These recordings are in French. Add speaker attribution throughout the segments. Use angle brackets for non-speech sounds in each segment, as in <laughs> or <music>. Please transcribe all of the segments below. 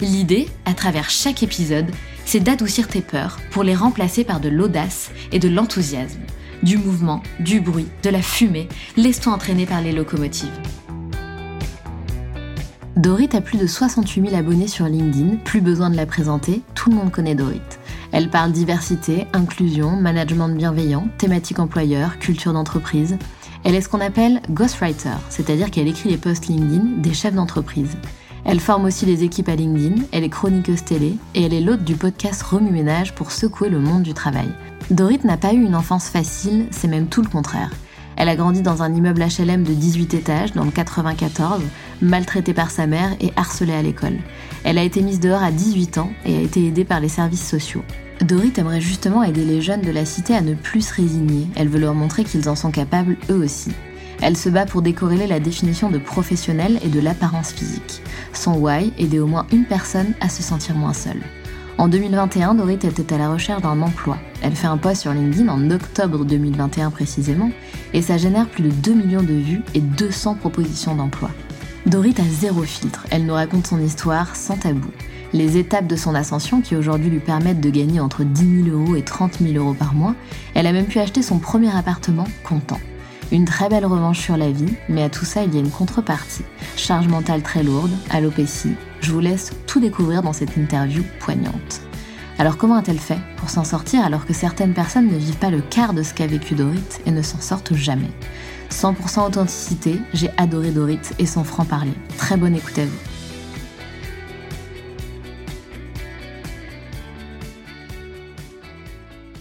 Speaker 1: L'idée, à travers chaque épisode, c'est d'adoucir tes peurs pour les remplacer par de l'audace et de l'enthousiasme. Du mouvement, du bruit, de la fumée, laisse-toi entraîner par les locomotives. Dorit a plus de 68 000 abonnés sur LinkedIn, plus besoin de la présenter, tout le monde connaît Dorit. Elle parle diversité, inclusion, management bienveillant, thématique employeur, culture d'entreprise. Elle est ce qu'on appelle ghostwriter, c'est-à-dire qu'elle écrit les posts LinkedIn des chefs d'entreprise. Elle forme aussi les équipes à LinkedIn, elle est chroniqueuse télé et elle est l'hôte du podcast Remue Ménage pour secouer le monde du travail. Dorit n'a pas eu une enfance facile, c'est même tout le contraire. Elle a grandi dans un immeuble HLM de 18 étages dans le 94, maltraitée par sa mère et harcelée à l'école. Elle a été mise dehors à 18 ans et a été aidée par les services sociaux. Dorit aimerait justement aider les jeunes de la cité à ne plus se résigner. Elle veut leur montrer qu'ils en sont capables eux aussi. Elle se bat pour décorréler la définition de professionnel et de l'apparence physique. Son why, aider au moins une personne à se sentir moins seule. En 2021, Dorit était à la recherche d'un emploi. Elle fait un post sur LinkedIn en octobre 2021 précisément, et ça génère plus de 2 millions de vues et 200 propositions d'emploi. Dorit a zéro filtre, elle nous raconte son histoire sans tabou. Les étapes de son ascension qui aujourd'hui lui permettent de gagner entre 10 000 euros et 30 000 euros par mois, elle a même pu acheter son premier appartement content. Une très belle revanche sur la vie, mais à tout ça, il y a une contrepartie. Charge mentale très lourde, alopécie. Je vous laisse tout découvrir dans cette interview poignante. Alors comment a-t-elle fait pour s'en sortir alors que certaines personnes ne vivent pas le quart de ce qu'a vécu Dorit et ne s'en sortent jamais? 100% authenticité, j'ai adoré Dorit et son franc-parler. Très bonne écoute à vous.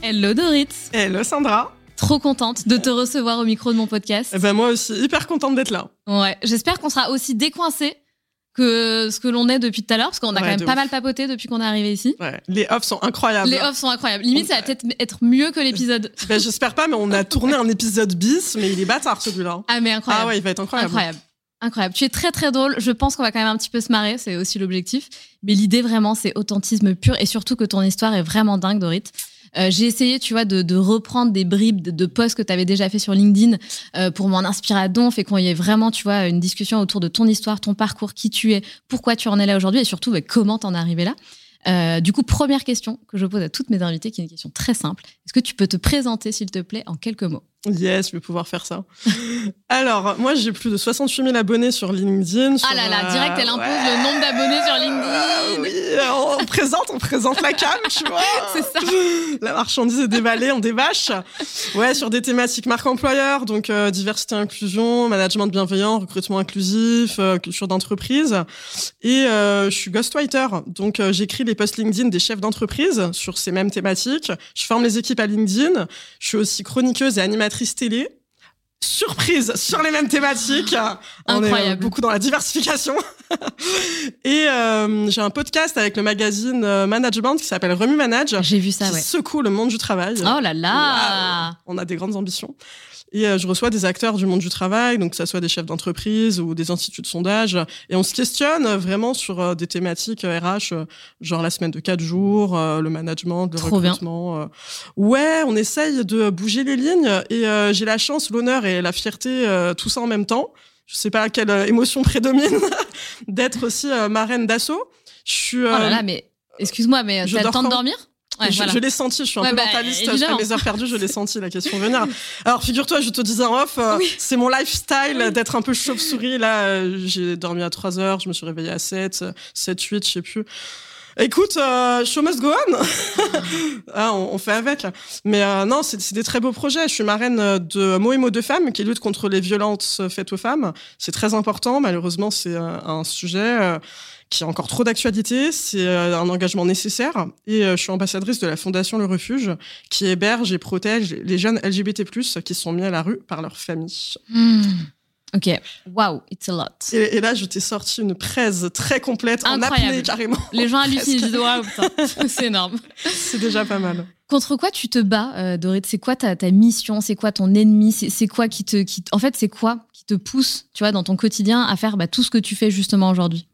Speaker 1: Hello Dorit
Speaker 2: Hello Sandra
Speaker 1: Trop contente de te recevoir au micro de mon podcast.
Speaker 2: Eh ben moi aussi, hyper contente d'être là.
Speaker 1: Ouais, j'espère qu'on sera aussi décoincé que ce que l'on est depuis tout à l'heure, parce qu'on a quand même pas mal papoté depuis qu'on est arrivé ici.
Speaker 2: Ouais, les offs sont incroyables.
Speaker 1: Les offs sont incroyables. Limite, ça va peut-être être mieux que l'épisode. <laughs>
Speaker 2: ben, j'espère pas, mais on a tourné un épisode bis, mais il est bâtard celui-là.
Speaker 1: Ah, mais incroyable.
Speaker 2: Ah ouais, il va être incroyable.
Speaker 1: Incroyable. Incroyable. Tu es très très drôle. Je pense qu'on va quand même un petit peu se marrer, c'est aussi l'objectif. Mais l'idée vraiment, c'est authentisme pur et surtout que ton histoire est vraiment dingue, Dorit. Euh, j'ai essayé, tu vois, de, reprendre des bribes de, de posts que tu avais déjà fait sur LinkedIn euh, pour m'en inspirer à donf et qu'on y ait vraiment, tu vois, une discussion autour de ton histoire, ton parcours, qui tu es, pourquoi tu en es là aujourd'hui et surtout bah, comment t'en es arrivé là. Euh, du coup, première question que je pose à toutes mes invités, qui est une question très simple. Est-ce que tu peux te présenter, s'il te plaît, en quelques mots?
Speaker 2: Yes, je vais pouvoir faire ça. <laughs> Alors, moi, j'ai plus de 68 000 abonnés sur LinkedIn.
Speaker 1: ah là là, direct, elle impose le nombre d'abonnés sur LinkedIn.
Speaker 2: Ah oui, on présente, on présente la cam, tu vois. <laughs>
Speaker 1: C'est ça. <laughs>
Speaker 2: La marchandise est déballée, on dévache. Ouais, sur des thématiques marque employeur, donc euh, diversité, inclusion, management bienveillant, recrutement inclusif, euh, culture d'entreprise. Et euh, je suis ghostwriter, donc j'écris les posts LinkedIn des chefs d'entreprise sur ces mêmes thématiques. Je forme les équipes à LinkedIn. Je suis aussi chroniqueuse et animatrice télé. Surprise sur les mêmes thématiques. On est beaucoup dans la diversification. <laughs> et euh, j'ai un podcast avec le magazine euh, Management qui s'appelle Remue Manage.
Speaker 1: J'ai vu ça,
Speaker 2: qui
Speaker 1: ouais.
Speaker 2: secoue le monde du travail.
Speaker 1: Oh là là
Speaker 2: On a des grandes ambitions. Et euh, je reçois des acteurs du monde du travail, donc que ça soit des chefs d'entreprise ou des instituts de sondage. Et on se questionne vraiment sur euh, des thématiques RH, euh, genre la semaine de quatre jours, le management, le recrutement. Ouais, on essaye de bouger les lignes. Et j'ai la chance, l'honneur et la fierté, tout ça en même temps. Je sais pas quelle émotion prédomine <laughs> d'être aussi marraine d'assaut. Je suis.
Speaker 1: oh là là, mais excuse-moi, mais t'as le temps de dormir?
Speaker 2: Je, l'ai senti, je suis un peu bah, mentaliste. Après mes heures perdues, je l'ai senti, la question venir. Alors, figure-toi, je te disais en off, euh, c'est mon lifestyle d'être un peu chauve-souris. Là, euh, j'ai dormi à 3 heures, je me suis réveillée à 7, 7, 8, je sais plus. Écoute, euh, show must go on. <laughs> ah, on, fait avec. Mais euh, non, c'est des très beaux projets. Je suis marraine de Mots de Femmes qui lutte contre les violences faites aux femmes. C'est très important. Malheureusement, c'est un sujet qui a encore trop d'actualité. C'est euh, un engagement nécessaire. Et euh, je suis ambassadrice de la Fondation Le Refuge, qui héberge et protège les jeunes LGBT+, qui sont mis à la rue par leur famille.
Speaker 1: Hmm. Ok, wow, it's a lot.
Speaker 2: Et, là, je t'ai sorti une presse très complète en apnée carrément.
Speaker 1: Les gens <laughs> hallucinent, ils disent <laughs> c'est énorme.
Speaker 2: C'est déjà pas mal.
Speaker 1: Contre quoi tu te bats, euh, Dorit? C'est quoi ta, ta mission? C'est quoi ton ennemi? C'est quoi qui te, qui, en fait, c'est quoi qui te pousse, tu vois, dans ton quotidien à faire bah, tout ce que tu fais justement aujourd'hui?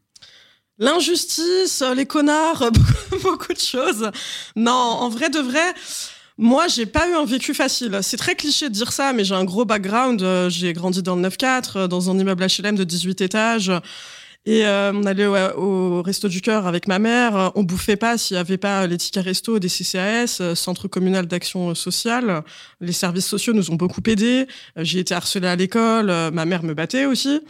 Speaker 2: L'injustice, les connards, <laughs> beaucoup de choses. Non, en vrai de vrai. Moi, j'ai pas eu un vécu facile. C'est très cliché de dire ça, mais j'ai un gros background. Euh, j'ai grandi dans le 9-4, euh, dans un immeuble HLM de 18 étages. Et euh, on allait au, Resto du Cœur avec ma mère. On bouffait pas s'il y avait pas les tickets resto des CCAS, Centre communal d'action sociale. Les services sociaux nous ont beaucoup aidés. J'ai été harcelée à l'école. Ma mère me battait aussi.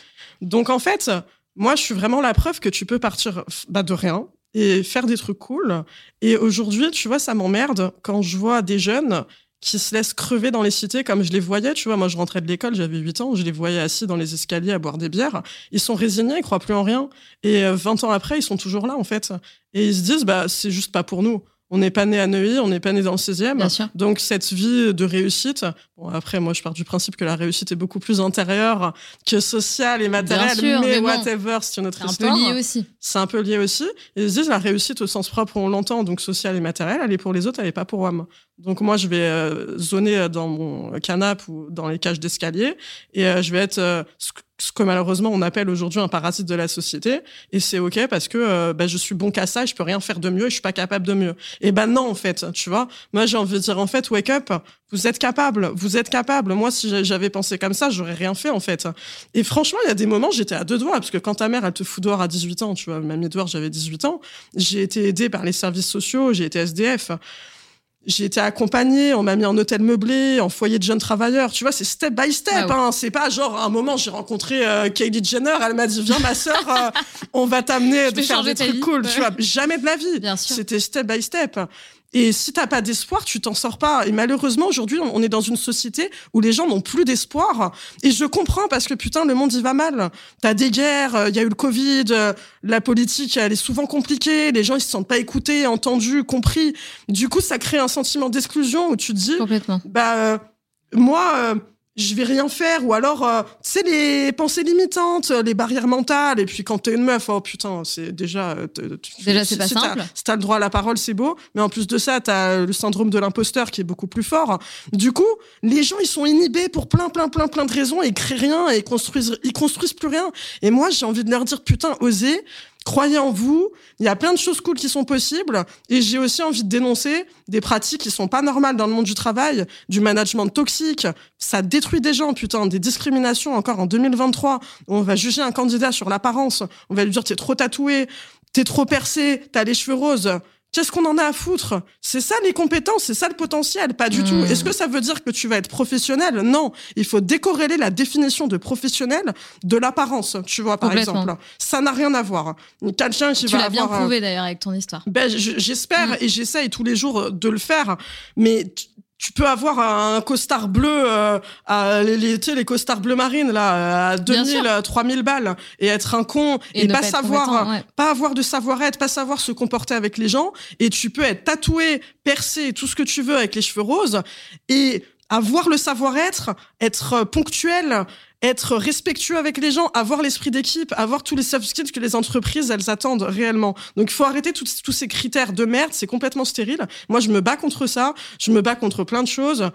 Speaker 2: Donc en fait, moi, je suis vraiment la preuve que tu peux partir bah, de rien et faire des trucs cool. Et aujourd'hui, tu vois, ça m'emmerde quand je vois des jeunes qui se laissent crever dans les cités comme je les voyais. Tu vois, moi, je rentrais de l'école, j'avais 8 ans, je les voyais assis dans les escaliers à boire des bières. Ils sont résignés, ils croient plus en rien. Et 20 euh, ans après, ils sont toujours là, en fait. Et ils se disent, bah, c'est juste pas pour nous. On n'est pas né à Neuilly, on n'est pas né dans le 16e. Donc cette vie de réussite, bon après moi je pars du principe que la réussite est beaucoup plus intérieure que sociale et matérielle, mais, whatever, c'est une autre histoire.
Speaker 1: C'est un peu lié aussi.
Speaker 2: C'est un peu lié aussi. Et ils disent la réussite au sens propre, on l'entend, donc sociale et matérielle, elle est pour les autres, elle n'est pas pour moi. Donc moi je vais euh, zoner dans mon canapé ou dans les cages d'escalier et euh, je vais être euh, ce que malheureusement on appelle aujourd'hui un parasite de la société. Et c'est ok parce que euh, bah, je suis bon qu'à ça et je peux rien faire de mieux et je suis pas capable de mieux. Et ben non en fait tu vois. Moi j'ai envie de dire en fait wake up vous êtes capable vous êtes capable. Moi si j'avais pensé comme ça j'aurais rien fait en fait. Et franchement il y a des moments j'étais à deux doigts parce que quand ta mère elle te fout dehors à 18 ans tu vois m'a mis dehors j'avais 18 ans j'ai été aidée par les services sociaux j'ai été SDF j'ai été accompagnée, on m'a mis en hôtel meublé, en foyer de jeunes travailleurs. Tu vois, c'est step by step. Hein. C'est pas genre à un moment j'ai rencontré euh, Kylie Jenner, elle m'a dit viens ma sœur, euh, on va t'amener <laughs> de faire des trucs cool. Tu vois, jamais de la vie. C'était step by step. Et si t'as pas d'espoir, tu t'en sors pas. Et malheureusement, aujourd'hui, on est dans une société où les gens n'ont plus d'espoir. Et je comprends parce que putain, le monde y va mal. T'as des guerres, il euh, y a eu le Covid, euh, la politique, elle est souvent compliquée. Les gens, ils se sentent pas écoutés, entendus, compris. Du coup, ça crée un sentiment d'exclusion où tu te dis,
Speaker 1: Complètement.
Speaker 2: bah euh, moi je vais rien faire. Ou alors euh, tu sais les pensées limitantes les barrières mentales. Et puis quand t'es une meuf oh putain c'est déjà euh,
Speaker 1: déjà c'est pas simple.
Speaker 2: si t'as le droit à la parole c'est beau. Mais en plus de ça t'as le syndrome de l'imposteur qui est beaucoup plus fort. Du coup les gens ils sont inhibés pour plein plein plein plein de raisons et ils créent rien et ils construisent ils construisent plus rien. Et moi j'ai envie de leur dire putain osez croyez en vous. Il y a plein de choses cool qui sont possibles. Et j'ai aussi envie de dénoncer des pratiques qui sont pas normales dans le monde du travail, du management toxique. Ça détruit des gens, putain, des discriminations encore en 2023. On va juger un candidat sur l'apparence. On va lui dire t'es trop tatoué, t'es trop percé, t'as les cheveux roses. Qu'est-ce qu'on en a à foutre? C'est ça les compétences, c'est ça le potentiel, pas du tout. Hmm. Est-ce que ça veut dire que tu vas être professionnel? Non, il faut décorréler la définition de professionnel de l'apparence, tu vois par exemple. Ça n'a rien à voir.
Speaker 1: Quelqu'un qui tu l'as bien prouvé d'ailleurs avec ton histoire.
Speaker 2: Ben, j'espère hmm. et j'essaye tous les jours de le faire, mais tu peux avoir un costard bleu, euh, à, les, les, les costards bleu marine là, à 2000, 3000 balles, et être un con et, pas, savoir, pas avoir de savoir-être, pas savoir se comporter avec les gens, et tu peux être tatoué, percé, tout ce que tu veux avec les cheveux roses, et avoir le savoir-être, être ponctuel, être respectueux avec les gens, avoir l'esprit d'équipe, avoir tous les soft skills que les entreprises, elles attendent réellement. Donc, il faut arrêter tous ces critères de merde, c'est complètement stérile. Moi, je me bats contre ça, je me bats contre plein de choses.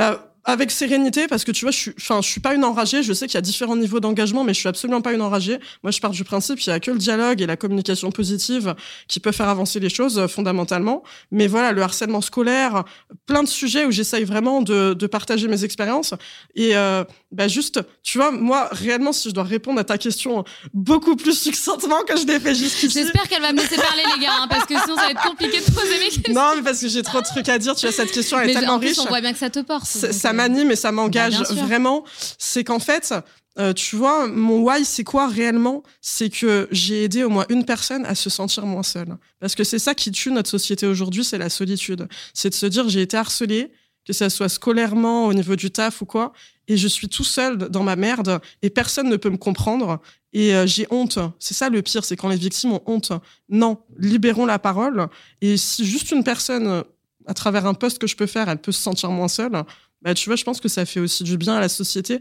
Speaker 2: Euh, avec sérénité parce que tu vois je suis enfin je suis pas une enragée je sais qu'il y a différents niveaux d'engagement mais je suis absolument pas une enragée. Moi je pars du principe qu'il y a que le dialogue et la communication positive qui peut faire avancer les choses euh, fondamentalement. Mais voilà le harcèlement scolaire plein de sujets où j'essaye vraiment de, de, partager mes expériences. Et euh, bah juste tu vois moi réellement si je dois répondre à ta question beaucoup plus succinctement que je l'ai fait jusqu'ici.
Speaker 1: J'espère qu'elle va me laisser parler les gars hein, parce que sinon ça va être compliqué de poser mes questions.
Speaker 2: non mais parce que j'ai trop de trucs à dire tu vois cette question elle est tellement riche.
Speaker 1: on voit bien que ça te porte
Speaker 2: ça m'anime et ça m'engage bah, vraiment. C'est qu'en fait, euh, tu vois, mon why, c'est quoi réellement? C'est que j'ai aidé au moins une personne à se sentir moins seule. Parce que c'est ça qui tue notre société aujourd'hui, c'est la solitude. C'est de se dire, j'ai été harcelé, que ça soit scolairement, au niveau du taf ou quoi, et je suis tout seul dans ma merde, et personne ne peut me comprendre, et euh, j'ai honte. C'est ça le pire, c'est quand les victimes ont honte. Non, libérons la parole, et si juste une personne à travers un poste que je peux faire, elle peut se sentir moins seule, bah, tu vois, je pense que ça fait aussi du bien à la société.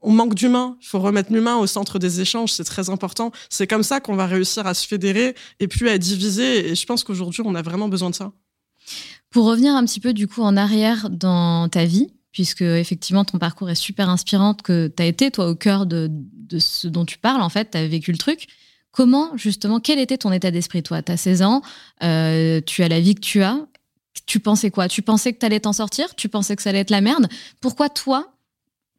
Speaker 2: on manque d'humain. Il faut remettre l'humain au centre des échanges. C'est très important. C'est comme ça qu'on va réussir à se fédérer et puis à diviser. Et je pense qu'aujourd'hui, on a vraiment besoin de ça.
Speaker 1: Pour revenir un petit peu du coup en arrière dans ta vie, puisque effectivement ton parcours est super inspirant, que tu as été toi au cœur de, ce dont tu parles, en fait, tu as vécu le truc. Comment justement, quel était ton état d'esprit toi? Tu as 16 ans, euh, tu as la vie que tu as. Tu pensais quoi? Tu pensais que tu allais t'en sortir? Tu pensais que ça allait être la merde? Pourquoi toi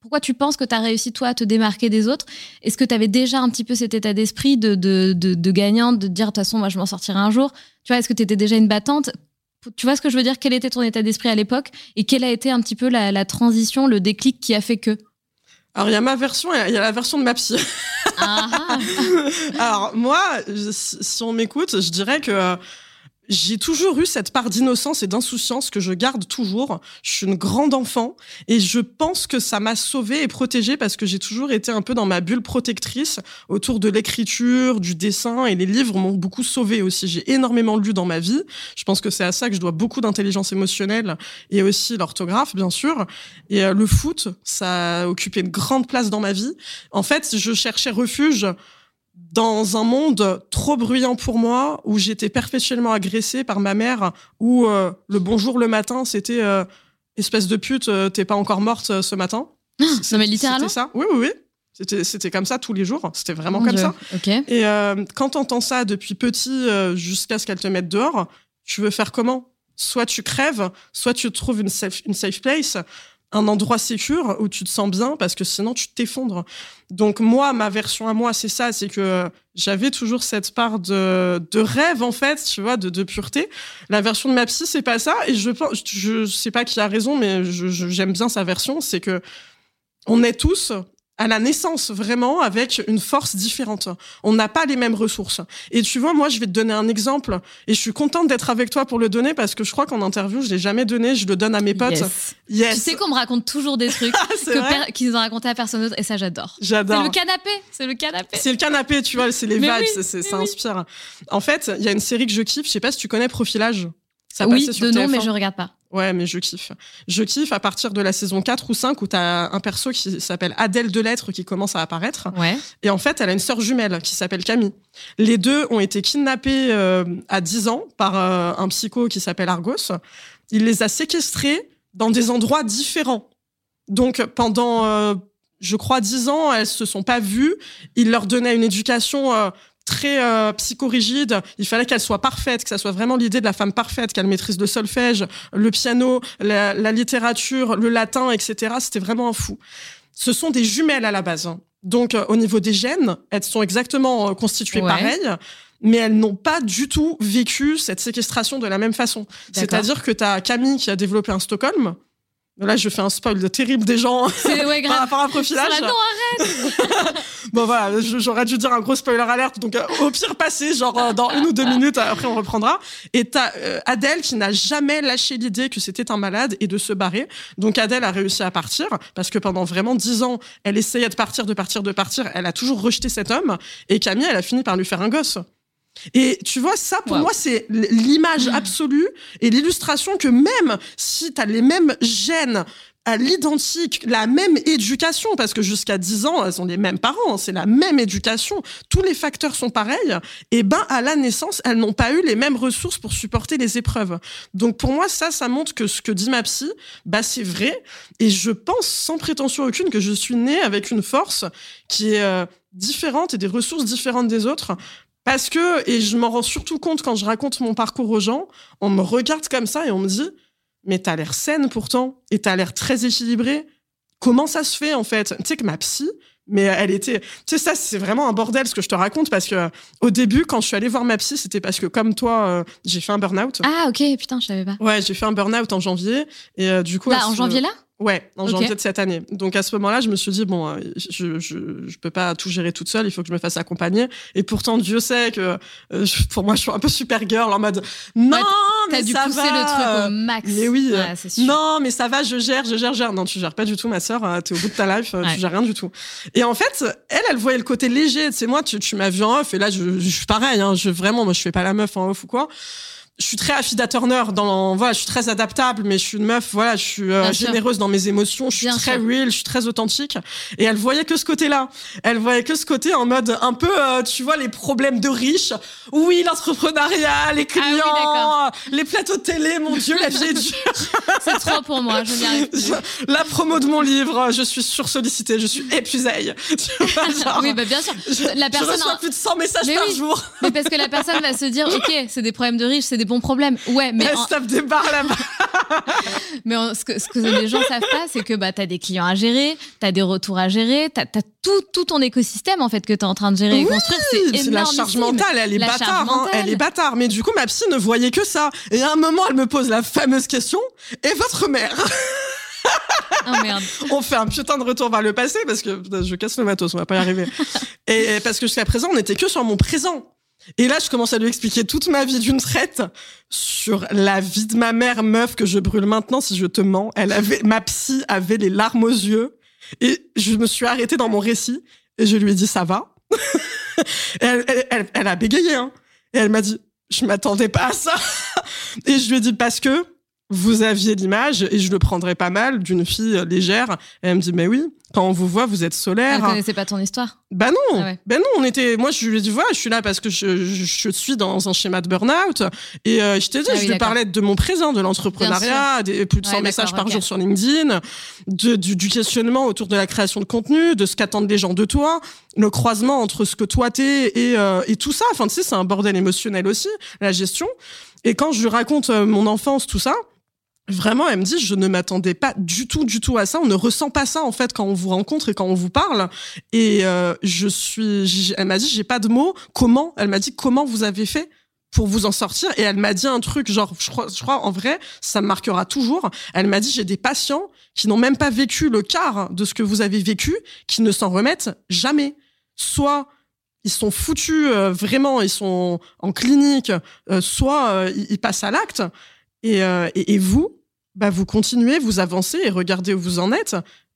Speaker 1: pourquoi tu penses que tu as réussi, toi, à te démarquer des autres? Est-ce que tu avais déjà un petit peu cet état d'esprit de, de, de, de gagnante, de dire, de toute façon, moi, je m'en sortirai un jour? Tu vois, est-ce que tu étais déjà une battante? Tu vois ce que je veux dire? Quel était ton état d'esprit à l'époque? Et quelle a été un petit peu la, transition, le déclic qui a fait que?
Speaker 2: Alors il y a ma version, il y a la version de ma psy. <laughs> Ah. Alors moi, si on m'écoute, je dirais que j'ai toujours eu cette part d'innocence et d'insouciance que je garde toujours. Je suis une grande enfant et je pense que ça m'a sauvée et protégée parce que j'ai toujours été un peu dans ma bulle protectrice autour de l'écriture, du dessin et les livres m'ont beaucoup sauvée aussi. J'ai énormément lu dans ma vie. Je pense que c'est à ça que je dois beaucoup d'intelligence émotionnelle et aussi l'orthographe, bien sûr. Et euh, le foot, ça a occupé une grande place dans ma vie. En fait, je cherchais refuge dans un monde trop bruyant pour moi, où j'étais perpétuellement agressée par ma mère, où euh, le bonjour le matin, c'était euh, espèce de pute, euh, t'es pas encore morte ce matin.
Speaker 1: non mais littéralement.
Speaker 2: C'était ça. Oui, oui, oui. C'était, c'était comme ça tous les jours. C'était vraiment comme ça. Et quand t'entends ça depuis petit jusqu'à ce qu'elle te mette dehors, tu veux faire comment? Soit tu crèves, soit tu trouves une safe, une safe place un endroit sécure où tu te sens bien parce que sinon tu t'effondres. Donc moi, ma version à moi, c'est ça, c'est que j'avais toujours cette part de, de rêve en fait, tu vois, de, de pureté. La version de ma psy, c'est pas ça. Et je pense, je sais pas qui a raison, mais j'aime bien sa version, c'est que on est tous à la naissance vraiment avec une force différente. On n'a pas les mêmes ressources. Et tu vois, moi, je vais te donner un exemple et je suis contente d'être avec toi pour le donner parce que je crois qu'en interview, je l'ai jamais donné, je le donne à mes potes.
Speaker 1: Yes. Tu sais qu'on me raconte toujours des trucs <laughs> ah, qu'ils ont raconté à personne d'autre et ça, j'adore.
Speaker 2: J'adore.
Speaker 1: C'est le canapé, c'est le canapé.
Speaker 2: C'est le canapé, tu vois, c'est les vibes, ça inspire. En fait, il y a une série que je kiffe, je sais pas si tu connais Profilage.
Speaker 1: Ça oui, de nom, mais je regarde pas.
Speaker 2: Ouais, mais je kiffe. Je kiffe à partir de la saison 4 ou 5 où tu as un perso qui s'appelle Adèle Delettre qui commence à apparaître.
Speaker 1: Ouais.
Speaker 2: Et en fait, elle a une sœur jumelle qui s'appelle Camille. Les deux ont été kidnappés euh, à 10 ans par euh, un psycho qui s'appelle Argos. Il les a séquestrés dans des endroits différents. Donc pendant, euh, je crois, 10 ans, elles se sont pas vues. Il leur donnait une éducation très euh, psychorigide. Il fallait qu'elle soit parfaite, que ça soit vraiment l'idée de la femme parfaite, qu'elle maîtrise le solfège, le piano, la, littérature, le latin, etc. C'était vraiment un fou. Ce sont des jumelles à la base. Hein. Donc, euh, au niveau des gènes, elles sont exactement euh, constituées pareil mais elles n'ont pas du tout vécu cette séquestration de la même façon. C'est-à-dire que tu as Camille qui a développé un Stockholm, Là, je fais un spoil de terrible des gens
Speaker 1: ouais, <laughs>
Speaker 2: par rapport à un profilage.
Speaker 1: non, arrête <laughs>
Speaker 2: Bon, voilà, j'aurais dû dire un gros spoiler alerte. Donc, euh, au pire, passer, genre, euh, dans une ou deux minutes, après, on reprendra. Et t'as euh, Adèle qui n'a jamais lâché l'idée que c'était un malade et de se barrer. Donc, Adèle a réussi à partir parce que pendant vraiment dix ans, elle essayait de partir, de partir, de partir. Elle a toujours rejeté cet homme. Et Camille, elle a fini par lui faire un gosse. Et tu vois, ça, pour moi, c'est l'image mmh. absolue et l'illustration que même si tu as les mêmes gènes à l'identique, la même éducation, parce que jusqu'à 10 ans, elles ont les mêmes parents, c'est la même éducation, tous les facteurs sont pareils, et ben à la naissance, elles n'ont pas eu les mêmes ressources pour supporter les épreuves. Donc pour moi, ça, ça montre que ce que dit ma psy, bah c'est vrai, et je pense sans prétention aucune que je suis née avec une force qui est euh, différente et des ressources différentes des autres, parce que, et je m'en rends surtout compte quand je raconte mon parcours aux gens, on me regarde comme ça et on me dit, mais t'as l'air saine pourtant, et t'as l'air très équilibrée. Comment ça se fait en fait? Tu sais que ma psy, mais elle était, tu sais ça c'est vraiment un bordel ce que je te raconte parce que au début quand je suis allée voir ma psy c'était parce que comme toi euh, j'ai fait un burn-out.
Speaker 1: Ah ok putain je savais pas.
Speaker 2: Ouais j'ai fait un burn-out en janvier et euh, du coup.
Speaker 1: Bah, en janvier là?
Speaker 2: Ouais, en janvier de cette année. Donc à ce moment-là, je me suis dit bon, euh, je, je je peux pas tout gérer toute seule, il faut que je me fasse accompagner. Et pourtant Dieu sait que euh, pour moi je suis un peu super girl en mode non mais
Speaker 1: dû
Speaker 2: ça
Speaker 1: pousser
Speaker 2: va.
Speaker 1: le truc au max.
Speaker 2: Mais oui. non mais ça va, je gère, je gère, je gère. Non, tu gères pas du tout ma sœur, euh, t'es au bout de ta life, tu gères rien du tout. Et en fait, elle, elle voyait le côté léger. C'est moi, tu, tu m'as vu en off et là je, je suis pareil. Hein, je vraiment, moi je fais pas la meuf en off ou quoi je suis très Affida Turner dans voilà je suis très adaptable mais je suis une meuf voilà je suis euh, généreuse dans mes émotions je suis très real je suis très authentique. Et elle voyait que ce côté là elle voyait que ce côté en mode un peu euh, tu vois les problèmes de riches. Oui l'entrepreneuriat les ah clients les plateaux de télé mon dieu la vie est dure. <laughs>
Speaker 3: C'est trop pour moi je n'y arrive plus.
Speaker 2: La promo de mon livre je suis sursollicitée je suis épuisée. <laughs>
Speaker 3: Oui bah bien sûr.
Speaker 2: la personne je reçois plus de 100 messages par jour.
Speaker 3: Mais parce que la personne va se dire <laughs> ok c'est des problèmes de riches c'est des bon problème. Ouais, mais.
Speaker 2: Elle en... des barres là-bas. <laughs>
Speaker 3: mais ce, que, ce, que, les gens savent pas, c'est que bah, tu as des clients à gérer, tu as des retours à gérer, tu as, tout, tout, ton écosystème en fait que tu es en train de gérer et construire. C'est
Speaker 2: la charge mentale, elle est bâtard. Hein, elle est bâtard. Mais du coup, ma psy ne voyait que ça. Et à un moment, elle me pose la fameuse question Et votre mère? <laughs>
Speaker 3: Oh merde.
Speaker 2: on fait un putain de retour vers le passé parce que je casse le matos, on va pas y arriver. et parce que jusqu'à présent, on n'était que sur mon présent. Et là, je commence à lui expliquer toute ma vie d'une traite sur la vie de ma mère, meuf, que je brûle maintenant si je te mens. Elle avait, ma psy avait les larmes aux yeux. Et je me suis arrêtée dans mon récit et je lui ai dit, ça va? <laughs> elle, elle, a bégayé, hein. Et elle m'a dit, je m'attendais pas à ça. <laughs> et je lui ai dit, parce que vous aviez l'image, et je le prendrais pas mal, d'une fille légère. Elle me dit, mais oui, quand on vous voit, vous êtes solaire.
Speaker 3: Elle connaissait pas ton histoire
Speaker 2: Bah non, ah ben non, on était. Moi, je lui ai dit, voilà, je suis là parce que je, je, suis dans un schéma de burn-out. Et euh, je t'ai dit, ah je lui parlais de mon présent, de l'entrepreneuriat, des plus de 100 messages par jour sur LinkedIn, de, du, du, questionnement autour de la création de contenu, de ce qu'attendent les gens de toi, le croisement entre ce que toi t'es et, euh, et tout ça. Enfin, tu sais, c'est un bordel émotionnel aussi, la gestion. Et quand je lui raconte euh, mon enfance, tout ça, Vraiment, elle me dit, je ne m'attendais pas du tout, du tout à ça. On ne ressent pas ça en fait quand on vous rencontre et quand on vous parle. Et euh, je suis, elle m'a dit, j'ai pas de mots. Comment? Elle m'a dit, comment vous avez fait pour vous en sortir? Et elle m'a dit un truc, genre, je crois, je crois en vrai, ça me marquera toujours. Elle m'a dit, j'ai des patients qui n'ont même pas vécu le quart de ce que vous avez vécu, qui ne s'en remettent jamais. Soit ils sont foutus euh, vraiment, ils sont en clinique, euh, soit ils, passent à l'acte. Et, et, et, vous, bah, vous continuez, vous avancez et regardez où vous en êtes.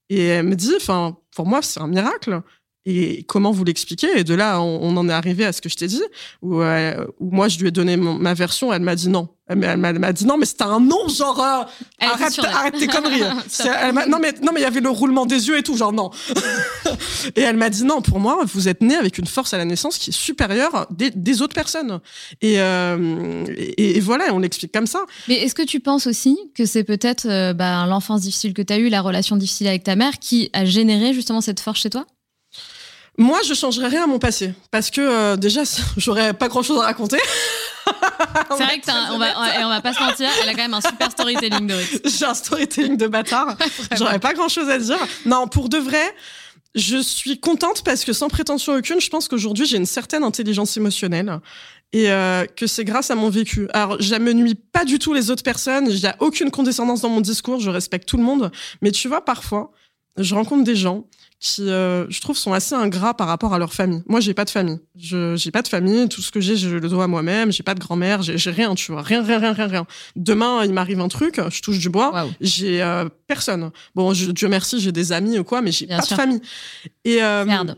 Speaker 2: Et elle me dit, enfin, pour moi, c'est un miracle. Et comment vous l'expliquez Et de là, on, en est arrivé à ce que je t'ai dit, où, euh, où, moi, je lui ai donné ma version, elle m'a dit non. Elle, elle m'a dit non, mais c'était un nom, genre, euh, arrête, arrête, tes conneries. <laughs> non, mais non, mais il y avait le roulement des yeux et tout, genre non. <laughs> et elle m'a dit non, pour moi, vous êtes né avec une force à la naissance qui est supérieure des, des autres personnes. Et, euh, et, voilà, on l'explique comme ça.
Speaker 3: Mais est-ce que tu penses aussi que c'est peut-être euh, bah, l'enfance difficile que tu as eue, la relation difficile avec ta mère, qui a généré justement cette force chez toi?
Speaker 2: Moi, je changerais rien à mon passé parce que euh, déjà, <laughs> j'aurais pas grand-chose à raconter. <laughs>
Speaker 3: C'est vrai que on va, on va pas se mentir, elle a quand même un super storytelling de <laughs>
Speaker 2: J'ai un storytelling de bâtard. J'aurais pas grand-chose à dire. Non, pour de vrai, je suis contente parce que sans prétention aucune, je pense qu'aujourd'hui j'ai une certaine intelligence émotionnelle et euh, que c'est grâce à mon vécu. Alors, j'amenuis pas du tout les autres personnes, il y a aucune condescendance dans mon discours, je respecte tout le monde, mais tu vois parfois, je rencontre des gens qui, euh, je trouve, sont assez ingrats par rapport à leur famille. Moi, j'ai pas de famille. Je j'ai pas de famille. Tout ce que j'ai, je le dois à moi-même. J'ai pas de grand-mère. J'ai rien, tu vois. Rien, rien, rien, rien, rien. Demain, il m'arrive un truc, je touche du bois. J'ai euh, personne. Bon, je, Dieu merci, j'ai des amis ou quoi, mais j'ai pas de famille.
Speaker 3: Et euh, Merde.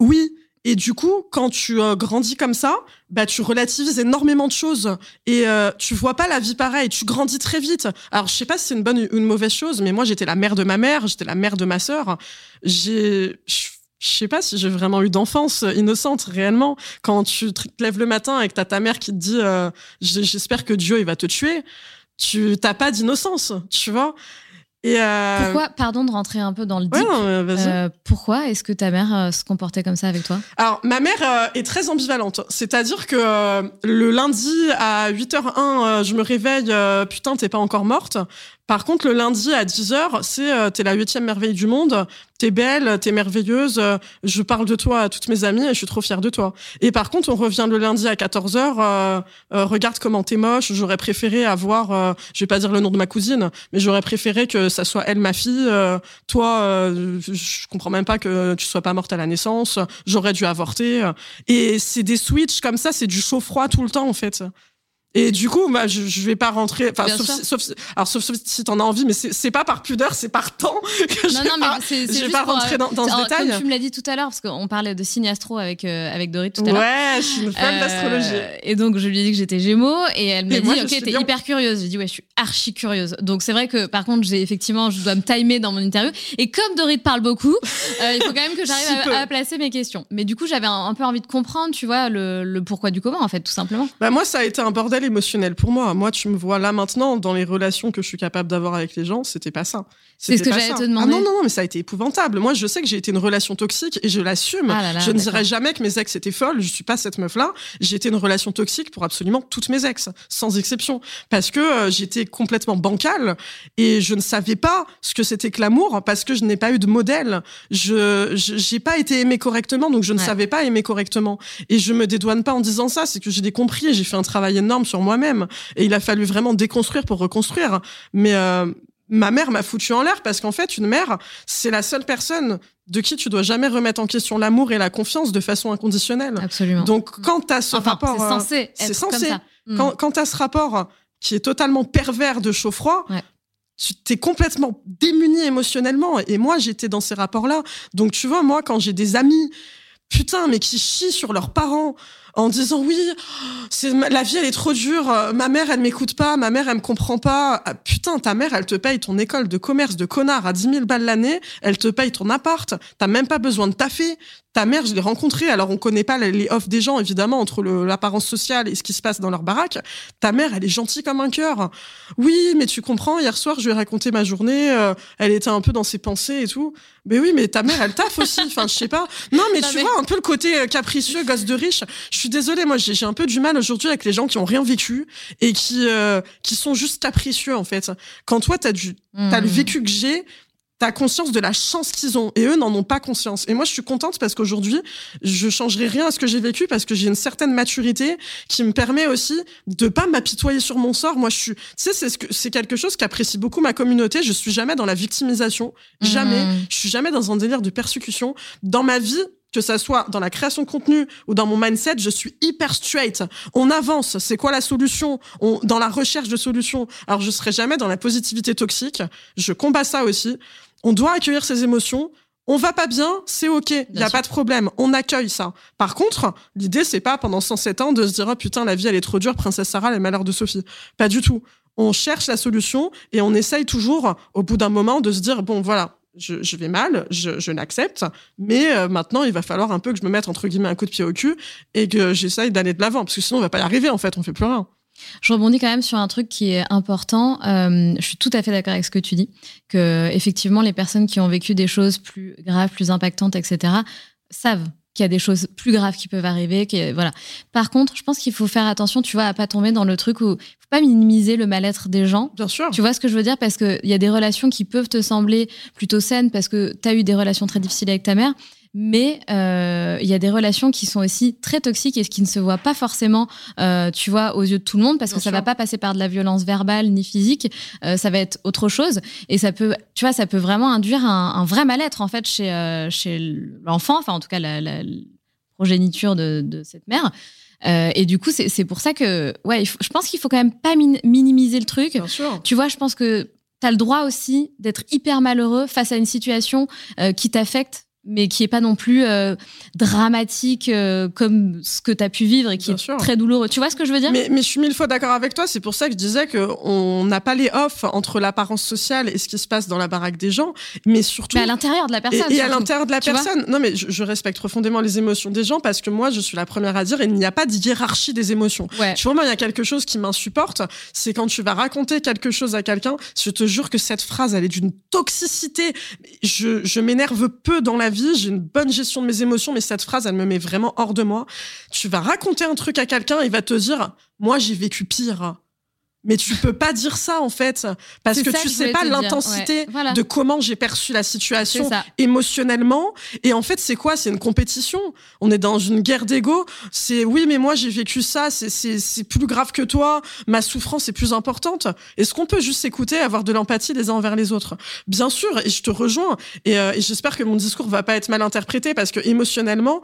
Speaker 2: Oui, et du coup, quand tu euh, grandis comme ça, bah tu relativises énormément de choses et euh, tu vois pas la vie pareil. Tu grandis très vite. Alors je sais pas si c'est une bonne ou une mauvaise chose, mais moi j'étais la mère de ma mère, j'étais la mère de ma sœur. J'ai je sais pas si j'ai vraiment eu d'enfance innocente réellement. Quand tu te lèves le matin et que t'as ta mère qui te dit euh, j'espère que Dieu il va te tuer, tu t'as pas d'innocence, tu vois.
Speaker 3: Et euh... Pourquoi, pardon de rentrer un peu dans le deep, euh, pourquoi est-ce que ta mère euh, se comportait comme ça avec toi?
Speaker 2: Alors, ma mère euh, est très ambivalente. C'est-à-dire que le lundi à 8h01, je me réveille, putain, t'es pas encore morte. Par contre, le lundi à 10h, c'est euh, t'es la huitième merveille du monde, t'es belle, t'es merveilleuse, euh, je parle de toi à toutes mes amies et je suis trop fière de toi. Et par contre, on revient le lundi à 14h, euh, euh, regarde comment t'es moche, j'aurais préféré avoir, je vais pas dire le nom de ma cousine, mais j'aurais préféré que ça soit elle ma fille, toi, je comprends même pas que tu sois pas morte à la naissance, j'aurais dû avorter. Et c'est des switches comme ça, c'est du chaud-froid tout le temps en fait. Et du coup, bah, je, je vais pas rentrer. Enfin, sauf, si, sauf, alors sauf, si t'en as envie, mais c'est pas par pudeur, c'est par temps <laughs> que non, je non, pas, mais je vais pas rentrer dans, dans ce détail.
Speaker 3: Comme tu me l'as dit tout à l'heure, parce qu'on parlait de signe astro avec euh, avec Dorit tout à l'heure.
Speaker 2: Ouais, je suis une fan euh, d'astrologie.
Speaker 3: Et donc je lui ai dit que j'étais Gémeaux, et elle m'a dit, ok, t'es hyper curieuse. J'ai dit ouais, je suis archi curieuse. Donc c'est vrai que par contre, j'ai effectivement, je dois me timer dans mon interview. Et comme Dorit parle beaucoup, <laughs> euh, il faut quand même que j'arrive à, placer mes questions. Mais du coup, j'avais un, peu envie de comprendre, tu vois, le, le pourquoi du comment en fait, tout simplement.
Speaker 2: Bah moi, ça a été un bordel émotionnel pour moi. Moi, tu me vois là maintenant dans les relations que je suis capable d'avoir avec les gens, c'était pas ça.
Speaker 3: C'est ce que j'allais te demander.
Speaker 2: Ah non, non, non, mais ça a été épouvantable. Moi, je sais que j'ai été une relation toxique et je l'assume. Ah je ne dirais jamais que mes ex étaient folles. Je suis pas cette meuf-là. J'ai été une relation toxique pour absolument toutes mes ex, sans exception, parce que euh, j'étais complètement bancale et je ne savais pas ce que c'était que l'amour parce que je n'ai pas eu de modèle. Je j'ai pas été aimée correctement, donc je ne savais pas aimer correctement. Et je me dédouane pas en disant ça, c'est que j'ai compris. J'ai fait un travail énorme sur moi-même et il a fallu vraiment déconstruire pour reconstruire. Mais euh, ma mère m'a foutu en l'air parce qu'en fait, une mère, c'est la seule personne de qui tu dois jamais remettre en question l'amour et la confiance de façon inconditionnelle.
Speaker 3: Absolument.
Speaker 2: Donc, quand tu as ce rapport.
Speaker 3: C'est censé. C'est censé.
Speaker 2: Hmm. Quand, quand tu as ce rapport qui est totalement pervers de chaud-froid, tu t'es complètement démuni émotionnellement. Et moi, j'étais dans ces rapports-là. Donc, tu vois, moi, quand j'ai des amis, putain, mais qui chient sur leurs parents, en disant oui, la vie elle est trop dure, ma mère elle m'écoute pas, ma mère elle me comprend pas. Ah, putain, ta mère elle te paye ton école de commerce de connard à 10 000 balles l'année, elle te paye ton appart, t'as même pas besoin de taffer. Ta mère, je l'ai rencontrée, alors on connaît pas les offres des gens évidemment entre l'apparence sociale et ce qui se passe dans leur baraque. Ta mère, elle est gentille comme un cœur. Oui, mais tu comprends, hier soir je lui ai raconté ma journée, euh, elle était un peu dans ses pensées et tout. Mais oui, mais ta mère elle taffe aussi, enfin je sais pas. Non, mais tu vois un peu le côté euh, capricieux, gosse de riche. Je suis désolée, moi j'ai un peu du mal aujourd'hui avec les gens qui ont rien vécu et qui euh, qui sont juste capricieux en fait. Quand toi t'as du t'as le hmm. vécu que j'ai, t'as conscience de la chance qu'ils ont et eux n'en ont pas conscience. Et moi, je suis contente parce qu'aujourd'hui, je changerai rien à ce que j'ai vécu parce que j'ai une certaine maturité qui me permet aussi de pas m'apitoyer sur mon sort. Moi, je suis, tu sais, c'est ce que, c'est quelque chose qu'apprécie beaucoup ma communauté. Je suis jamais dans la victimisation. Jamais. Mmh. Je suis jamais dans un délire de persécution. Dans ma vie, que ça soit dans la création de contenu ou dans mon mindset, je suis hyper straight. On avance. C'est quoi la solution? On dans la recherche de solutions. Alors je serai jamais dans la positivité toxique. Je combats ça aussi. On doit accueillir ses émotions. On va pas bien, c'est ok, il y a pas de problème, on accueille ça. Par contre, l'idée c'est pas pendant 107 ans de se dire oh putain la vie elle est trop dure, princesse Sarah les malheurs de Sophie. Pas du tout. On cherche la solution et on essaye toujours au bout d'un moment de se dire bon voilà, je, vais mal, je, l'accepte, mais euh, maintenant il va falloir un peu que je me mette entre guillemets un coup de pied au cul et que j'essaye d'aller de l'avant parce que sinon on va pas y arriver en fait, on fait plus rien.
Speaker 3: Je rebondis quand même sur un truc qui est important. Euh, je suis tout à fait d'accord avec ce que tu dis, que effectivement les personnes qui ont vécu des choses plus graves, plus impactantes, etc., savent qu'il y a des choses plus graves qui peuvent arriver. Qui, voilà. Par contre, je pense qu'il faut faire attention, tu vois, à pas tomber dans le truc où faut pas minimiser le mal-être des gens.
Speaker 2: Bien sûr.
Speaker 3: Tu vois ce que je veux dire? Parce qu'il y a des relations qui peuvent te sembler plutôt saines parce que tu as eu des relations très difficiles avec ta mère mais euh, il y a des relations qui sont aussi très toxiques et ce qui ne se voit pas forcément, euh, tu vois, aux yeux de tout le monde, parce que ça va pas passer par de la violence verbale ni physique, euh, ça va être autre chose, et ça peut, tu vois, ça peut vraiment induire un, vrai mal-être en fait chez chez l'enfant, enfin en tout cas la, progéniture de, cette mère. et du coup, c'est pour ça que, ouais, je pense qu'il faut quand même pas minimiser le truc.
Speaker 2: Bien sûr.
Speaker 3: Tu vois, je pense que tu as le droit aussi d'être hyper malheureux face à une situation qui t'affecte mais qui est pas non plus euh, dramatique euh, comme ce que tu as pu vivre et qui est très douloureux. Tu vois ce que je veux dire?
Speaker 2: Mais, mais, je suis mille fois d'accord avec toi. C'est pour ça que je disais qu'on n'a pas les off entre l'apparence sociale et ce qui se passe dans la baraque des gens, mais surtout.
Speaker 3: Mais à l'intérieur de la personne.
Speaker 2: Et, à l'intérieur de la personne. Non, mais je, respecte profondément les émotions des gens parce que moi, je suis la première à dire il n'y a pas de hiérarchie des émotions. Tu vois, moi, il y a quelque chose qui m'insupporte, c'est quand tu vas raconter quelque chose à quelqu'un. Je te jure que cette phrase, elle est d'une toxicité. Je, je m'énerve peu dans la vie, j'ai une bonne gestion de mes émotions, mais cette phrase, elle me met vraiment hors de moi. Tu vas raconter un truc à quelqu'un, il va te dire, moi, j'ai vécu pire. Mais tu peux pas dire ça en fait parce que tu sais pas l'intensité de comment j'ai perçu la situation émotionnellement. Et en fait c'est quoi? C'est une compétition. On est dans une guerre d'ego. C'est oui mais moi j'ai vécu ça. C'est c'est plus grave que toi. Ma souffrance est plus importante. Est-ce qu'on peut juste s'écouter avoir de l'empathie les uns envers les autres? Bien sûr. Et je te rejoins. Et, euh, et j'espère que mon discours va pas être mal interprété parce que émotionnellement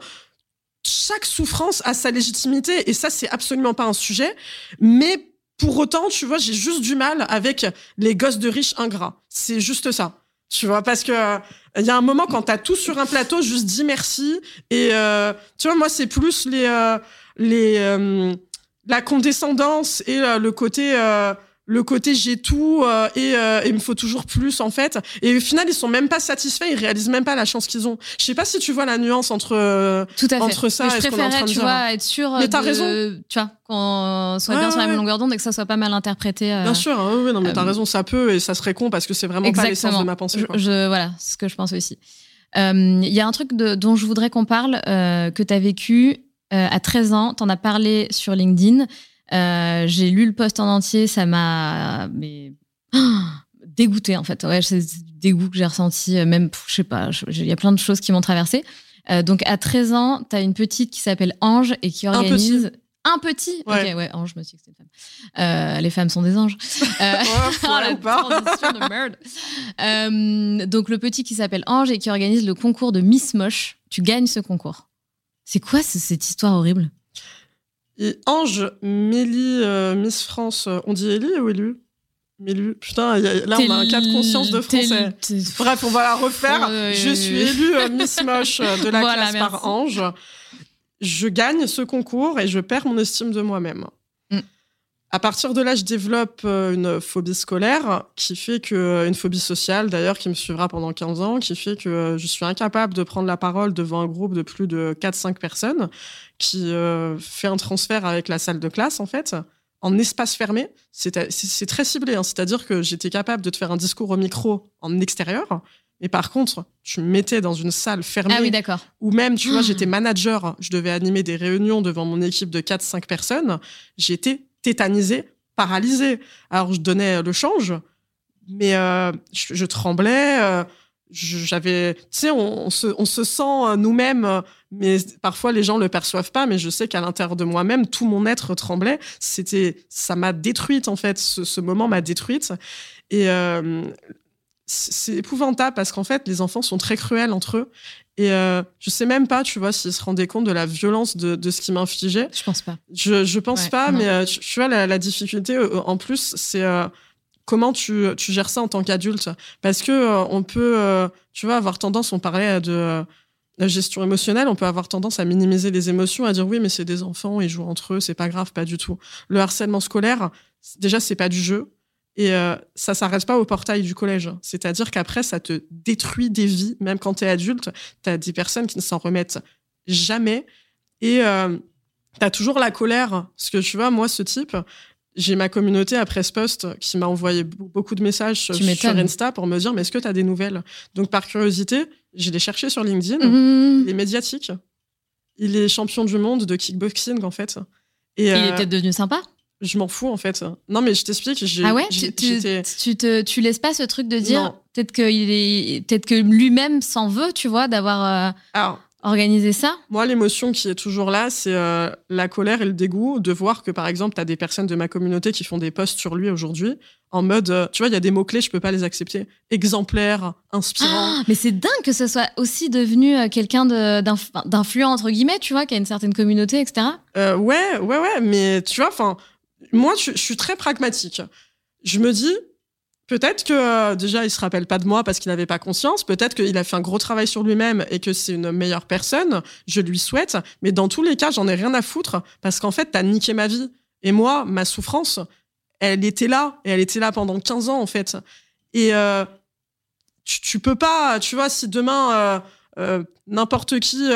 Speaker 2: chaque souffrance a sa légitimité. Et ça, c'est absolument pas un sujet. Mais pour autant, tu vois, j'ai juste du mal avec les gosses de riches ingrats. C'est juste ça. Tu vois, parce que il euh, y a un moment quand t'as tout sur un plateau, juste dis merci. Et euh, tu vois, moi, c'est plus les euh, les la condescendance et le côté le côté j'ai tout euh, et euh, il me faut toujours plus en fait. Et au final ils sont même pas satisfaits ils réalisent même pas la chance qu'ils ont. Je sais pas si tu vois la nuance entre euh,
Speaker 3: tout à fait.
Speaker 2: entre ça
Speaker 3: mais je préférerais tu vois être sûr
Speaker 2: mais t'as raison.
Speaker 3: Tu vois qu'on soit bien sur la même longueur d'onde et que ça soit pas mal interprété
Speaker 2: bien sûr hein, oui non mais t'as raison ça peut et ça serait con parce que c'est vraiment pas l'essence de ma pensée
Speaker 3: Je, je, voilà ce que je pense aussi. Il y a un truc de, dont je voudrais qu'on parle que tu as vécu à 13 ans. T'en as parlé sur LinkedIn euh, j'ai lu le post en entier, ça m'a mais <gasps> dégoûté en fait. Ouais, c'est dégoût que j'ai ressenti. Euh, même, je sais pas, il y a plein de choses qui m'ont traversé. Euh, donc à 13 ans, tu as une petite qui s'appelle Ange et qui organise. Un petit. Un petit Ok, ouais, Ange, je me suis dit que c'était une femme. les femmes sont des anges. <laughs> Euh, oh, <laughs> la transition de merde. donc, le petit qui s'appelle Ange et qui organise le concours de Miss Moche. Tu gagnes ce concours. C'est quoi cette histoire horrible?
Speaker 2: Et Ange, Mélie, euh, Miss France, euh, on dit Élie ou Élu Mélu. Putain, là, on a un cas de conscience de français. Bref, on va la refaire. je suis élue euh, Miss Moche de la <laughs> classe par Ange. Je gagne ce concours et je perds mon estime de moi-même. À partir de là, je développe une phobie scolaire qui fait que, une phobie sociale d'ailleurs, qui me suivra pendant 15 ans, qui fait que je suis incapable de prendre la parole devant un groupe de plus de 4-5 personnes qui euh, fait un transfert avec la salle de classe, en fait, en espace fermé. C'est très ciblé, hein. c'est-à-dire que j'étais capable de te faire un discours au micro en extérieur, mais par contre, tu me mettais dans une salle fermée.
Speaker 3: Ah oui, d'accord.
Speaker 2: Ou même, tu vois, j'étais <gasps> manager, je devais animer des réunions devant mon équipe de 4-5 personnes. J'étais tétanisée, paralysée. Alors, je donnais le change, mais euh, je, tremblais. Euh, j'avais tu sais on, se, on se sent euh, nous-mêmes mais parfois les gens le perçoivent pas mais je sais qu'à l'intérieur de moi-même tout mon être tremblait c'était ça m'a détruite en fait ce, moment m'a détruite et c'est épouvantable parce qu'en fait les enfants sont très cruels entre eux et euh, je sais même pas tu vois s'ils se rendaient compte de la violence de, de ce qui m'infligeait
Speaker 3: je pense pas
Speaker 2: je, je pense pas mais tu, vois la, la difficulté en plus c'est comment tu, tu, gères ça en tant qu'adulte Parce que euh, on peut, euh, tu vois, avoir tendance, on parlait de euh, la gestion émotionnelle, on peut avoir tendance à minimiser les émotions, à dire oui, mais c'est des enfants, ils jouent entre eux, c'est pas grave, pas du tout. Le harcèlement scolaire, déjà, c'est pas du jeu. Et ça s'arrête pas au portail du collège. C'est-à-dire qu'après, ça te détruit des vies, même quand tu es adulte. Tu as des personnes qui ne s'en remettent jamais. Et tu as toujours la colère. Parce que tu vois, moi, ce type, j'ai ma communauté après ce post qui m'a envoyé beaucoup de messages sur Insta pour me dire mais est-ce que tu as des nouvelles? Donc par curiosité, je l'ai cherché sur LinkedIn. Mmh. Il est médiatique. Il est champion du monde de kickboxing en fait.
Speaker 3: Et, il est euh, peut-être devenu sympa?
Speaker 2: Je m'en fous en fait. Non mais je t'explique.
Speaker 3: Ah ouais? tu, tu, te, tu laisses pas ce truc de dire peut-être qu'il est peut-être que lui-même s'en veut, tu vois, d'avoir. Euh... Alors organiser ça?
Speaker 2: Moi, l'émotion qui est toujours là, c'est euh, la colère et le dégoût de voir que, par exemple, tu as des personnes de ma communauté qui font des posts sur lui aujourd'hui en mode, euh, tu vois, il y a des mots-clés, je peux pas les accepter. Exemplaire, inspirant.
Speaker 3: Ah, mais c'est dingue que ce soit aussi devenu quelqu'un d'influent, entre guillemets, tu vois, qui a une certaine communauté, etc.
Speaker 2: ouais, ouais, ouais, mais tu vois, enfin, moi, je suis très pragmatique. Je me dis, Peut-être que euh, déjà il se rappelle pas de moi parce qu'il n'avait pas conscience. Peut-être qu'il a fait un gros travail sur lui-même et que c'est une meilleure personne. Je lui souhaite. Mais dans tous les cas, j'en ai rien à foutre parce qu'en fait, t'as niqué ma vie. Et moi, ma souffrance, elle était là et elle était là pendant 15 ans en fait. Et euh, tu, tu, peux pas, tu vois, si demain euh, n'importe qui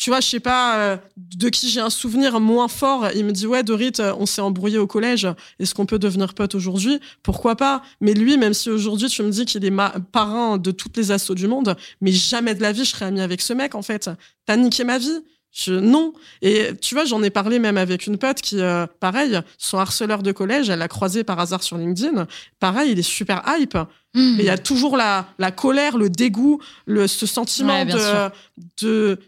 Speaker 2: tu vois, je sais pas euh, de qui j'ai un souvenir moins fort. Il me dit ouais, Dorit, euh, on s'est embrouillé au collège. Est-ce qu'on peut devenir pote aujourd'hui? Pourquoi pas? Mais lui, même si aujourd'hui tu me dis qu'il est ma parrain de toutes les assauts du monde, mais jamais de la vie je serais ami avec ce mec en fait. T'as niqué ma vie? Je, non. Et tu vois, j'en ai parlé même avec une pote qui, euh, pareil, son harceleur de collège, elle l'a croisé par hasard sur LinkedIn. Pareil, il est super hype. Hmm. Il y a toujours la, la colère, le dégoût, le, ce sentiment de, de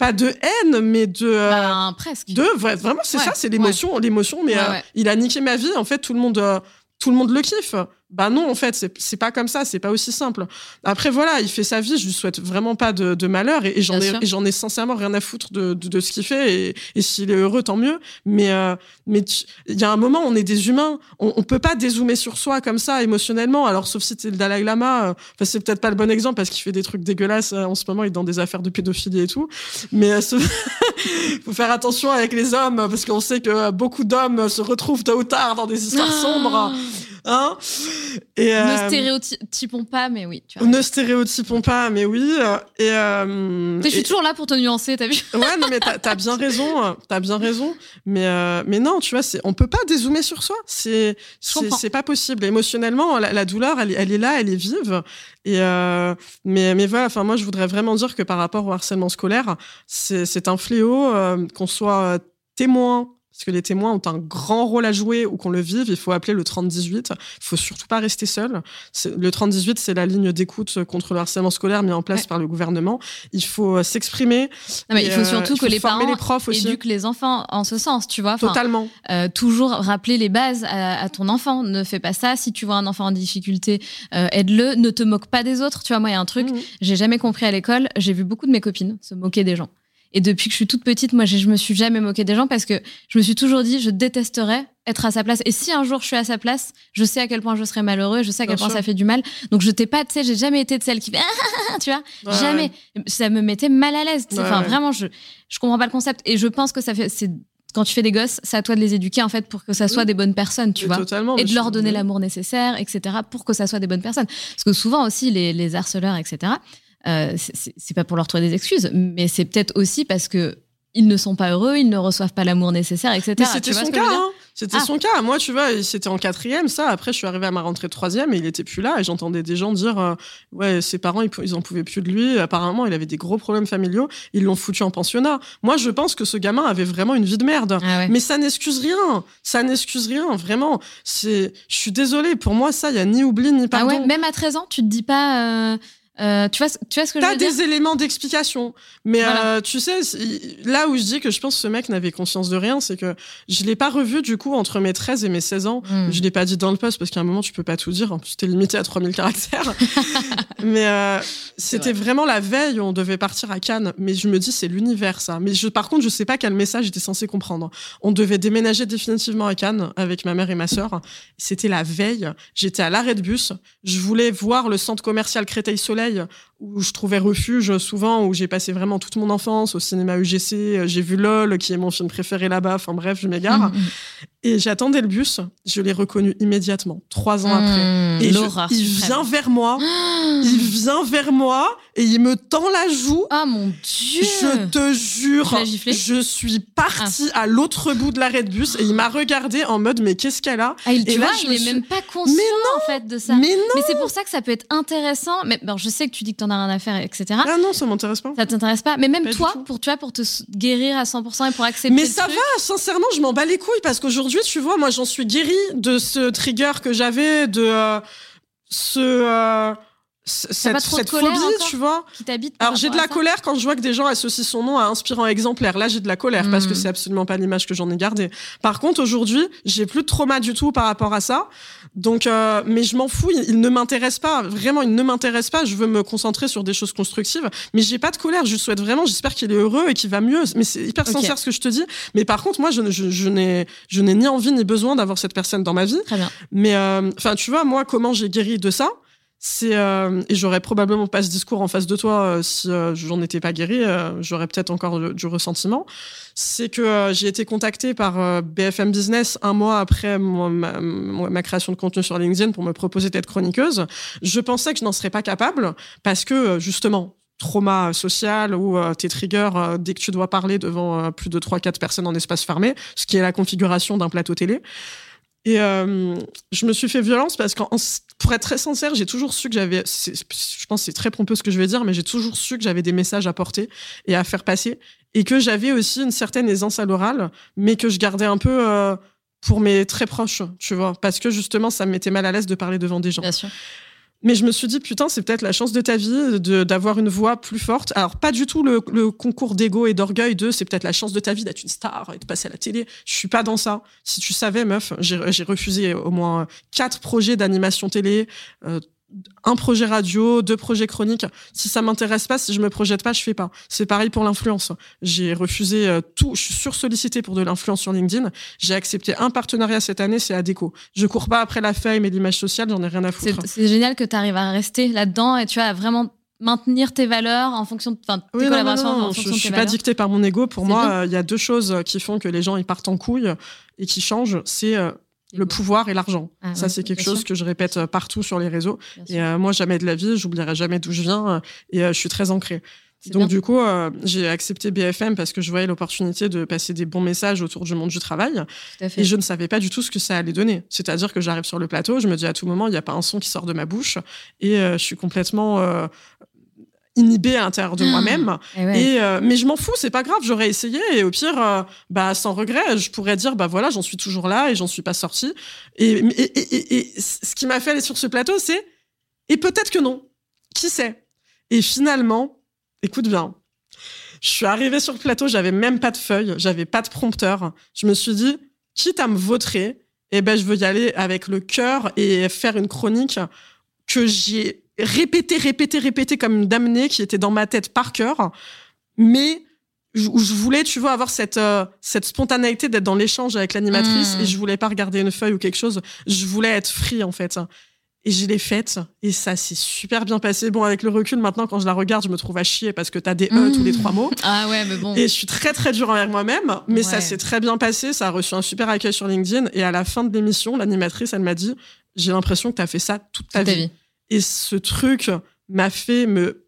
Speaker 2: pas de haine, mais de. Euh,
Speaker 3: bah, presque.
Speaker 2: De, vraiment, c'est ça, c'est l'émotion, l'émotion. Mais euh, il a niqué ma vie. En fait, tout le monde, euh, tout le monde le kiffe. Bah non, en fait, c'est pas comme ça, c'est pas aussi simple. Après, voilà, il fait sa vie, je lui souhaite vraiment pas de, malheur et, j'en ai, j'en ai sincèrement rien à foutre de, de, ce qu'il fait et, s'il est heureux, tant mieux. Mais euh, mais il y a un moment, on est des humains, on, on, peut pas dézoomer sur soi comme ça émotionnellement. Alors, sauf si c'est le Dalai Lama, euh, enfin, c'est peut-être pas le bon exemple parce qu'il fait des trucs dégueulasses euh, en ce moment, il est dans des affaires de pédophilie et tout. Mais <laughs> faut faire attention avec les hommes parce qu'on sait que beaucoup d'hommes se retrouvent tôt ou tard dans des histoires ah. sombres. Hein
Speaker 3: et, euh, ne stéréotypons pas, mais oui.
Speaker 2: Tu ne stéréotypons pas, mais oui. Et,
Speaker 3: euh, je suis toujours là pour te nuancer, t'as vu <laughs>
Speaker 2: Ouais, non, mais t'as as bien raison. T'as bien raison. Mais, euh, mais non, tu vois, on peut pas dézoomer sur soi. C'est c'est pas possible. Émotionnellement, la, douleur, elle, elle, est là, elle est vive. Et euh, mais mais voilà, enfin moi, je voudrais vraiment dire que par rapport au harcèlement scolaire, c'est un fléau euh, qu'on soit témoin parce que les témoins ont un grand rôle à jouer ou qu'on le vive, il faut appeler le 3018. Il faut surtout pas rester seul. Le 3018, c'est la ligne d'écoute contre le harcèlement scolaire mis en place par le gouvernement. Il faut euh, s'exprimer.
Speaker 3: il faut surtout que les parents les profs aussi. éduquent les enfants en ce sens, tu vois.
Speaker 2: Totalement.
Speaker 3: Euh, toujours rappeler les bases à, ton enfant. Ne fais pas ça. Si tu vois un enfant en difficulté, euh, aide-le. Ne te moque pas des autres. Tu vois, moi, il y a un truc, mmh. j'ai jamais compris à l'école. J'ai vu beaucoup de mes copines se moquer des gens. Et depuis que je suis toute petite, moi, je me suis jamais moquée des gens parce que je me suis toujours dit, je détesterais être à sa place. Et si un jour je suis à sa place, je sais à quel point je serais malheureux, je sais à quel point ça fait du mal. Donc je t'ai pas, tu sais, j'ai jamais été de celle qui fait, tu vois, jamais. Ça me mettait mal à l'aise. Enfin, vraiment, je, je comprends pas le concept. Et je pense que ça fait, c'est quand tu fais des gosses, c'est à toi de les éduquer en fait pour que ça soit des bonnes personnes, tu vois, et de leur donner l'amour nécessaire, etc., pour que ça soit des bonnes personnes. Parce que souvent aussi les, les harceleurs, etc. Euh, c'est pas pour leur trouver des excuses, mais c'est peut-être aussi parce que ils ne sont pas heureux, ils ne reçoivent pas l'amour nécessaire, etc.
Speaker 2: Mais c'était son cas. Hein. C'était ah. son cas. Moi, tu vois, c'était en quatrième, ça. Après, je suis arrivée à ma rentrée de troisième et il était plus là. Et j'entendais des gens dire, euh, ouais, ses parents, ils, ils en pouvaient plus de lui. Apparemment, il avait des gros problèmes familiaux. Ils l'ont foutu en pensionnat. Moi, je pense que ce gamin avait vraiment une vie de merde. Ah Mais ça n'excuse rien. Ça n'excuse rien, vraiment. C'est, je suis désolée. Pour moi, ça, il y a ni oubli ni pardon. Ah ouais,
Speaker 3: même à 13 ans, tu te dis pas. Euh, euh, tu, vois, tu vois ce que je veux
Speaker 2: dire T'as des éléments d'explication. Mais euh, tu sais, là où je dis que je pense que ce mec n'avait conscience de rien, c'est que je l'ai pas revu du coup entre mes 13 et mes 16 ans. Hmm. Je l'ai pas dit dans le post parce qu'à un moment, tu peux pas tout dire. En plus, t'es limité à 3000 caractères. <laughs> mais euh, c'était vraiment la veille où on devait partir à Cannes. Mais je me dis, c'est l'univers, ça. Mais je, par contre, je sais pas quel message j'étais censé comprendre. On devait déménager définitivement à Cannes avec ma mère et ma sœur. C'était la veille. J'étais à l'arrêt de bus. Je voulais voir le centre commercial Créteil-Soleil travail où je trouvais refuge souvent, où j'ai passé vraiment toute mon enfance au cinéma UGC. J'ai vu LOL, qui est mon film préféré là-bas. Enfin bref, je m'égare. Mm, mm. Et j'attendais le bus, je l'ai reconnu immédiatement, trois ans après.
Speaker 3: Mmh, et
Speaker 2: il vient vers moi, <gasps> il vient vers moi et il me tend la joue.
Speaker 3: Ah mon dieu
Speaker 2: Je te jure, je suis partie ah. à l'autre bout de l'arrêt de bus et il m'a <gasps> regardé en mode mais qu'est-ce qu'elle a?
Speaker 3: Ah, il,
Speaker 2: Et
Speaker 3: là, vois, je il est même pas conscient en fait de ça.
Speaker 2: Mais non
Speaker 3: Mais c'est pour ça que ça peut être intéressant. Mais bon, je sais que tu dis que t'en rien à faire, etc.
Speaker 2: Ah non, ça m'intéresse pas.
Speaker 3: Ça t'intéresse pas. Mais même toi, pour toi, pour te guérir à 100% et pour accepter.
Speaker 2: Mais ça va, sincèrement, je m'en bats les couilles parce qu'aujourd'hui tu vois, moi, j'en suis guérie de ce trigger que j'avais, de euh, ce. Euh, cette, cette phobie, tu vois.
Speaker 3: Qui.
Speaker 2: Alors j'ai de la colère quand je vois que des gens associent son nom à inspirant exemplaire. Là, j'ai de la colère parce que hmm. c'est absolument pas l'image que j'en ai gardée. Par contre, aujourd'hui, j'ai plus de trauma du tout par rapport à ça. Donc, euh, mais je m'en fous. Il, ne m'intéresse pas. Vraiment, il ne m'intéresse pas. Je veux me concentrer sur des choses constructives. Mais j'ai pas de colère. Je souhaite vraiment. J'espère qu'il est heureux et qu'il va mieux. Mais c'est hyper sincère ce que je te dis. Mais par contre, moi, je, je, je n'ai, je n'ai ni envie ni besoin d'avoir cette personne dans ma vie.
Speaker 3: Très bien.
Speaker 2: Mais euh, enfin, tu vois, moi, comment j'ai guéri de ça? C'est euh, et j'aurais probablement pas ce discours en face de toi euh, si euh, j'en étais pas guéri j'aurais peut-être encore du ressentiment c'est que j'ai été contactée par BFM Business un mois après ma, ma, création de contenu sur LinkedIn pour me proposer d'être chroniqueuse je pensais que je n'en serais pas capable parce que justement trauma social ou tes triggers dès que tu dois parler devant plus de 3-4 personnes en espace fermé, ce qui est la configuration d'un plateau télé. Et euh, je me suis fait violence parce que, pour être très sincère, j'ai toujours su que j'avais, je pense c'est très pompeux ce que je vais dire, mais j'ai toujours su que j'avais des messages à porter et à faire passer, et que j'avais aussi une certaine aisance à l'oral, mais que je gardais un peu euh, pour mes très proches, tu vois, parce que justement, ça me mettait mal à l'aise de parler devant des gens.
Speaker 3: Bien sûr.
Speaker 2: Mais je me suis dit, putain, c'est peut-être la chance de ta vie d'avoir une voix plus forte. Alors, pas du tout le, concours d'ego et d'orgueil de c'est peut-être la chance de ta vie d'être une star et de passer à la télé. Je suis pas dans ça. Si tu savais, meuf, j'ai refusé au moins quatre projets d'animation télé. Euh, un projet radio, deux projets chroniques. Si ça m'intéresse pas, si je me projette pas, je fais pas. C'est pareil pour l'influence. J'ai refusé euh, tout. Je suis sursollicité pour de l'influence sur LinkedIn. J'ai accepté un partenariat cette année, c'est Adeco. Je cours pas après la fame et l'image sociale, j'en ai rien à foutre.
Speaker 3: C'est génial que tu arrives à rester là-dedans et tu vois, vraiment maintenir tes valeurs en fonction de enfin, tes collaborations
Speaker 2: je, suis pas dictée par mon ego pour moi euh, il y a deux choses qui font que les gens ils partent en couille et qui changent c'est euh, le pouvoir et l'argent. Ah ça, c'est quelque chose que je répète euh, partout sur les réseaux. et euh, moi, jamais de la vie, j'oublierai jamais d'où je viens euh, et je suis très ancrée. Donc du coup, j'ai accepté BFM parce que je voyais l'opportunité de passer des bons messages autour du monde du travail. Et je ne savais pas du tout ce que ça allait donner. C'est-à-dire que j'arrive sur le plateau, je me dis à tout moment, il n'y a pas un son qui sort de ma bouche. Et je suis complètement inhibé à l'intérieur de moi-même. Eh et, euh, mais je m'en fous, c'est pas grave, j'aurais essayé et au pire, euh, bah sans regret, je pourrais dire bah voilà, j'en suis toujours là et j'en suis pas sorti. Et, et, et, ce qui m'a fait aller sur ce plateau, c'est et peut-être que non, qui sait? Et finalement, écoute bien, je suis arrivée sur le plateau, j'avais même pas de feuille, j'avais pas de prompteur. Je me suis dit, quitte à me vautrer, eh ben je veux y aller avec le cœur et faire une chronique que j'ai répété, répété, répété comme une damnée qui était dans ma tête par cœur, mais où je voulais, tu vois, avoir cette euh, cette spontanéité d'être dans l'échange avec l'animatrice mmh. et je voulais pas regarder une feuille ou quelque chose. Je voulais être free en fait. Et je l'ai faite et ça s'est super bien passé. Bon, avec le recul, maintenant, quand je la regarde, je me trouve à chier parce que t'as des E tous les trois mots. <laughs>
Speaker 3: Ah ouais, mais bon.
Speaker 2: Et je suis très très dur envers moi-même, mais ça s'est très bien passé. Ça a reçu un super accueil sur LinkedIn et à la fin de l'émission, l'animatrice, elle m'a dit, j'ai l'impression que t'as fait ça toute ta vie. Et ce truc m'a fait me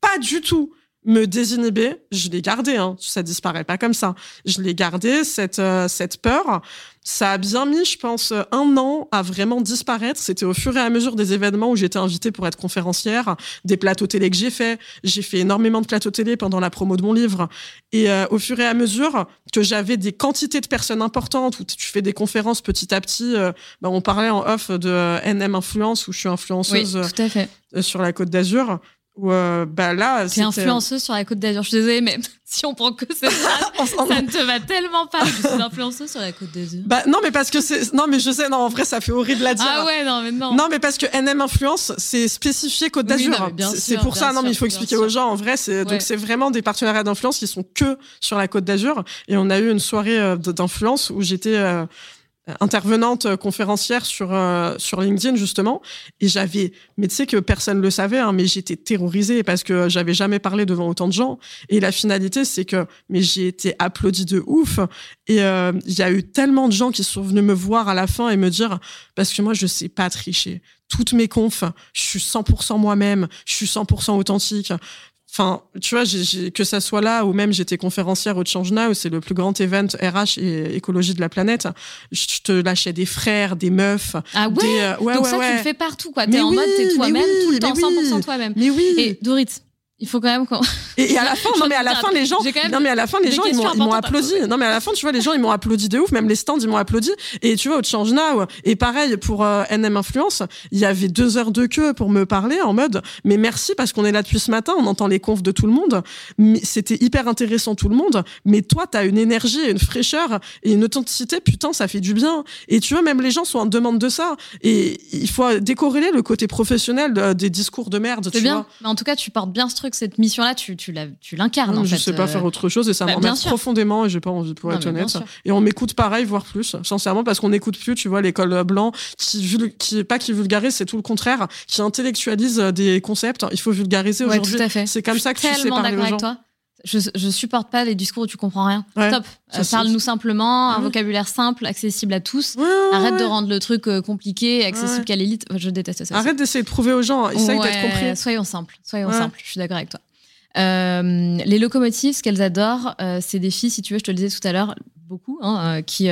Speaker 2: pas du tout me désinhiber, je l'ai gardé, hein, ça disparaît pas comme ça. Je l'ai gardé cette euh, cette peur. Ça a bien mis, je pense, un an à vraiment disparaître. C'était au fur et à mesure des événements où j'étais invitée pour être conférencière, des plateaux télé que j'ai fait. J'ai fait énormément de plateaux télé pendant la promo de mon livre. Et euh, au fur et à mesure que j'avais des quantités de personnes importantes, où tu fais des conférences petit à petit, euh, bah, on parlait en off de NM Influence, où je suis influenceuse
Speaker 3: tout à fait.
Speaker 2: sur la Côte d'Azur. Ou bah là,
Speaker 3: c'est influenceuse sur la Côte d'Azur. Je suis désolée, mais <laughs> si on prend que cette phrase, ça <laughs> ne te va tellement pas. Je suis influenceuse sur la Côte d'Azur.
Speaker 2: Bah non, mais parce que c'est non, mais je sais, non, en vrai, ça fait horrible à dire.
Speaker 3: Ah ouais, non, mais non.
Speaker 2: Non, mais parce que NM influence, c'est spécifié Côte d'Azur. c'est pour ça. non, mais il faut expliquer aux gens. En vrai, c'est donc c'est vraiment des partenariats d'influence qui sont que sur la Côte d'Azur. Et on a eu une soirée euh, d'influence où j'étais euh, intervenante euh, conférencière sur euh, sur LinkedIn justement. Et j'avais mais tu sais que personne le savait hein, mais j'étais terrorisée parce que j'avais jamais parlé devant autant de gens. Et la finalité c'est que mais j'ai été applaudie de ouf. Et euh, il y a eu tellement de gens qui sont venus me voir à la fin et me dire parce que moi je sais pas tricher. Toutes mes confs, je suis 100% moi-même, je suis 100% authentique. Enfin, tu vois, que ça soit là ou même j'étais conférencière au Change Now, c'est le plus grand event RH et écologie de la planète. Je te lâchais des frères, des meufs.
Speaker 3: Ah ouais,
Speaker 2: euh,
Speaker 3: ouais Donc ça, tu le fais partout, quoi. T'es en mode, t'es toi-même, tout le temps, 100% toi-même.
Speaker 2: Mais oui.
Speaker 3: Et Dorit, il faut quand même qu'on.
Speaker 2: Et, à la fin, <laughs> non mais à la fin les gens, non mais à la fin les gens ils m'ont applaudi. Non mais à la fin tu vois les gens ils m'ont applaudi de ouf, même les stands ils m'ont applaudi. Et tu vois au Change Now et pareil pour euh, NM Influence, il y avait deux heures de queue pour me parler en mode mais merci parce qu'on est là depuis ce matin, on entend les confs de tout le monde. Mais c'était hyper intéressant tout le monde. Mais toi t'as une énergie, une fraîcheur et une authenticité, putain ça fait du bien. Et tu vois même les gens sont en demande de ça. Et il faut décorréler le côté professionnel des discours de merde.
Speaker 3: C'est bien. Mais en tout cas tu portes bien ce truc cette mission-là, tu, tu l'incarnes.
Speaker 2: Je ne sais pas euh. faire autre chose et ça bah, m'emmerde profondément et j'ai pas envie, pour être honnête. Et on m'écoute pareil, voire plus, sincèrement, parce qu'on n'écoute plus, tu vois, l'école blanc qui, qui, pas qui vulgarise, c'est tout le contraire, qui intellectualise des concepts. Il faut vulgariser aujourd'hui. C'est comme ça que tu sais parler aux gens. Toi.
Speaker 3: Je, je supporte pas les discours où tu comprends rien. Stop. Euh, parle-nous simplement, un vocabulaire simple, accessible à tous. Arrête de rendre le truc euh, compliqué, accessible qu'à l'élite. Je déteste ça.
Speaker 2: Arrête d'essayer de prouver aux gens. Essaye d'être compris.
Speaker 3: Soyons simples. Soyons simples. Je suis d'accord avec toi. Euh, les locomotives, ce qu'elles adorent, c'est des filles, si tu veux, je te le disais tout à l'heure, beaucoup, hein, qui,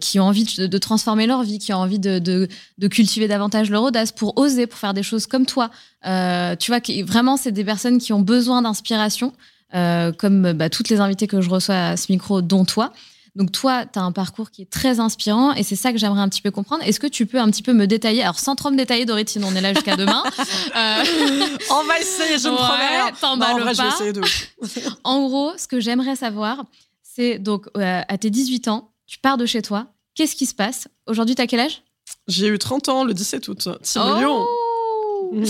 Speaker 3: qui ont envie de, transformer leur vie, qui ont envie de, de, cultiver davantage leur audace pour oser, pour faire des choses comme toi. tu vois, vraiment, c'est des personnes qui ont besoin d'inspiration. Euh, comme bah, toutes les invités que je reçois à ce micro, dont toi. Donc toi, tu as un parcours qui est très inspirant et c'est ça que j'aimerais un petit peu comprendre. Est-ce que tu peux un petit peu me détailler, alors sans trop me détailler Dorit, sinon on est là jusqu'à demain. <laughs>
Speaker 2: Euh, on va essayer, je me promets.
Speaker 3: T'emballes pas. <laughs> <laughs> en gros, ce que j'aimerais savoir, c'est donc euh, à tes 18 ans, tu pars de chez toi. Qu'est-ce qui se passe? Aujourd'hui, tu as quel âge?
Speaker 2: J'ai eu 30 ans le 17 août. millions.
Speaker 3: Oh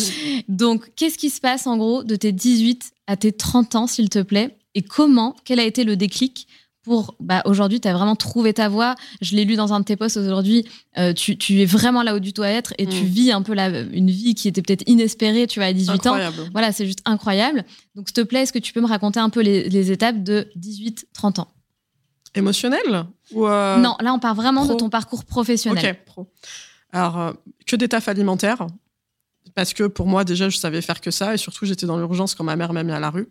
Speaker 3: donc, qu'est-ce qui se passe en gros de tes 18 à tes 30 ans, s'il te plaît Et comment Quel a été le déclic pour bah, aujourd'hui, tu as vraiment trouvé ta voie? Je l'ai lu dans un de tes posts aujourd'hui. Euh, tu, es vraiment là où tu dois être et tu mm. vis un peu la, une vie qui était peut-être inespérée, tu vois, à 18
Speaker 2: incroyable.
Speaker 3: ans. Voilà, c'est juste incroyable. Donc, s'il te plaît, est-ce que tu peux me raconter un peu les, étapes de 18-30 ans?
Speaker 2: Émotionnel ou euh,
Speaker 3: Non, là, on part vraiment de ton parcours professionnel.
Speaker 2: Ok, pro. Alors, euh, que des tafs alimentaires parce que pour moi, déjà, je savais faire que ça. Et surtout, j'étais dans l'urgence quand ma mère m'a mis à la rue.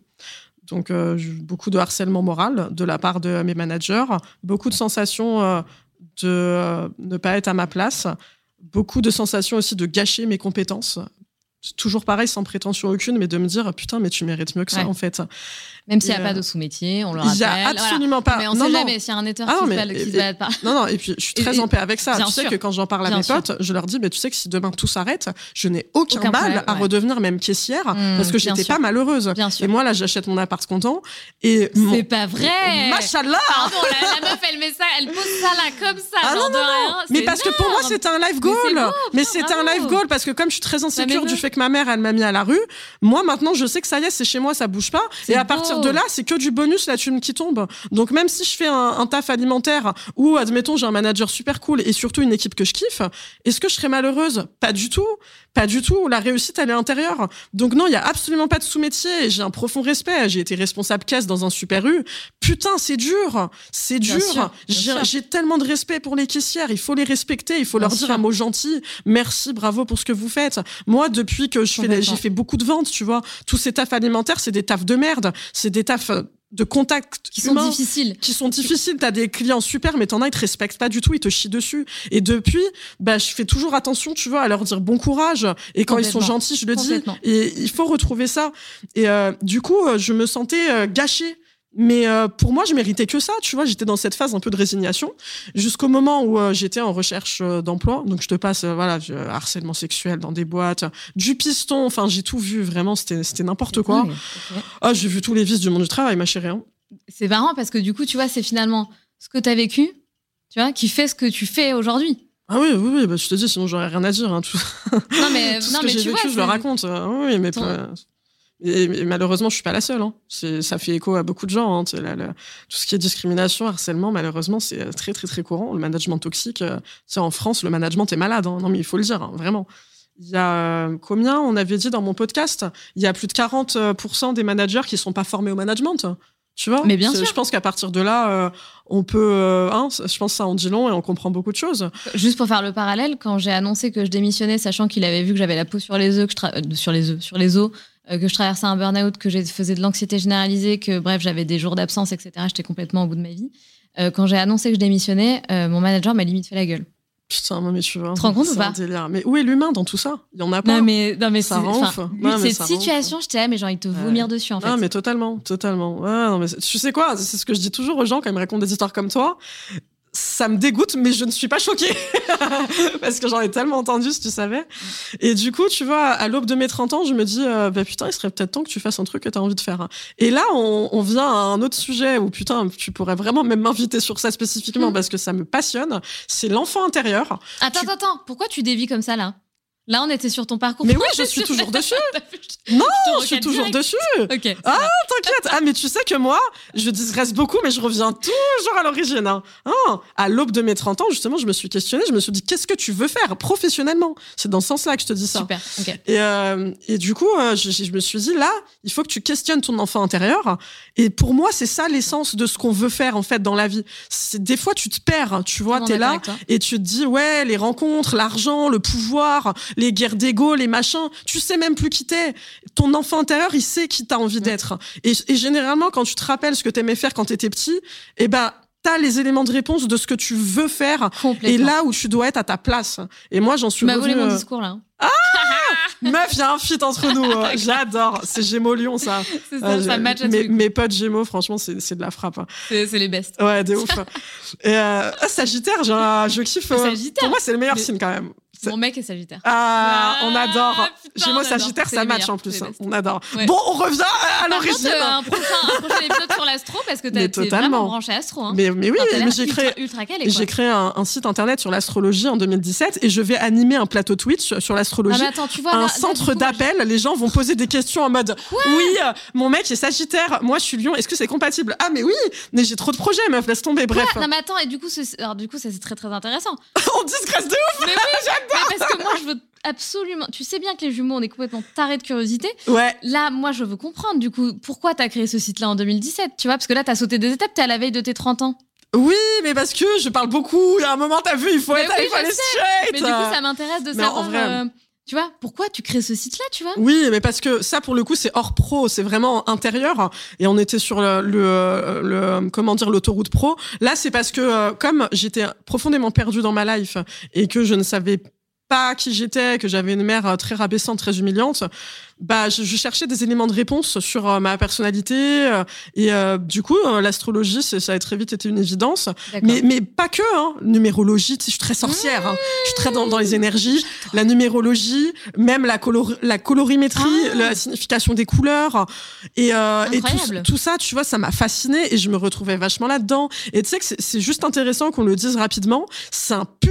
Speaker 2: Donc, euh, beaucoup de harcèlement moral de la part de mes managers, beaucoup de sensations euh, de euh, ne pas être à ma place, beaucoup de sensations aussi de gâcher mes compétences. Toujours pareil, sans prétention aucune, mais de me dire putain, mais tu mérites mieux que ça en fait.
Speaker 3: Même s'il n'y a pas de sous-métier, on le rappelle. Il n'y
Speaker 2: a absolument pas.
Speaker 3: Mais on ne sait jamais s'il y a un éditeur ah, qui, se balade pas.
Speaker 2: Non, non, et puis je suis très en paix avec ça. tu sais que quand j'en parle à mes potes, je leur dis, mais tu sais que si demain tout s'arrête, je n'ai aucun, mal à redevenir même caissière mmh, parce que j'étais pas malheureuse. Et moi, là, j'achète mon appart content. Et
Speaker 3: C'est pas vrai.
Speaker 2: Machallah.
Speaker 3: Pardon, la, meuf, elle met ça, elle pose ça là comme ça. Ah, non, non,
Speaker 2: non. Mais parce que pour moi, c'était un life goal. Mais c'était un life goal parce que comme je suis très insécure du fait que ma mère, elle m'a mis à la rue, moi, maintenant, je sais que ça y est, c'est chez moi, ça bouge pas. Et à partir de là, c'est que du bonus la thune qui tombe. Donc même si je fais un, taf alimentaire ou admettons j'ai un manager super cool et surtout une équipe que je kiffe, est-ce que je serais malheureuse? Pas du tout, pas du tout. La réussite elle est intérieure. Donc non, il y a absolument pas de sous-métier. J'ai un profond respect. J'ai été responsable caisse dans un super U. Putain, c'est dur, c'est dur. J'ai tellement de respect pour les caissières. Il faut les respecter. Il faut leur dire un mot gentil. Merci, bravo pour ce que vous faites. Moi, depuis que je fais, j'ai fait beaucoup de ventes, tu vois. Tous ces tafs alimentaires, c'est des tafs de merde. C'est des tafs de contact
Speaker 3: qui sont difficiles.
Speaker 2: qui sont difficiles. T'as des clients super mais t'en as ils te respectent pas du tout ils te chient dessus. Et depuis bah je fais toujours attention tu vois à leur dire bon courage. Et quand ils sont gentils je le dis. Et il faut retrouver ça. Et euh, du coup euh, je me sentais euh, gâchée mais euh, pour moi, je méritais que ça, tu vois. J'étais dans cette phase un peu de résignation jusqu'au moment où euh, j'étais en recherche euh, d'emploi. Donc je te passe, voilà, harcèlement sexuel dans des boîtes, du piston. Enfin, j'ai tout vu. Vraiment, c'était c'était n'importe quoi. Ah, j'ai vu tous les vices du monde du travail, ma chérie. Hein.
Speaker 3: C'est marrant parce que du coup, tu vois, c'est finalement ce que tu as vécu, tu vois, qui fait ce que tu fais aujourd'hui.
Speaker 2: Ah oui, oui, oui, bah, je te dis, sinon j'aurais rien à dire. Hein, tout...
Speaker 3: Non, mais, <laughs> non, mais tu vois,
Speaker 2: je le raconte. oui, mais et, malheureusement, je suis pas la seule. Hein. Ça fait écho à beaucoup de gens. Hein. tout ce qui est discrimination, harcèlement, malheureusement, c'est euh, très, très, très courant. Le management toxique, euh, en France, le management est malade. Hein. Non, mais il faut le dire, hein, vraiment. Il y a euh, combien On avait dit dans mon podcast, il y a plus de 40% des managers qui sont pas formés au management. Tu vois?
Speaker 3: Mais bien sûr.
Speaker 2: Je pense qu'à partir de là, on peut. Hein, je pense que ça en dit long et on comprend beaucoup de choses.
Speaker 3: Juste pour faire le parallèle, quand j'ai annoncé que je démissionnais, sachant qu'il avait vu que j'avais la peau sur les œufs, que je sur les œufs, sur les os, euh, que je traversais un burn-out, que je faisais de l'anxiété généralisée, que bref, j'avais des jours d'absence, etc. J'étais complètement au bout de ma vie. Euh, quand j'ai annoncé que je démissionnais, euh, mon manager m'a limite fait la gueule.
Speaker 2: Putain, non mais tu vois.
Speaker 3: Tu te rends compte ou pas
Speaker 2: Mais où est l'humain dans tout ça? Il y en a pas.
Speaker 3: Non mais non mais ça cette situation, j'étais là, mais j'ai envie de te vomir dessus en fait.
Speaker 2: Non mais totalement, totalement. Ouais, non, mais tu sais quoi? C'est ce que je dis toujours aux gens quand ils me racontent des histoires comme toi ça me dégoûte, mais je ne suis pas choquée. <laughs> Parce que j'en ai tellement entendu, si tu savais. Et du coup, tu vois, à l'aube de mes 30 ans, je me dis, euh, bah putain, il serait peut-être temps que tu fasses un truc que tu as envie de faire. Et là, on, vient à un autre sujet où, putain, tu pourrais vraiment même m'inviter sur ça spécifiquement mm. parce que ça me passionne. C'est l'enfant intérieur.
Speaker 3: Attends, attends, attends. Pourquoi tu dévis comme ça, là? Là, on était sur ton parcours.
Speaker 2: Mais oui, <laughs> je suis toujours dessus. <laughs> non, je, suis toujours dessus.
Speaker 3: Ok.
Speaker 2: Ah, t'inquiète. Ah, mais tu sais que moi, je digresse beaucoup, mais je reviens toujours à l'origine. Hein. Ah, à l'aube de mes 30 ans, justement, je me suis questionnée. Je me suis dit, qu'est-ce que tu veux faire professionnellement? C'est dans ce sens-là que je te dis ça.
Speaker 3: Super.
Speaker 2: Et, euh, et du coup, euh, je, je, me suis dit, là, il faut que tu questionnes ton enfant intérieur. Et pour moi, c'est ça l'essence de ce qu'on veut faire, en fait, dans la vie. Des fois, tu te perds. Tu vois, t'es là et tu te dis, ouais, les rencontres, l'argent, le pouvoir, les guerres d'ego, les machins, tu sais même plus qui t'es. Ton enfant intérieur, il sait qui t'as envie d'être. Et, généralement, quand tu te rappelles ce que t'aimais faire quand t'étais petit, eh ben, t'as les éléments de réponse de ce que tu veux faire et là où tu dois être à ta place. Et moi, j'en suis.
Speaker 3: Tu m'as volé mon euh, discours là.
Speaker 2: Ah <laughs> Meuf, il y a un fit entre nous. Hein. <laughs> J'adore. C'est Gémeaux Lion, ça.
Speaker 3: C'est ça, ça match
Speaker 2: mes, mes potes Gémeaux, franchement, c'est de la frappe. Hein.
Speaker 3: C'est les best.
Speaker 2: Ouais, de ouf. Et euh, Sagittaire, je kiffe. Sagittaire. Pour moi, c'est le meilleur signe quand même.
Speaker 3: Mon mec est Sagittaire.
Speaker 2: Ah, on ah, adore. Gémeaux Sagittaire, ça match en plus. Hein. On adore. Bon, on revient à l'origine.
Speaker 3: Un prochain, un prochain épisode sur l'astro parce que t'es vraiment branché astro. Hein.
Speaker 2: Mais, mais oui, mais j'ai créé, j'ai créé un, site internet sur l'astrologie en 2017 et je vais animer un plateau Twitch sur l'astrologie.
Speaker 3: Ah, attends, tu vois,
Speaker 2: un centre d'appel. Les gens vont poser des questions en mode Oui, euh, mon mec est Sagittaire, moi je suis Lion. Est-ce que c'est compatible? Ah, mais oui, mais j'ai trop de projets, meuf, laisse tomber. Bref.
Speaker 3: Non, mais attends, et du coup, c'est très très intéressant. <laughs>
Speaker 2: on discrète de ouf.
Speaker 3: Mais oui, <laughs> Parce que moi, je veux absolument. Tu sais bien que les jumeaux, on est complètement tarés de curiosité.
Speaker 2: Ouais.
Speaker 3: Là, moi, je veux comprendre, du coup, pourquoi t'as créé ce site-là en 2017, tu vois? Parce que là, t'as sauté des étapes, t'es à la veille de tes 30 ans.
Speaker 2: Oui, mais parce que je parle beaucoup. A un moment, t'as vu, il faut être, il faut aller straight.
Speaker 3: Mais du coup, ça m'intéresse de savoir. En vrai... Euh, tu vois, pourquoi tu crées ce site-là, tu vois?
Speaker 2: Oui, mais parce que ça, pour le coup, c'est hors pro, c'est vraiment intérieur. Et on était sur le, le, le comment dire, l'autoroute pro. Là, c'est parce que euh, comme j'étais profondément perdue dans ma life et que je ne savais pas qui j'étais, que j'avais une mère euh, très rabaissante, très humiliante, bah je, cherchais des éléments de réponse sur euh, ma personnalité euh, et du coup l'astrologie ça a très vite été une évidence mais mais pas que hein. numérologie je suis très sorcière hein. je suis très dans, dans les énergies la numérologie même la la colorimétrie ah. la signification des couleurs et, et tout, tout, ça tu vois ça m'a fasciné et je me retrouvais vachement là dedans et tu sais que c'est juste intéressant qu'on le dise rapidement c'est un pu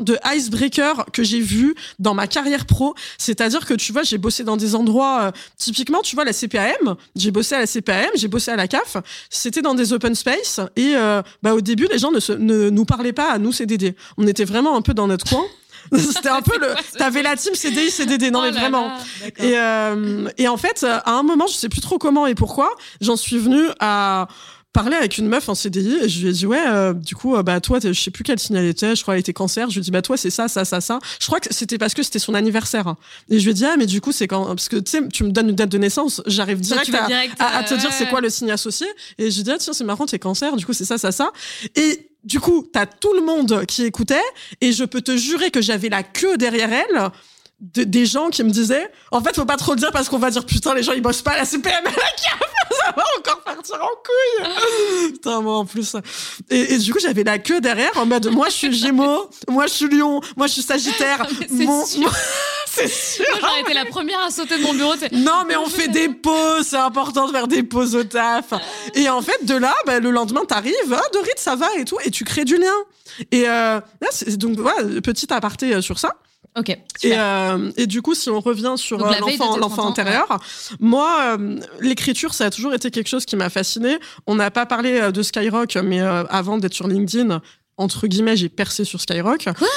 Speaker 2: de icebreaker que j'ai vu dans ma carrière pro. C'est-à-dire que tu vois, j'ai bossé dans des endroits, euh, typiquement, tu vois, la CPAM, j'ai bossé à la CPAM, j'ai bossé à la CAF, c'était dans des open space et euh, bah, au début, les gens ne, se, ne nous parlaient pas à nous CDD. On était vraiment un peu dans notre coin. <laughs> C'était un peu <laughs> le. T'avais la team CDI, CDD. Non, oh mais vraiment. et, euh, et en fait, à un moment, je sais plus trop comment et pourquoi, j'en suis venue à parler avec une meuf en CDI et je lui ai dit ouais euh, du coup euh, bah toi je sais plus quel signal était je crois qu'elle était cancer. Je lui ai dit bah toi c'est ça ça ça ça. Je crois que c'était parce que c'était son anniversaire et je lui ai dit ah mais du coup c'est quand parce que tu sais tu me donnes une date de naissance j'arrive direct, à, te dire c'est quoi le signe associé. Et je lui ai dit ah, tiens c'est marrant t'es cancer du coup c'est ça ça ça. Et du coup t'as tout le monde qui écoutait et je peux te jurer que j'avais la queue derrière elle des gens qui me disaient en fait faut pas trop le dire parce qu'on va dire putain les gens ils bossent pas à la CPM <laughs> ça va encore partir en couille. Putain moi en plus. Et, du coup j'avais la queue derrière en mode moi je suis Gémeaux moi je suis Lion moi je suis Sagittaire. <laughs> <laughs> C'est sûr.
Speaker 3: Moi j'aurais été la première à sauter de mon bureau
Speaker 2: non mais on fait des pauses c'est important de faire des pauses au taf. Et en fait de là bah, le lendemain t'arrives ah Dorit ça va et tout et tu crées du lien. Et euh, donc voilà petit aparté euh, sur ça
Speaker 3: Ok. Et,
Speaker 2: euh, et, du coup, si on revient sur euh, l'enfant, intérieur, moi, euh, l'écriture, ça a toujours été quelque chose qui m'a fasciné. On n'a pas parlé de Skyrock, mais avant d'être sur LinkedIn, entre guillemets, j'ai percé sur Skyrock.
Speaker 3: Quoi?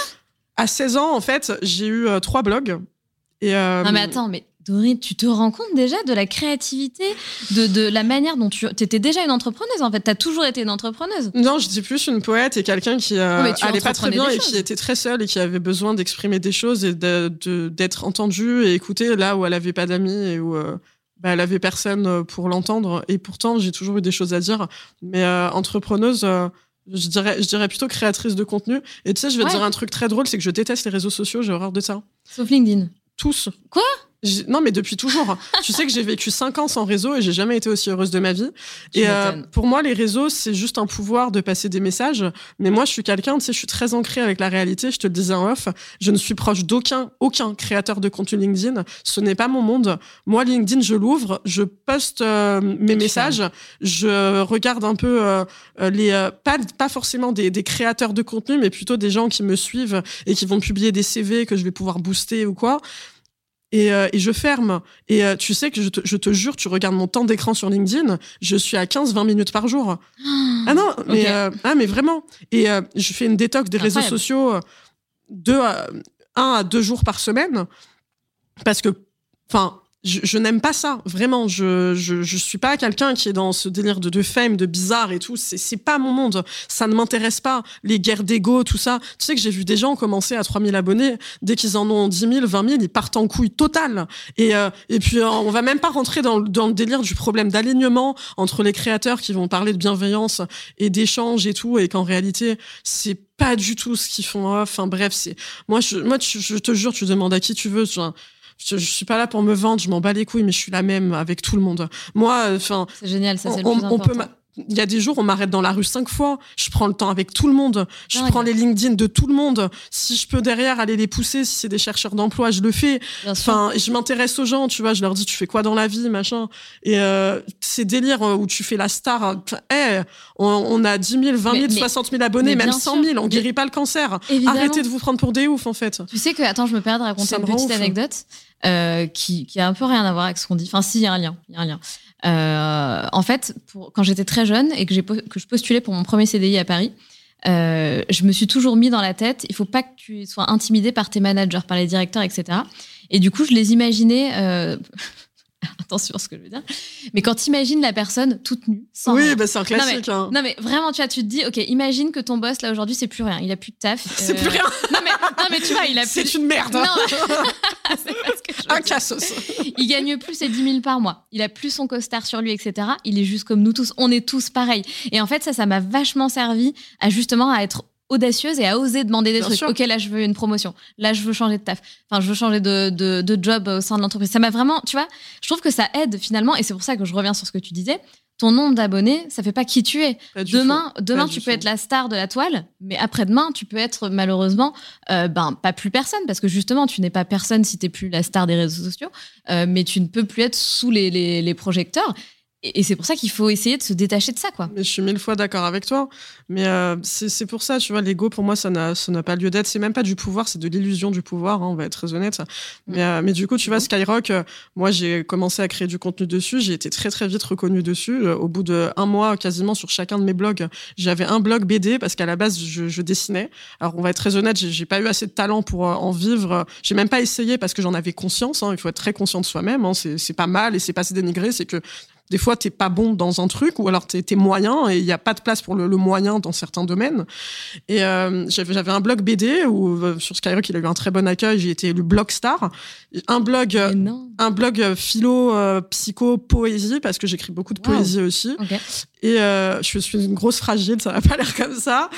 Speaker 2: À 16 ans, en fait, j'ai eu trois blogs. Et,
Speaker 3: non, mais attends, mais Dorine, tu te rends compte déjà de la créativité, de, de la manière dont tu étais déjà une entrepreneuse en fait. Tu as toujours été une entrepreneuse.
Speaker 2: Non, je dis plus une poète et quelqu'un qui euh, allait pas très bien et qui était très seule et qui avait besoin d'exprimer des choses et d'être entendue et écoutée là où elle avait pas d'amis et où euh, bah, elle avait personne euh, pour l'entendre. Et pourtant, j'ai toujours eu des choses à dire. Mais entrepreneuse. je dirais, je dirais plutôt créatrice de contenu. Et tu sais, je vais te dire un truc très drôle, c'est que je déteste les réseaux sociaux, j'ai horreur de ça.
Speaker 3: Sauf LinkedIn.
Speaker 2: Tous.
Speaker 3: Quoi?
Speaker 2: Non, mais depuis toujours. tu sais que j'ai vécu cinq ans sans réseau et j'ai jamais été aussi heureuse de ma vie. et euh, pour moi, les réseaux, c'est juste un pouvoir de passer des messages. Mais moi, je suis quelqu'un, tu sais, je suis très ancrée avec la réalité. Je te le disais en off. Je ne suis proche d'aucun, aucun créateur de contenu LinkedIn. Ce n'est pas mon monde. Moi, LinkedIn, je l'ouvre, je poste euh, mes messages, je regarde un peu euh, les, pas, pas forcément des, des créateurs de contenu, mais plutôt des gens qui me suivent et qui vont publier des CV que je vais pouvoir booster ou quoi. Euh, et, je ferme. Et euh, tu sais que je te, jure, tu regardes mon temps d'écran sur LinkedIn, je suis à 15-20 minutes par jour. ah non, <gasps> mais, euh, ah, mais vraiment. Et je fais une détox des réseaux sociaux de un à deux jours par semaine. Parce que, enfin, je, n'aime pas ça, vraiment. Je, je, je suis pas quelqu'un qui est dans ce délire de, de fame, de bizarre et tout. C'est, c'est pas mon monde. Ça ne m'intéresse pas. Les guerres d'ego, tout ça. Tu sais que j'ai vu des gens commencer à 3000 abonnés. Dès qu'ils en ont 10 000, 20 000, ils partent en couille totale. Et, euh, et puis, euh, on va même pas rentrer dans, dans le délire du problème d'alignement entre les créateurs qui vont parler de bienveillance et d'échange et tout. Et qu'en réalité, c'est pas du tout ce qu'ils font. Enfin, bref, c'est, moi, je, moi, je, te jure, tu demandes à qui tu veux. Je, je suis pas là pour me vendre, je m'en bats les couilles, mais je suis la même avec tout le monde. Moi, enfin.
Speaker 3: C'est génial, ça, c'est le plus important.
Speaker 2: Il y a des jours, on m'arrête dans la rue cinq fois. Je prends le temps avec tout le monde. Je prends les LinkedIn de tout le monde. Si je peux derrière aller les pousser, si c'est des chercheurs d'emploi, je le fais. Enfin, je m'intéresse aux gens, tu vois. Je leur dis, tu fais quoi dans la vie, machin. Et euh, ces délires euh, où tu fais la star. Eh, on, a 10 000, 20 000, 60 000 abonnés, même 100 000. On guérit pas le cancer. Arrêtez de vous prendre pour des oufs, en fait.
Speaker 3: Tu sais que, attends, je me perds de raconter une petite anecdote euh, qui, qui a un peu rien à voir avec ce qu'on dit. Enfin, si, il y a un lien. Il y a un lien. Euh, en fait, quand j'étais très jeune et que, que je postulais pour mon premier CDI à Paris, euh, je me suis toujours mis dans la tête, il faut pas que tu sois intimidé par tes managers, par les directeurs, etc. Et du coup, je les imaginais. Euh, <laughs> attention à ce que je veux dire. Mais quand tu imagines la personne toute nue,
Speaker 2: sans Oui, bah c'est un classique.
Speaker 3: Non
Speaker 2: mais,
Speaker 3: hein. non mais, vraiment, tu vois, tu te dis, ok, imagine que ton boss là aujourd'hui, c'est plus rien, il a plus de taf. <laughs>
Speaker 2: c'est plus rien.
Speaker 3: non mais, non mais tu vois, il a plus.
Speaker 2: C'est une merde. Non. un cassos.
Speaker 3: il gagne plus ses 10 000 par mois. Il a plus son costard sur lui, etc. Il est juste comme nous tous. On est tous pareils. Et en fait, ça, ça m'a vachement servi à justement à être audacieuse et à oser demander des trucs. Ok, là, je veux une promotion. Là, je veux changer de taf. Enfin, je veux changer de, de, de job au sein de l'entreprise. Ça m'a vraiment, tu vois, je trouve que ça aide finalement. Et c'est pour ça que je reviens sur ce que tu disais ton nombre d'abonnés, ça fait pas qui tu es. Demain, demain tu peux être la star de la toile, mais après-demain, tu peux être malheureusement euh, ben pas plus personne parce que justement, tu n'es pas personne si tu n'es plus la star des réseaux sociaux, euh, mais tu ne peux plus être sous les, les, les projecteurs. Et, c'est pour ça qu'il faut essayer de se détacher de ça, quoi.
Speaker 2: Mais je suis mille fois d'accord avec toi. Mais euh, c'est pour ça, tu vois, l'ego, pour moi, ça n'a pas lieu d'être. C'est même pas du pouvoir, c'est de l'illusion du pouvoir, hein, on va être très honnête. Mais, euh, mais du coup, tu vois, Skyrock, euh, moi, j'ai commencé à créer du contenu dessus. J'ai été très, très vite reconnue dessus. au bout d'un mois, quasiment, sur chacun de mes blogs, j'avais un blog BD parce qu'à la base, je, je, dessinais. Alors, on va être très honnête, j'ai pas eu assez de talent pour en vivre. J'ai même pas essayé parce que j'en avais conscience. Hein. Il faut être très conscient de soi-même. Hein. C'est pas mal et c'est pas se dénigrer. C'est que des fois, t'es pas bon dans un truc, ou alors t'es es moyen, et il n'y a pas de place pour le, moyen dans certains domaines. Et euh, j'avais un blog BD, où euh, sur Skyrock, il a eu un très bon accueil, j'ai été élu blog star. Un blog, un blog philo, euh, psycho, poésie, parce que j'écris beaucoup de poésie aussi. Et euh, je suis une grosse fragile, ça va pas <laughs> l'air comme ça.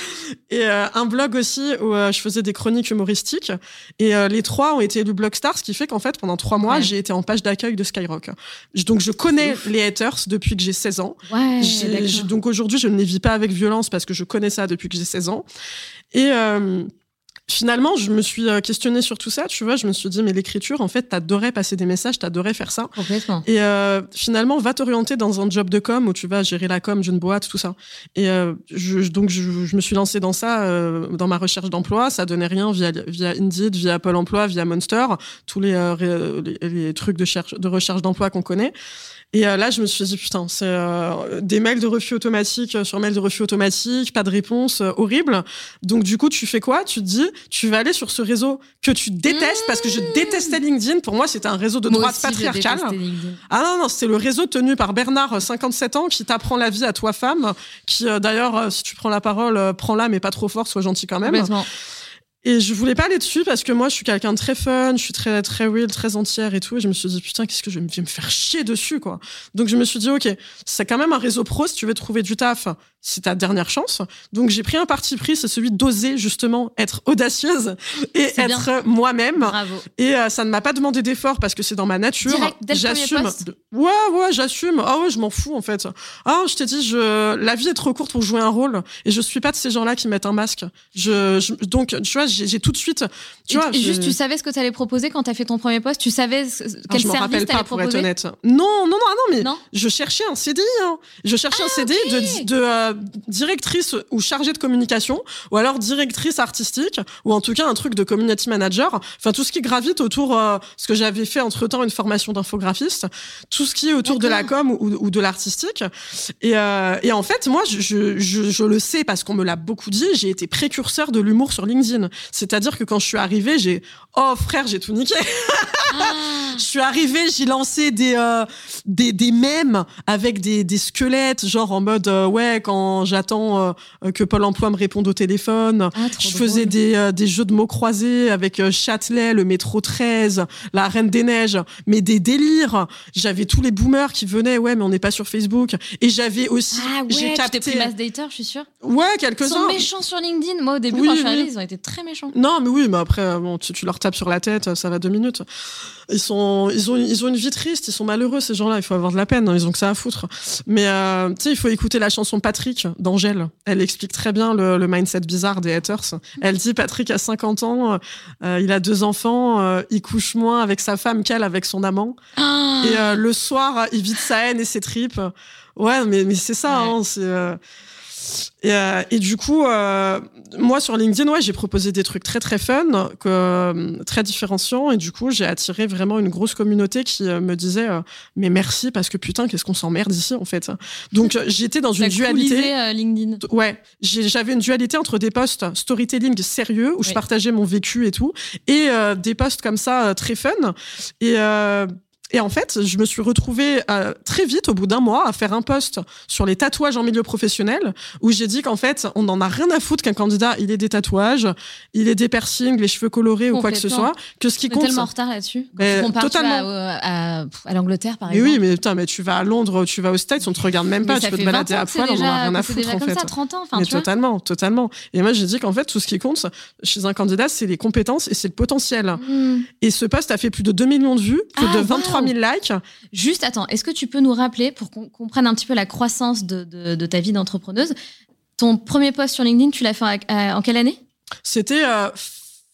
Speaker 2: Et euh, un blog aussi où euh, je faisais des chroniques humoristiques. Et les trois ont été élus Blogstar, ce qui fait qu'en fait, pendant trois mois, j'ai été en page d'accueil de Skyrock. Donc, je connais les haters depuis que j'ai 16 ans.
Speaker 3: Ouais,
Speaker 2: donc, aujourd'hui, je ne les vis pas avec violence parce que je connais ça depuis que j'ai 16 ans. Et finalement, je me suis euh, questionnée sur tout ça, tu vois, je me suis dit, mais l'écriture, en fait, t'adorais passer des messages, t'adorais faire ça.
Speaker 3: Complètement.
Speaker 2: Et euh, finalement, va t'orienter dans un job de com où tu vas gérer la com d'une boîte, tout ça. Et euh, je, donc, je, je, me suis lancée dans ça, euh, dans ma recherche d'emploi. Ça donnait rien via, via Indeed, via Pôle emploi, via Monster, tous les, euh, les, les, trucs de, cherche, de recherche d'emploi qu'on connaît. Et euh, là, je me suis dit, putain, c'est euh, des mails de refus automatique euh, sur mails de refus automatique, pas de réponse, horrible. Donc, du coup, tu fais quoi? Tu te dis, tu vas aller sur ce réseau que tu détestes, parce que je mmh. détestais LinkedIn. Pour moi, c'était un réseau de droite patriarcale. Ah non, non, c'est le réseau tenu par Bernard, 57 ans, qui t'apprend la vie à toi, femme, qui, d'ailleurs, si tu prends la parole, prends-la, mais pas trop fort, sois gentil quand même. Et je voulais pas aller dessus parce que moi, je suis quelqu'un de très fun, je suis très, très real, très entière et tout. Et je me suis dit, putain, qu'est-ce que je vais me faire chier dessus, quoi. Donc, je me suis dit, OK, c'est quand même un réseau pro si tu veux trouver du taf c'est ta dernière chance. Donc j'ai pris un parti pris, c'est celui d'oser justement être audacieuse et être moi-même. Et euh, ça ne m'a pas demandé d'effort parce que c'est dans ma nature.
Speaker 3: J'assume.
Speaker 2: Ouais, ouais, j'assume. Ah ouais, je m'en fous en fait. Ah, je t'ai dit, je... la vie est trop courte pour jouer un rôle et je suis pas de ces gens-là qui mettent un masque. Je, Donc, tu vois, j'ai tout de suite. Tu vois,
Speaker 3: juste, tu savais ce que tu allais proposer quand tu as fait ton premier poste? Tu savais quel ah, je service tu allais pour
Speaker 2: être honnête. Non, non, non, ah non, mais je cherchais un CDI. Hein. Je cherchais un CDI de, de euh, directrice ou chargée de communication, ou alors directrice artistique, ou en tout cas un truc de community manager. Enfin, tout ce qui gravite autour, euh, ce que j'avais fait entre temps une formation d'infographiste, tout ce qui est autour de la com ou, de l'artistique. Et, euh, et, en fait, moi, je, je, je le sais parce qu'on me l'a beaucoup dit, j'ai été précurseur de l'humour sur LinkedIn. C'est-à-dire que quand je suis arrivée, j'ai oh frère, j'ai tout niqué. Ah. <laughs> je suis arrivée, j'ai lancé des, euh, des des mèmes avec des, des squelettes, genre en mode ouais quand j'attends que Pôle Emploi me réponde au téléphone. Ah, je faisais des, des jeux de mots croisés avec Châtelet, le métro 13, la Reine des Neiges, mais des délires. J'avais tous les boomers qui venaient, ouais, mais on n'est pas sur Facebook. Et j'avais aussi,
Speaker 3: ah ouais, j'ai capté. pris mass dater, je suis sûre.
Speaker 2: Ouais, quelques-uns. Ils
Speaker 3: sont méchants sur LinkedIn. Moi, au début, quand je suis arrivée, ils ont été très méchants.
Speaker 2: Non, mais oui, mais après, bon, tu, tu leur tapes sur la tête, ça va deux minutes. Ils sont, ils ont, ils ont une vie triste, ils sont malheureux ces gens-là. Il faut avoir de la peine, hein, ils ont que ça à foutre. Mais euh, tu sais, il faut écouter la chanson Patrick d'Angèle. Elle explique très bien le, le, mindset bizarre des haters. Elle dit Patrick a 50 ans, euh, il a deux enfants, euh, il couche moins avec sa femme qu'elle avec son amant. Ah. Et le soir, il vide sa haine et ses tripes. Ouais, mais, mais c'est ça. Hein, c'est et, euh, et, du coup, euh, moi sur LinkedIn, ouais, j'ai proposé des trucs très très fun, que, euh, très différenciants, et du coup, j'ai attiré vraiment une grosse communauté qui me disait mais merci parce que putain, qu'est-ce qu'on s'emmerde ici en fait? Donc j'étais dans <laughs> une dualité.
Speaker 3: LinkedIn.
Speaker 2: Ouais, j'avais une dualité entre des posts storytelling sérieux où je partageais mon vécu et tout, et des posts comme ça très fun. Et et en fait, je me suis retrouvée euh, très vite, au bout d'un mois, à faire un post sur les tatouages en milieu professionnel, où j'ai dit qu'en fait, on n'en a rien à foutre qu'un candidat, il ait des tatouages, il ait des piercings, les cheveux colorés ou quoi que ce soit, que ce qui compte.
Speaker 3: tellement en retard là-dessus. totalement. à, à, l'Angleterre, par exemple.
Speaker 2: oui, mais putain, mais tu vas à Londres, tu vas aux States, on te regarde même pas, tu peux te balader à poil, on n'en a rien à foutre en fait. Ça,
Speaker 3: 30 ans,
Speaker 2: mais totalement, totalement. Et moi, j'ai dit qu'en fait, tout ce qui compte chez un candidat, c'est les compétences et c'est le potentiel. Hmm. Et ce post a fait plus de 2 millions de vues, plus ah, de 23 3000 likes.
Speaker 3: Juste, attends, est-ce que tu peux nous rappeler, pour qu'on comprenne un petit peu la croissance de, ta vie d'entrepreneuse, ton premier post sur LinkedIn, tu l'as fait en, quelle année?
Speaker 2: C'était euh,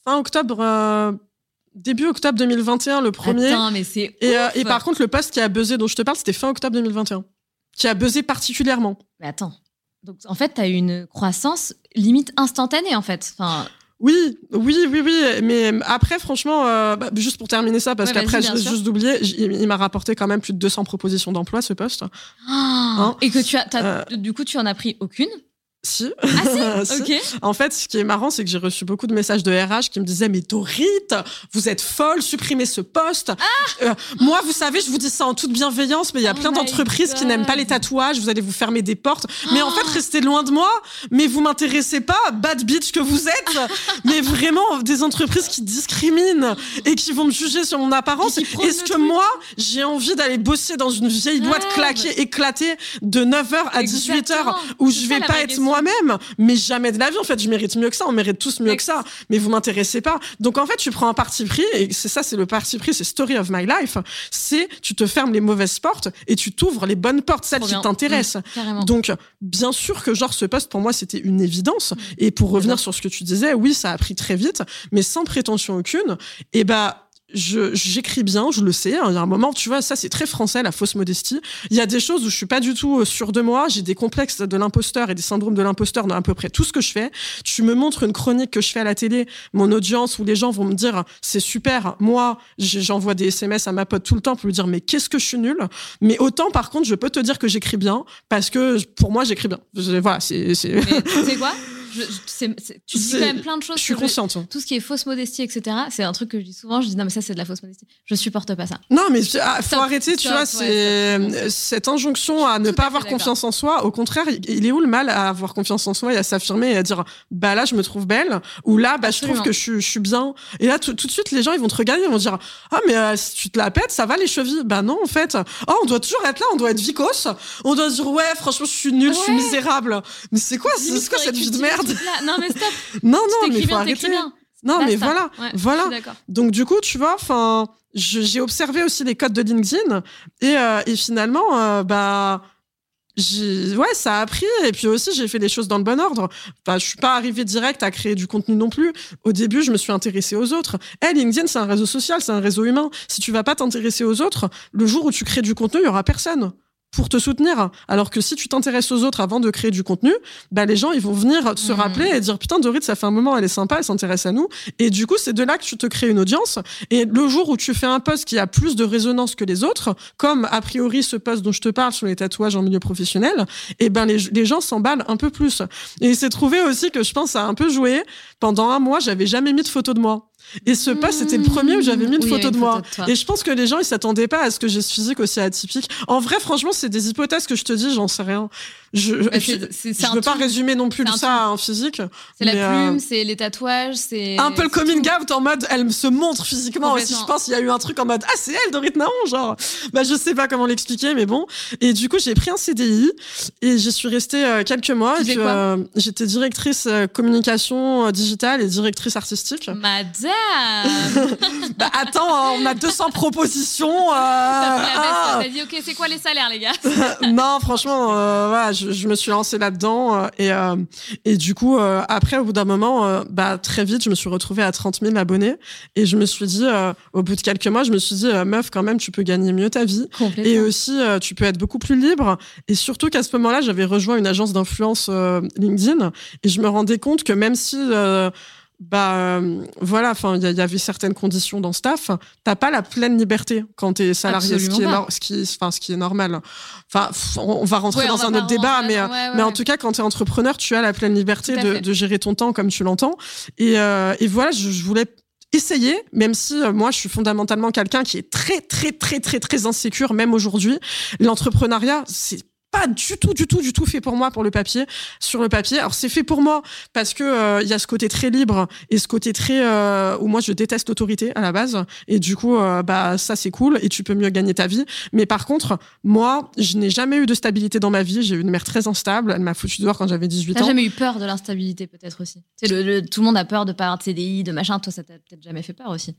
Speaker 2: fin octobre. Euh, début octobre 2021, le premier.
Speaker 3: Attends, mais c'est.
Speaker 2: Et, euh, et, par contre, le post qui a buzzé dont je te parle, c'était fin octobre 2021. Qui a buzzé particulièrement.
Speaker 3: Mais attends. Donc, en fait, tu as eu une croissance limite instantanée, en fait. Enfin,
Speaker 2: oui, oui, oui, oui. Mais après, franchement, euh, bah, juste pour terminer ça, parce qu'après, je juste d'oublier, il, m'a rapporté quand même plus de 200 propositions d'emploi, ce poste.
Speaker 3: Ah, hein et que tu as, euh, du coup, tu en as pris aucune
Speaker 2: si.
Speaker 3: Ah si. <laughs>
Speaker 2: En fait, ce qui est marrant, c'est que j'ai reçu beaucoup de messages de RH qui me disaient mais Dorit, vous êtes folle, supprimez ce poste. Ah euh, moi, vous savez, je vous dis ça en toute bienveillance, mais il y a oh plein d'entreprises qui n'aiment pas les tatouages. Vous allez vous fermer des portes. Mais en fait, restez loin de moi. Mais vous m'intéressez pas, bad bitch que vous êtes. <laughs> mais vraiment, des entreprises qui discriminent et qui vont me juger sur mon apparence. Est-ce que moi, j'ai envie d'aller bosser dans une vieille boîte claquée, éclatée de 9h à 18h où je vais pas être moi moi-même, mais jamais de la vie. En fait, je mérite mieux que ça. On mérite tous mieux que ça. Mais vous m'intéressez pas. Donc, en fait, tu prends un parti pris et c'est ça, c'est le parti pris, c'est story of my life. C'est tu te fermes les mauvaises portes et tu t'ouvres les bonnes portes, celles qui t'intéressent. Mmh, Donc, bien sûr que genre ce poste pour moi c'était une évidence. Mmh. Et pour revenir sur ce que tu disais, oui, ça a pris très vite, mais sans prétention aucune. Et bah j'écris bien, je le sais. Hein. Il y a un moment, tu vois, ça c'est très français, la fausse modestie. Il y a des choses où je suis pas du tout euh, sûre de moi. J'ai des complexes de l'imposteur et des syndromes de l'imposteur dans à peu près tout ce que je fais. Tu me montres une chronique que je fais à la télé, mon audience où les gens vont me dire c'est super. Moi, j'envoie des SMS à ma pote tout le temps pour lui dire mais qu'est-ce que je suis nulle? Mais autant par contre, je peux te dire que j'écris bien parce que pour moi j'écris bien. Voilà, c'est.
Speaker 3: C'est quoi? <laughs> tu dis quand même plein de choses.
Speaker 2: Je suis consciente.
Speaker 3: tout ce qui est fausse modestie, etc. C'est un truc que je dis souvent. Je dis non, mais ça, c'est de la fausse modestie. Je supporte pas ça.
Speaker 2: Non, mais ah, faut arrêter, tu vois, c'est cette injonction à ne pas avoir confiance en soi. Au contraire, il est où le mal à avoir confiance en soi et à s'affirmer et à dire bah là, je me trouve belle ou là, bah je trouve que je, suis bien. Et là, tout, de suite, les gens, ils vont te regarder, ils vont dire ah mais euh, si tu te la pètes, ça va les chevilles? Bah non, en fait. Oh, on doit toujours être là, on doit être vicos. On doit dire ouais, franchement, je suis nulle, je suis misérable. Mais c'est quoi, c'est quoi cette vie de merde?
Speaker 3: Non mais stop. <laughs>
Speaker 2: non non, mais faut arrêter. Non, mais voilà, voilà. Donc du coup, tu vois, enfin, j'ai observé aussi les codes de LinkedIn et, euh, et finalement, euh, bah, ouais, ça a pris. Et puis aussi, j'ai fait les choses dans le bon ordre. Enfin, je suis pas arrivée direct à créer du contenu non plus. Au début, je me suis intéressée aux autres. Hey, LinkedIn, c'est un réseau social, c'est un réseau humain. Si tu vas pas t'intéresser aux autres, le jour où tu crées du contenu, il y aura personne pour te soutenir. Alors que si tu t'intéresses aux autres avant de créer du contenu, bah les gens ils vont venir se mmh. rappeler et dire putain Dorit ça fait un moment elle est sympa elle s'intéresse à nous. Et du coup c'est de là que tu te crées une audience. Et le jour où tu fais un post qui a plus de résonance que les autres comme a priori ce post dont je te parle sur les tatouages en milieu professionnel et eh ben les, les gens s'emballent un peu plus. Et il s'est trouvé aussi que je pense à un peu joué. Pendant un mois j'avais jamais mis de photo de moi Et ce post, c'était le premier où j'avais mis une photo de moi. et je pense que les gens, ils s'attendaient pas à ce que j'ai ce physique aussi atypique. En vrai, franchement, c'est des hypothèses que je te dis, j'en sais rien. Je ne bah, veux pas résumer non plus ça à un physique.
Speaker 3: C'est la plume, euh, c'est les tatouages, c'est.
Speaker 2: Un peu le coming out en mode, elle se montre physiquement aussi. Je pense qu'il y a eu un truc en mode, ah, c'est elle, Dorit Naon, genre. Bah, je sais pas comment l'expliquer, mais bon. Et du coup, j'ai pris un CDI et j'y suis restée euh, quelques mois. Euh, j'étais directrice communication digitale et directrice artistique.
Speaker 3: Madame! <laughs>
Speaker 2: bah, attends, on a 200 propositions. Euh,
Speaker 3: ah. dit, ok, c'est quoi les salaires, les gars? <laughs>
Speaker 2: non, franchement, voilà, je, me suis lancée là-dedans euh, et, euh, et du coup, euh, après, au bout d'un moment, bah, très vite, je me suis retrouvée à 30 000 abonnés et je me suis dit, au bout de quelques mois, je me suis dit, meuf, quand même, tu peux gagner mieux ta vie et aussi, tu peux être beaucoup plus libre. Et surtout qu'à ce moment-là, j'avais rejoint une agence d'influence LinkedIn et je me rendais compte que même si bah euh, voilà, enfin il y, avait certaines conditions dans staff. T'as pas la pleine liberté quand t'es salarié, ce qui, est ce qui, enfin ce qui est normal. Enfin, on va rentrer dans un autre débat, mais euh, mais en tout cas quand t'es entrepreneur, tu as la pleine liberté de, de, gérer ton temps comme tu l'entends. Et, euh, et voilà, je, je voulais essayer, même si moi je suis fondamentalement quelqu'un qui est très très très très très insécure, même aujourd'hui. L'entrepreneuriat, c'est pas du tout, du tout, du tout fait pour moi pour le papier. Sur le papier, alors c'est fait pour moi parce que euh, il y a ce côté très libre et ce côté très euh, où moi je déteste l'autorité à la base et du coup euh, bah ça c'est cool et tu peux mieux gagner ta vie. Mais par contre, moi, je n'ai jamais eu de stabilité dans ma vie. J'ai eu une mère très instable. Elle m'a foutu dehors quand j'avais 18 ans.
Speaker 3: T'as jamais eu peur de l'instabilité peut-être aussi? C'est le, tout le monde a peur de pas avoir de CDI, de machin. Toi, ça t'a peut-être jamais fait peur aussi.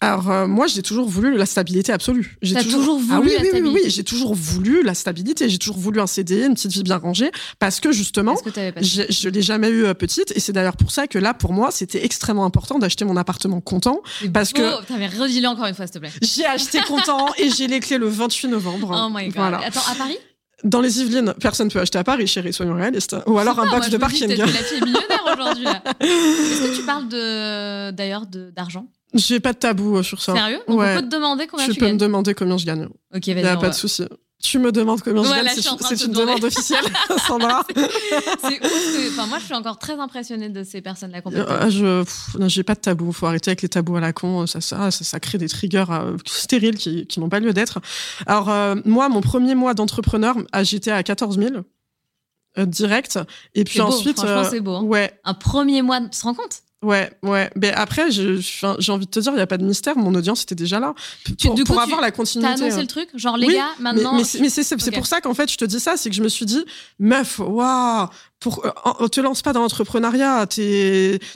Speaker 2: Alors euh, moi j'ai toujours voulu la stabilité absolue.
Speaker 3: J'ai toujours... voulu ah, oui,
Speaker 2: la
Speaker 3: oui,
Speaker 2: stabilité. Oui, oui, j'ai toujours voulu la stabilité. J'ai toujours voulu un CD, une petite vie bien rangée, parce que justement, que je l'ai jamais eu euh, petite, et c'est d'ailleurs pour ça que là pour moi c'était extrêmement important d'acheter mon appartement content, parce beau. que.
Speaker 3: T'avais redit encore une fois s'il te plaît.
Speaker 2: J'ai acheté content <laughs> et j'ai les clés le 28 novembre.
Speaker 3: Oh my god. Voilà. Attends à Paris?
Speaker 2: Dans les Yvelines, personne ne peut acheter à Paris, chérie, soyons réalistes. Ou alors un box de parking.
Speaker 3: Tu la fille millionnaire aujourd'hui. <laughs> Est-ce que tu parles d'ailleurs d'argent?
Speaker 2: J'ai pas de tabou euh, sur ça.
Speaker 3: Sérieux? On peut te demander combien tu,
Speaker 2: tu peux me demander combien je gagne.
Speaker 3: Ok, vas-y.
Speaker 2: A pas de souci. Tu me demandes combien je gagne. C'est une demande officielle, <laughs> <laughs> Sandra.
Speaker 3: c'est ouf. Enfin, moi, je suis encore très impressionnée de ces personnes-là.
Speaker 2: Euh, je, j'ai pas de tabou. Faut arrêter avec les tabous à la con. Ça, ça, ça, crée des triggers euh, stériles qui, qui n'ont pas lieu d'être. Alors, moi, mon premier mois d'entrepreneur, j'étais à 14 000 direct. Et puis ensuite,
Speaker 3: franchement, c'est beau. Hein.
Speaker 2: Ouais.
Speaker 3: Un premier mois, tu te rends compte?
Speaker 2: Ouais, ouais. Mais après, j'ai envie de te dire, il n'y a pas de mystère. Mon audience était déjà là. Pour, pour avoir la continuité.
Speaker 3: T'as annoncé
Speaker 2: hein.
Speaker 3: le truc Genre, les gars, maintenant.
Speaker 2: Mais, mais c'est pour ça qu'en fait, je te dis ça. C'est que je me suis dit, meuf, waouh, pour, euh, te lance pas dans l'entrepreneuriat.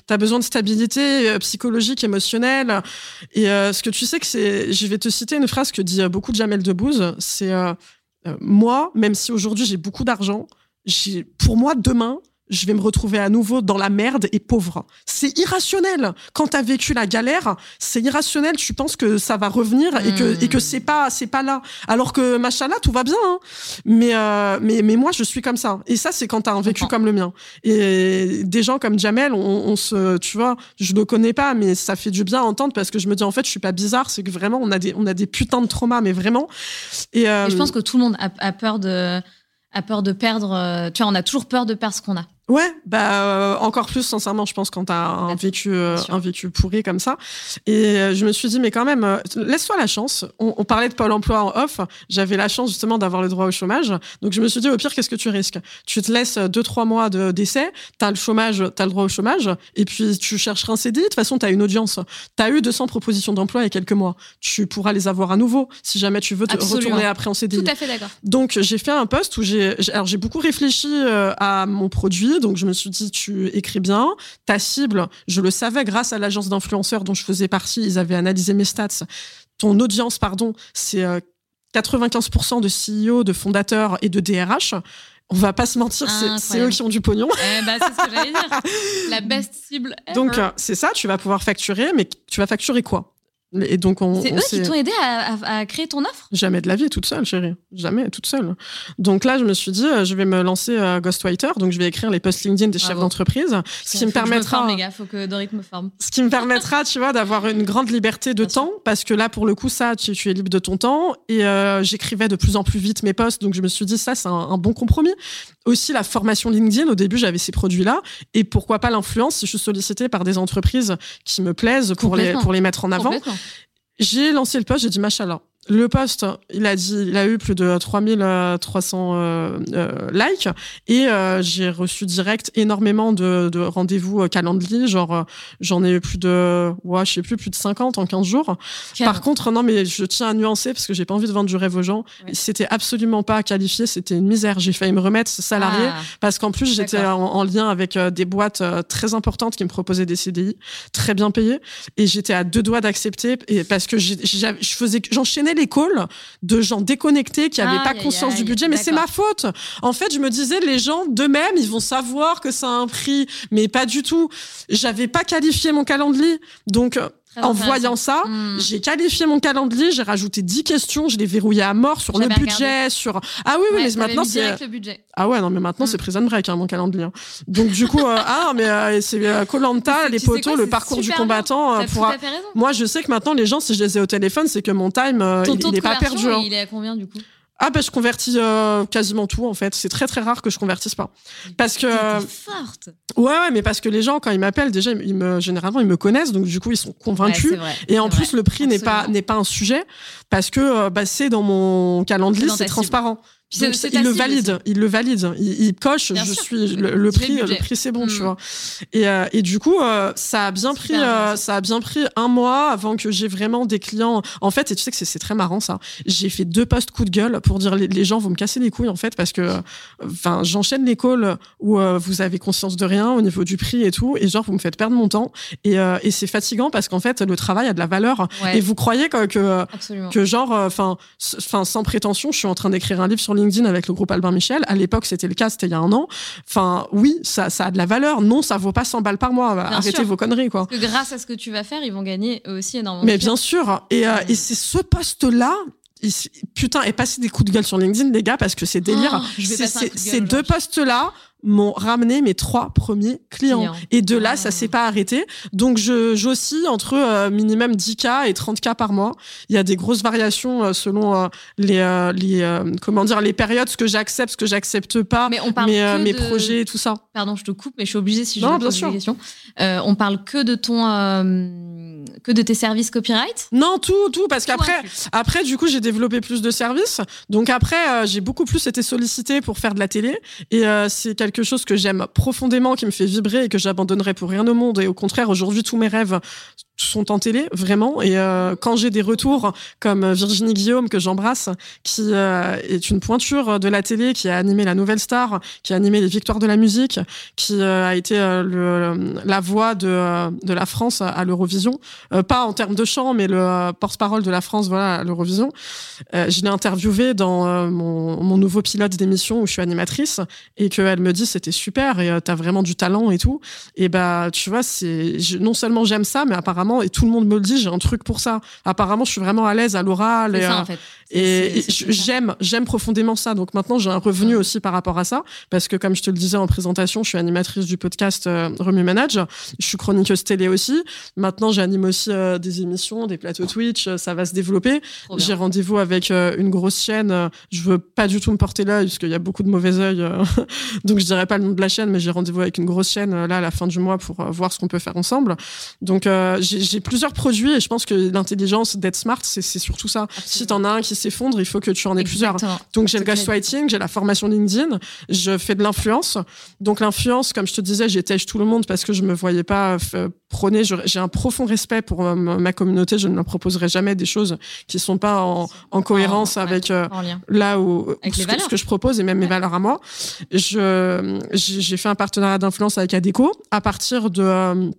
Speaker 2: T'as besoin de stabilité euh, psychologique, émotionnelle. Et euh, ce que tu sais que c'est. Je vais te citer une phrase que dit beaucoup de Jamel Debbouze. C'est moi, même si aujourd'hui j'ai beaucoup d'argent, pour moi, demain, je vais me retrouver à nouveau dans la merde et pauvre. C'est irrationnel. Quand t'as vécu la galère, c'est irrationnel. Tu penses que ça va revenir et que et que c'est pas c'est pas là. Alors que machallah tout va bien. Hein. Mais euh, mais mais moi je suis comme ça. Et ça c'est quand t'as un vécu comme le mien. Et des gens comme Jamel, on, on, se tu vois, je le connais pas, mais ça fait du bien à entendre parce que je me dis en fait je suis pas bizarre. C'est que vraiment on a des on a des putains de traumas, mais vraiment.
Speaker 3: Et, euh, et je pense que tout le monde a, a peur de a peur de perdre. Euh, tu vois, on a toujours peur de perdre ce qu'on a.
Speaker 2: Ouais, bah euh, encore plus sincèrement, je pense quand t'as un vécu euh, un vécu pourri comme ça. Et euh, je me suis dit mais quand même, laisse-toi la chance. On, on, parlait de Pôle Emploi en off. J'avais la chance justement d'avoir le droit au chômage. Donc je me suis dit au pire qu'est-ce que tu risques? Tu te laisses deux trois mois de d'essai, t'as le chômage, t'as le droit au chômage, et puis tu chercheras un CDI. De toute façon, t'as une audience. T'as eu 200 propositions d'emploi il y a quelques mois. Tu pourras les avoir à nouveau si jamais tu veux te retourner après en CDI.
Speaker 3: Tout à fait d'accord.
Speaker 2: Donc j'ai fait un poste où j'ai alors j'ai beaucoup réfléchi à mon produit donc je me suis dit, tu écris bien. Ta cible, je le savais grâce à l'agence d'influenceurs dont je faisais partie, ils avaient analysé mes stats. Ton audience, pardon, c'est 95% euh, de CEO, de fondateurs et de DRH. On va pas se mentir, c'est eux qui ont du pognon.
Speaker 3: Eh ben, c'est ce que j'allais dire. <laughs> La best cible ever.
Speaker 2: Donc, euh, c'est ça, tu vas pouvoir facturer, mais tu vas facturer quoi?
Speaker 3: Et donc on, c'est eux qui t'ont aidé à, créer ton offre?
Speaker 2: Jamais de la vie, toute seule, chérie. Jamais, toute seule. Donc là, je me suis dit, euh, je vais me lancer à Ghostwriter, donc je vais écrire les posts LinkedIn des chefs d'entreprise, ce qui me permettra.
Speaker 3: les gars, faut que Dorit me forme.
Speaker 2: Ce qui me permettra, tu vois, d'avoir une grande liberté de temps, parce que là, pour le coup, ça, tu, es libre de ton temps. Et euh, j'écrivais de plus en plus vite mes posts, donc je me suis dit, ça, c'est un, bon compromis. aussi la formation LinkedIn. Au début, j'avais ces produits-là. Et pourquoi pas l'influence si je suis sollicitée par des entreprises qui me plaisent pour les, pour les mettre en avant. J'ai lancé le post, j'ai dit, machallah, le post, il a dit, il a eu plus de 3300 euh, euh, likes et euh, j'ai reçu direct énormément de, de rendez-vous Calendly. Genre, j'en ai eu plus de, ouais, je sais plus, plus de 50 en 15 jours. Par contre, non, mais je tiens à nuancer parce que j'ai pas envie de vendre du rêve aux gens. C'était absolument pas qualifié, c'était une misère. J'ai failli me remettre salarié ah, parce qu'en plus j'étais en, en, lien avec des boîtes très importantes qui me proposaient des CDI très bien payés et j'étais à deux doigts d'accepter et parce que je faisais, j'enchaînais les calls de gens déconnectés qui n'avaient pas conscience du budget, mais c'est ma faute. En fait, je me disais, les gens d'eux-mêmes, ils vont savoir que ça a un prix, mais pas du tout. J'avais pas qualifié mon calendrier. Donc, en voyant ça, hmm. j'ai qualifié mon calendrier, j'ai rajouté 10 questions, je les verrouillé à mort sur le budget, sur ah oui oui, mais maintenant c'est ah ouais non mais maintenant hmm. c'est Prison Break hein, mon calendrier. Hein. Donc du coup euh, ah mais euh, c'est Colanta, euh, les poteaux, le parcours du combattant. pour moi je sais que maintenant les gens si je les ai au téléphone c'est que mon time il n'est pas perdu.
Speaker 3: Hein. Il est à combien du coup?
Speaker 2: Ah bah je convertis euh, quasiment tout en fait. C'est très très rare que je convertisse pas. Parce que
Speaker 3: forte.
Speaker 2: Ouais ouais mais parce que les gens quand ils m'appellent déjà ils me généralement ils me connaissent. Donc du coup ils sont convaincus. Et en plus le prix n'est pas n'est pas un sujet. Parce que euh, bah, c'est dans mon calendrier c'est transparent il le valide, il le valide, il, coche. je suis le, prix, le, prix c'est bon, tu hmm. vois. Et, euh, et du coup, euh, ça a bien pris, euh, ça a bien pris un mois avant que j'ai vraiment des clients. En fait, et tu sais que c'est très marrant ça. J'ai fait deux posts coup de gueule pour dire les, gens vont me casser les couilles en fait parce que, enfin, j'enchaîne les calls où vous avez conscience de rien au niveau du prix et tout, et genre vous me faites perdre mon temps et, et c'est fatigant parce qu'en fait le travail a de la valeur et vous croyez que que, que genre, enfin, enfin sans prétention, je suis en train d'écrire un livre sur LinkedIn avec le groupe Albin Michel. À l'époque, c'était le cas, c'était il y a un an. Enfin, oui, ça, ça a de la valeur. Non, ça vaut pas 100 balles par mois. Arrêtez vos conneries, quoi.
Speaker 3: Parce que grâce à ce que tu vas faire, ils vont gagner aussi énormément.
Speaker 2: Mais bien sûr. Et, euh, et c'est ce poste-là putain, et passer des coups de gueule sur LinkedIn, les gars, parce que c'est délire. Oh, ces deux postes-là m'ont ramené mes trois premiers clients. Et de là, ça ah. s'est pas arrêté. Donc, je j'oscille entre euh, minimum 10K et 30K par mois. Il y a des grosses variations euh, selon euh, les, les comment dire, les périodes, ce que j'accepte, ce que j'accepte pas, mais on parle mes, mes projets et tout ça.
Speaker 3: Pardon, je te coupe, mais je suis obligée si je non, bien sûr. question. on parle que de ton que de tes services copyright?
Speaker 2: Non, tout, tout, parce qu'après, après, du coup, j'ai développé plus de services. Donc après, j'ai beaucoup plus été sollicité pour faire de la télé. Et c'est quelque chose que j'aime profondément, qui me fait vibrer et que j'abandonnerai pour rien au monde. Et au contraire, aujourd'hui, tous mes rêves sont en télé, vraiment. Et euh, quand j'ai des retours comme Virginie Guillaume, que j'embrasse, qui euh, est une pointure de la télé, qui a animé La Nouvelle Star, qui a animé les Victoires de la musique, qui euh, a été la voix de, la France à l'Eurovision. pas en termes de chant, mais le porte-parole de la France voilà, à l'Eurovision. je l'ai interviewée dans mon, mon nouveau pilote d'émission où je suis animatrice et qu'elle me dit c'était super et t'as vraiment du talent et tout. Et bah, tu vois, c'est non seulement j'aime ça, mais apparemment et tout le monde me le dit, j'ai un truc pour ça. Apparemment, je suis vraiment à l'aise à l'oral. Et,
Speaker 3: ça, en fait.
Speaker 2: Et, j'aime, j'aime profondément ça. Donc maintenant, j'ai un revenu aussi par rapport à ça, parce que comme je te le disais en présentation, je suis animatrice du podcast euh, Remue Manage. Je suis chroniqueuse télé aussi. Maintenant, j'anime aussi euh, des émissions, des plateaux Twitch. Euh, ça va se développer. J'ai rendez-vous avec une grosse chaîne. Je veux pas du tout me porter l'œil, parce qu'il y a beaucoup de mauvais œil. <laughs> donc je dirais pas le nom de la chaîne, mais j'ai rendez-vous avec une grosse chaîne là à la fin du mois pour voir ce qu'on peut faire ensemble. Donc j'ai plusieurs produits et je pense que l'intelligence d'être smart, c'est surtout ça. Si Si en as un qui s'effondre, il faut que tu en aies plusieurs. Donc j'ai le ghostwriting, j'ai la formation LinkedIn, je fais de l'influence. Donc l'influence, comme je te disais, j'étais tout le monde parce que je me voyais pas euh, prôner. J'ai un profond respect pour euh, ma communauté. Je ne leur proposerai jamais des choses qui sont pas en, en cohérence avec euh, là où ce, que, ce, que, je propose et même mes valeurs à moi. Je j'ai fait un partenariat d'influence avec Adeco à partir de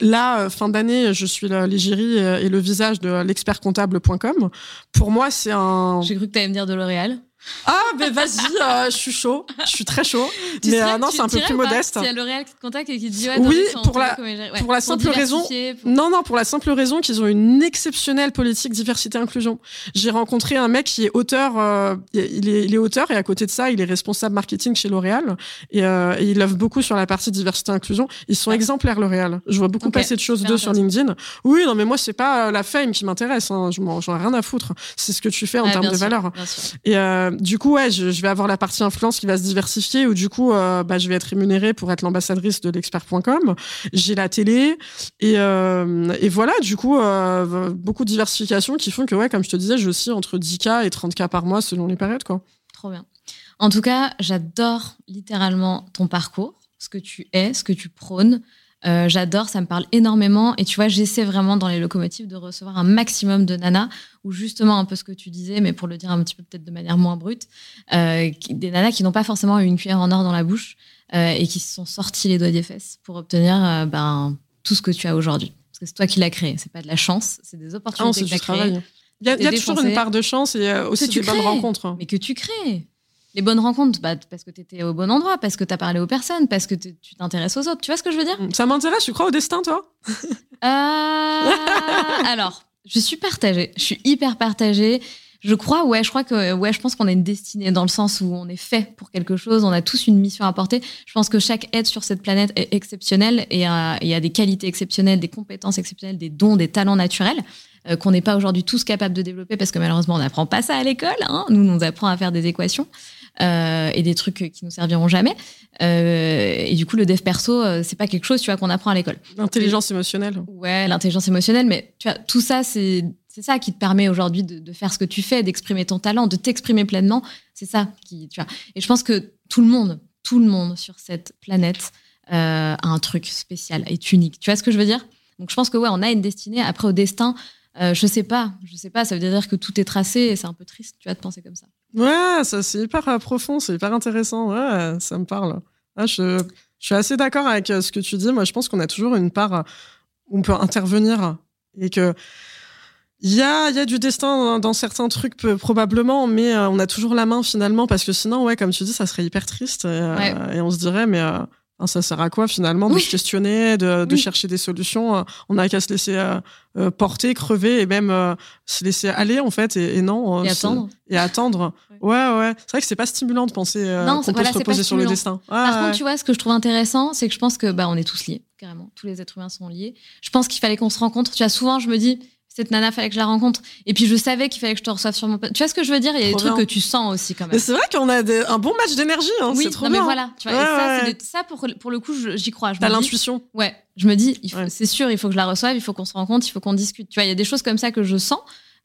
Speaker 2: Là, euh, fin d'année, je suis l'égérie et le visage de l'expertcomptable.com. Pour moi, c'est un.
Speaker 3: J'ai cru que tu allais me dire de L'Oréal.
Speaker 2: Ah, mais vas-y, euh, je suis chaud. Je suis très chaud. mais euh, non, c'est un peu plus modeste.
Speaker 3: A L'Oréal qui te contacte et qui te dit
Speaker 2: ouais, Oui, pour la, pour la simple raison. Non, non, pour la simple raison qu'ils ont une exceptionnelle politique diversité-inclusion. J'ai rencontré un mec qui est auteur, euh, il, est, il est auteur et à côté de ça, il est responsable marketing chez L'Oréal et, et, il œuvre beaucoup sur la partie diversité-inclusion. Ils sont exemplaires, L'Oréal. Je vois beaucoup passer de choses d'eux sur LinkedIn. Oui, non, mais moi, c'est pas la fame qui m'intéresse. Hein. J'en ai rien à foutre. C'est ce que tu fais en termes de valeur. Et, du coup, ouais, je, vais avoir la partie influence qui va se diversifier, où du coup, euh, bah, je vais être rémunérée pour être l'ambassadrice de l'expert.com. J'ai la télé, et, et voilà, du coup, beaucoup de diversification qui font que, ouais, comme je te disais, je aussi entre 10K et 30K par mois selon les périodes, quoi.
Speaker 3: Trop bien. En tout cas, j'adore littéralement ton parcours, ce que tu es, ce que tu prônes. Euh, j'adore, ça me parle énormément. Et tu vois, j'essaie vraiment dans les locomotives de recevoir un maximum de nanas, ou justement un peu ce que tu disais, mais pour le dire un petit peu peut-être de manière moins brute, euh, des nanas qui n'ont pas forcément eu une cuillère en or dans la bouche euh, et qui se sont sortis les doigts des fesses pour obtenir ben, tout ce que tu as aujourd'hui. Parce que c'est toi qui l'as créé, c'est pas de la chance, c'est des opportunités que tu as créées.
Speaker 2: Il y a, toujours une part de chance et aussi des bonnes rencontres.
Speaker 3: Mais que tu crées les bonnes rencontres, bah, parce que tu étais au bon endroit, parce que tu as parlé aux personnes, parce que tu t'intéresses aux autres. Tu vois ce que je veux dire?
Speaker 2: Ça m'intéresse, tu crois au destin, toi?
Speaker 3: Euh, <laughs> Alors, je suis partagée. Je suis hyper partagée. Je crois, ouais, je crois que, ouais, je pense qu'on a une destinée dans le sens où on est fait pour quelque chose, on a tous une mission à porter. Je pense que chaque être sur cette planète est exceptionnel et il y a des qualités exceptionnelles, des compétences exceptionnelles, des dons, des talents naturels euh, qu'on n'est pas aujourd'hui tous capables de développer parce que malheureusement on n'apprend pas ça à l'école. Hein. Nous, on nous apprend à faire des équations. Euh, et des trucs qui nous serviront jamais. Euh, et du coup, le dev perso, euh, c'est pas quelque chose, tu vois, qu'on apprend à l'école.
Speaker 2: L'intelligence émotionnelle.
Speaker 3: Ouais, l'intelligence émotionnelle, mais tu vois, tout ça, c'est c'est ça qui te permet aujourd'hui de, de, faire ce que tu fais, d'exprimer ton talent, de t'exprimer pleinement. C'est ça qui, tu vois. Et je pense que tout le monde, tout le monde sur cette planète euh, a un truc spécial, est unique. Tu vois ce que je veux dire? Donc je pense que ouais, on a une destinée. Après, au destin, euh, je sais pas, je sais pas. Ça veut dire que tout est tracé et c'est un peu triste, tu vois, de penser comme ça.
Speaker 2: Ouais, ça c'est hyper euh, profond, c'est hyper intéressant. Ouais, ça me parle. Ah, je, je, suis assez d'accord avec euh, ce que tu dis. Moi, je pense qu'on a toujours une part où on peut intervenir et que il y a, y a du destin dans, certains trucs probablement, mais on a toujours la main finalement parce que sinon, ouais, comme tu dis, ça serait hyper triste et, on se dirait, mais ça sert à quoi finalement de se questionner, de, chercher des solutions On n'a qu'à se laisser euh, euh, porter, crever et même euh, se laisser aller en fait et, non.
Speaker 3: et attendre.
Speaker 2: Et attendre. ouais, ouais. C'est vrai que c'est pas stimulant de penser qu'on peut se reposer sur le destin.
Speaker 3: Par contre, tu vois, ce que je trouve intéressant, c'est que je pense que bah, on est tous liés, carrément. Tous les êtres humains sont liés. Je pense qu'il fallait qu'on se rencontre. Tu vois, souvent, je me dis cette nana, fallait que je la rencontre. Et puis je savais qu'il fallait que je te reçoive sur mon. Tu vois ce que je veux dire? Il y a des trucs que tu sens aussi quand même.
Speaker 2: c'est vrai qu'on a un bon match d'énergie. Hein, oui, c'est trop non, mais
Speaker 3: voilà. Tu vois, et ça, ça, pour, pour le coup, j'y crois.
Speaker 2: T'as l'intuition.
Speaker 3: Ouais. Je me dis, c'est sûr, il faut que je la reçoive, il faut qu'on se rencontre, il faut qu'on discute. Tu vois, il y a des choses comme ça que je sens.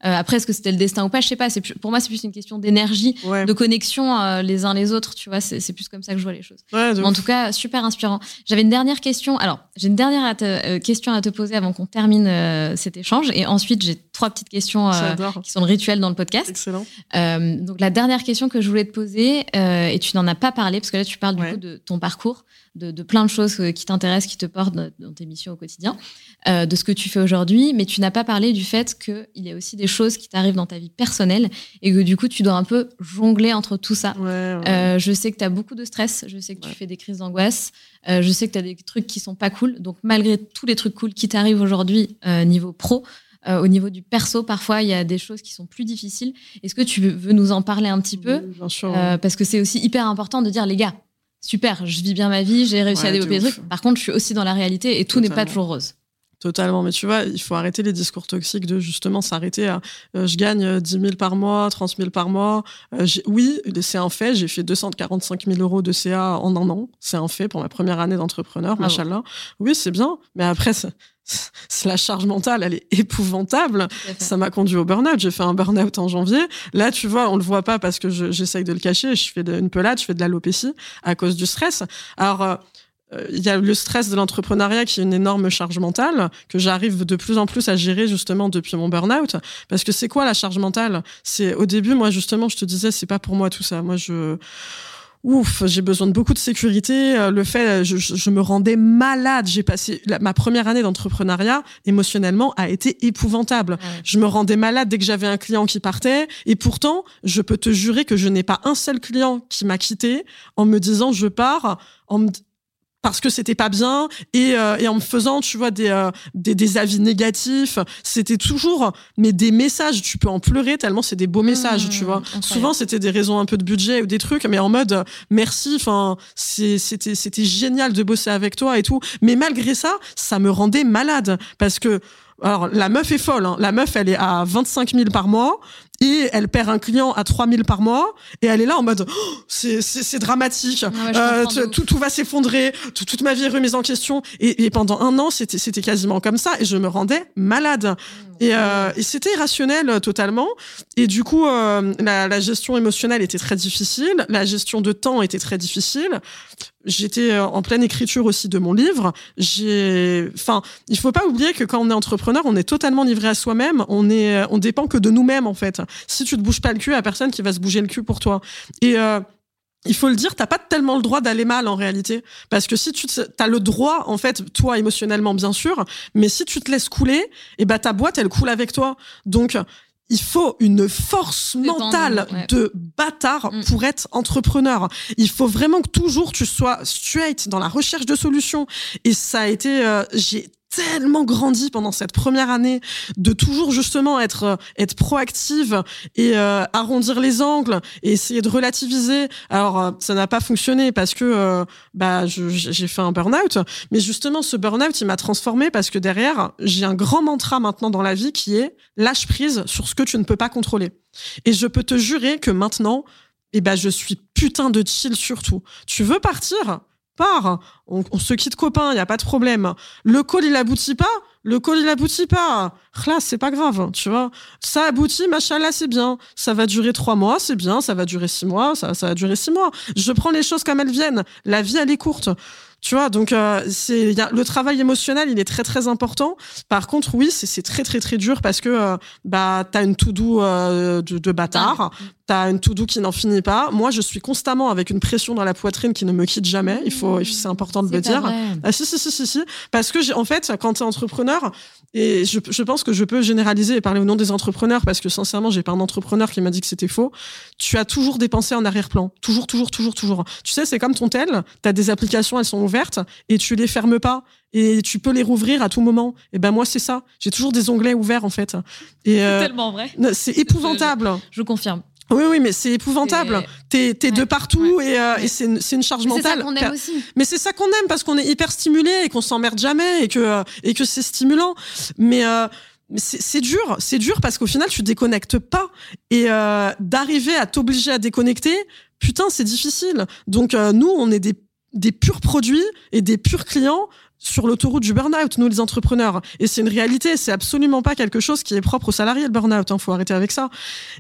Speaker 3: Euh, après, est-ce que c'était le destin ou pas? Je sais pas. C'est pour moi, c'est plus une question d'énergie, de connexion euh, les uns les autres. Tu vois, c'est plus comme ça que je vois les choses. en tout cas, super inspirant. J'avais une dernière question. Alors, j'ai une dernière euh, question à te poser avant qu'on termine cet échange. Et ensuite, j'ai trois petites questions qui sont le rituel dans le podcast.
Speaker 2: Excellent.
Speaker 3: donc, la dernière question que je voulais te poser, et tu n'en as pas parlé parce que là, tu parles du coup de ton parcours de, plein de choses euh, qui t'intéressent, qui te portent dans tes missions au quotidien, euh, de ce que tu fais aujourd'hui, mais tu n'as pas parlé du fait qu'il y a aussi des choses qui t'arrivent dans ta vie personnelle et que du coup, tu dois un peu jongler entre tout ça.
Speaker 2: Euh,
Speaker 3: je sais que tu as beaucoup de stress, je sais que tu fais des crises d'angoisse, je sais que tu as des trucs qui sont pas cool. Donc, malgré tous les trucs cool qui t'arrivent aujourd'hui niveau pro, au niveau du perso, parfois, il y a des choses qui sont plus difficiles. Est-ce que tu veux nous en parler un petit peu?
Speaker 2: Bien sûr.
Speaker 3: Parce que c'est aussi hyper important de dire, les gars, super, je vis bien ma vie, j'ai réussi à développer des trucs. Par contre, je suis aussi dans la réalité et tout n'est pas toujours rose.
Speaker 2: Totalement, mais tu vois, il faut arrêter les discours toxiques de justement s'arrêter à euh, je gagne 10 euh, 000 par mois, 30 000 par mois. Euh, oui, c'est un fait, j'ai fait 245 000 euros de CA en un an. C'est un fait pour ma première année d'entrepreneur, ah machallah. Oui, c'est bien, mais après, la charge mentale, elle est épouvantable. Ça m'a conduit au burn-out. J'ai fait un burn-out en janvier. Là, tu vois, on le voit pas parce que j'essaye de le cacher. Je fais une pelade, je fais de l'alopécie à cause du stress. Alors, euh, il y a le stress de l'entrepreneuriat qui est une énorme charge mentale que j'arrive de plus en plus à gérer justement depuis mon burn-out. Parce que c'est quoi la charge mentale? C'est au début, moi justement, je te disais, c'est pas pour moi tout ça. Moi, je ouf, j'ai besoin de beaucoup de sécurité. Euh, le fait, je, je me rendais malade. J'ai passé ma première année d'entrepreneuriat émotionnellement a été épouvantable. Je me rendais malade dès que j'avais un client qui partait. Et pourtant, je peux te jurer que je n'ai pas un seul client qui m'a quitté en me disant je pars, en me, parce que c'était pas bien et, euh, et en me faisant tu vois des, euh, des, des avis négatifs. C'était toujours mais des messages. Tu peux en pleurer tellement c'est des beaux messages tu vois. mmh, souvent c'était des raisons un peu de budget ou des trucs mais en mode euh, merci enfin c'était c'était génial de bosser avec toi et tout. Mais malgré ça ça me rendait malade parce que alors la meuf est folle hein. la meuf elle est à 25 000 par mois et elle perd un client à 3000 par mois et elle est là en mode oh, c'est dramatique, euh, tout, tout va s'effondrer, toute ma vie est remise en question. Et, et pendant un an c'était c'était quasiment comme ça et je me rendais malade. Et, euh, et c'était irrationnel euh, totalement. Et du coup euh, la, la gestion émotionnelle était très difficile, la gestion de temps était très difficile j'étais euh, en pleine écriture aussi de mon livre. J'ai, enfin, il faut pas oublier que quand on est entrepreneur, on est totalement livré à soi-même. On est, euh, on dépend que de nous-mêmes en fait. Si tu te bouges pas le cul, il y a personne qui va se bouger le cul pour toi. Et euh, il faut le dire, t'as pas tellement le droit d'aller mal en réalité, parce que si tu as le droit, en fait, toi émotionnellement bien sûr, mais si tu te laisses couler, et eh ben ta boîte elle coule avec toi. Donc il faut une force mentale de bâtard mm. pour être entrepreneur. Il faut vraiment que toujours tu sois straight dans la recherche de solutions. Et ça a été, euh, j'ai tellement grandi pendant cette première année de toujours justement être euh, être proactive et euh, arrondir les angles et essayer de relativiser. Alors euh, ça n'a pas fonctionné parce que bah j'ai fait un burn-out, mais justement ce burn-out il m'a transformé parce que derrière j'ai un grand mantra maintenant dans la vie qui est lâche prise sur ce que tu ne peux pas contrôler. Et je peux te jurer que maintenant eh ben je suis putain de chill surtout. Tu veux partir? On, se quitte copain, il y a pas de problème. Le call il aboutit pas, le call il aboutit pas. Là, c'est pas grave, tu vois. Ça aboutit, machin là, c'est bien. Ça va durer trois mois, c'est bien. Ça va durer six mois, ça, ça va durer six mois. Je prends les choses comme elles viennent. La vie, elle est courte. Tu vois, donc euh, c'est le travail émotionnel, il est très très important. Par contre, oui, c'est très très très dur parce que euh, bah t'as une tout doux euh, de, de, bâtard, t'as une tout doux qui n'en finit pas. Moi, je suis constamment avec une pression dans la poitrine qui ne me quitte jamais. Il faut, c'est important de le dire. Ah si si si si si, parce que en fait, quand t'es entrepreneur, et je, je pense que je peux généraliser et parler au nom des entrepreneurs parce que sincèrement, j'ai pas un entrepreneur qui m'a dit que c'était faux. Tu as toujours des pensées en arrière-plan, toujours toujours toujours toujours. Tu sais, c'est comme ton tel. T'as des applications, elles sont ouvertes et tu les fermes pas et tu peux les rouvrir à tout moment. Et ben moi c'est ça. J'ai toujours des onglets ouverts en fait.
Speaker 3: Et c'est euh, tellement vrai.
Speaker 2: C'est épouvantable.
Speaker 3: Je, confirme.
Speaker 2: Oui, oui, mais c'est épouvantable. T'es es de partout et, euh, et c'est une, une, charge mentale.
Speaker 3: C'est ça qu'on aime aussi.
Speaker 2: Mais c'est ça qu'on aime parce qu'on est hyper stimulé et qu'on s'emmerde jamais et que euh, et que c'est stimulant. Mais c'est dur, c'est dur parce qu'au final tu déconnectes pas et d'arriver à t'obliger à déconnecter, putain c'est difficile. Donc nous on est des des purs produits et des purs clients sur l'autoroute du burn-out, nous les entrepreneurs. Et c'est une réalité, c'est absolument pas quelque chose qui est propre aux salariés, le burn-out. Hein, faut arrêter avec ça.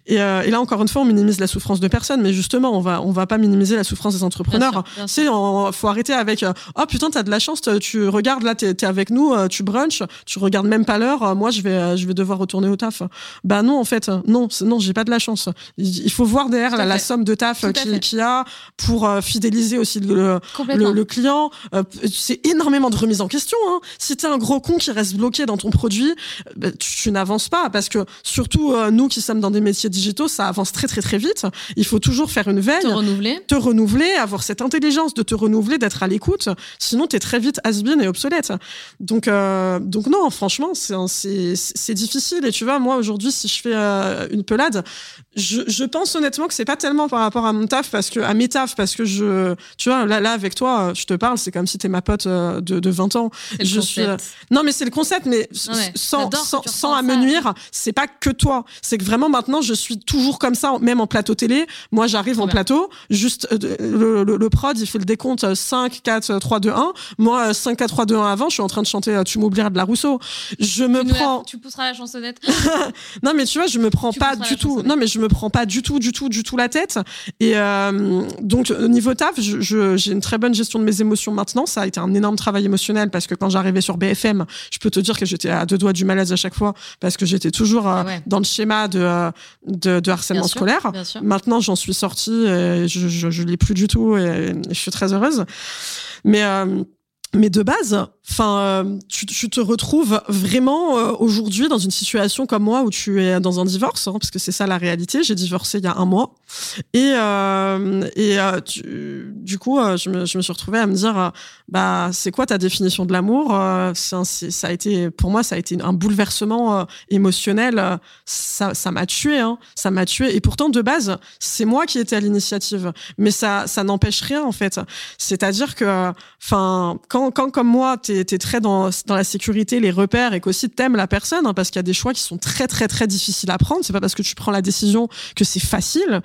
Speaker 2: Et, euh, et, là, encore une fois, on minimise la souffrance de personne, mais justement, on va on va pas minimiser la souffrance des entrepreneurs. C'est, faut arrêter avec euh, oh putain, t'as de la chance, tu regardes là, t'es es avec nous, euh, tu brunch, tu regardes même pas l'heure. moi, je vais je vais devoir retourner au taf. Bah non, en fait, non, non, j'ai pas de la chance. Il faut voir derrière la, la, somme de taf qu'il y a pour fidéliser aussi le, le, le client. c'est énormément de en question. Hein. Si t'es un gros con qui reste bloqué dans ton produit, bah, tu, n'avances pas parce que surtout euh, nous qui sommes dans des métiers digitaux, ça avance très très très vite. Il faut toujours faire une veille,
Speaker 3: te renouveler,
Speaker 2: te renouveler, avoir cette intelligence de te renouveler, d'être à l'écoute. Sinon, t'es très vite has-been et obsolète. Donc euh, donc non, franchement, c'est c'est difficile. Et tu vois, moi aujourd'hui, si je fais euh, une pelade, je, je pense honnêtement que c'est pas tellement par rapport à mon taf parce que à mes tafs parce que je tu vois là là avec toi, je te parle, c'est comme si t'es ma pote de, de 20 ans.
Speaker 3: Je suis euh,
Speaker 2: non mais c'est le concept, mais sans sans, sans à me nuire, c'est pas que toi. C'est que vraiment maintenant je suis toujours comme ça, même en plateau télé. Moi j'arrive en plateau, juste euh, le, le, prod il fait le décompte 5, 4, 3, 2, 1. Moi 5, 4, 3, 2, 1 avant, je suis en train de chanter euh, Tu m'oublieras de la Rousseau. Je me prends.
Speaker 3: tu pousseras la chansonnette. <laughs>
Speaker 2: non mais tu vois, je me prends pas du tout. Non mais je me prends pas du tout, du tout, du tout la tête. Et euh, donc niveau taf, j'ai une très bonne gestion de mes émotions maintenant. Ça a été un énorme travail émotionnel parce que quand j'arrivais sur BFM, je peux te dire que j'étais à deux doigts du malaise à chaque fois parce que j'étais toujours euh, ah dans le schéma de, euh, de, harcèlement scolaire. Maintenant, j'en suis sortie et je, je, je l'ai plus du tout et, je suis très heureuse. Mais euh, mais de base, enfin, euh, tu, te retrouves vraiment euh, aujourd'hui dans une situation comme moi où tu es dans un divorce, hein, parce que c'est ça la réalité. J'ai divorcé il y a un mois, et euh, et du coup, je me, je me suis retrouvée à me dire, bah, c'est quoi ta définition de l'amour ça a été, pour moi, ça a été un bouleversement émotionnel. Ça, ça m'a tué, hein, ça m'a tué. Et pourtant, de base, c'est moi qui étais à l'initiative, mais ça, ça n'empêche rien en fait. C'est-à-dire que, enfin, quand quand, comme moi, tu es, très dans, dans la sécurité, les repères, et qu'aussi t'aimes la personne, hein, parce qu'il y a des choix qui sont très, très, très difficiles à prendre. C'est pas parce que tu prends la décision que c'est facile,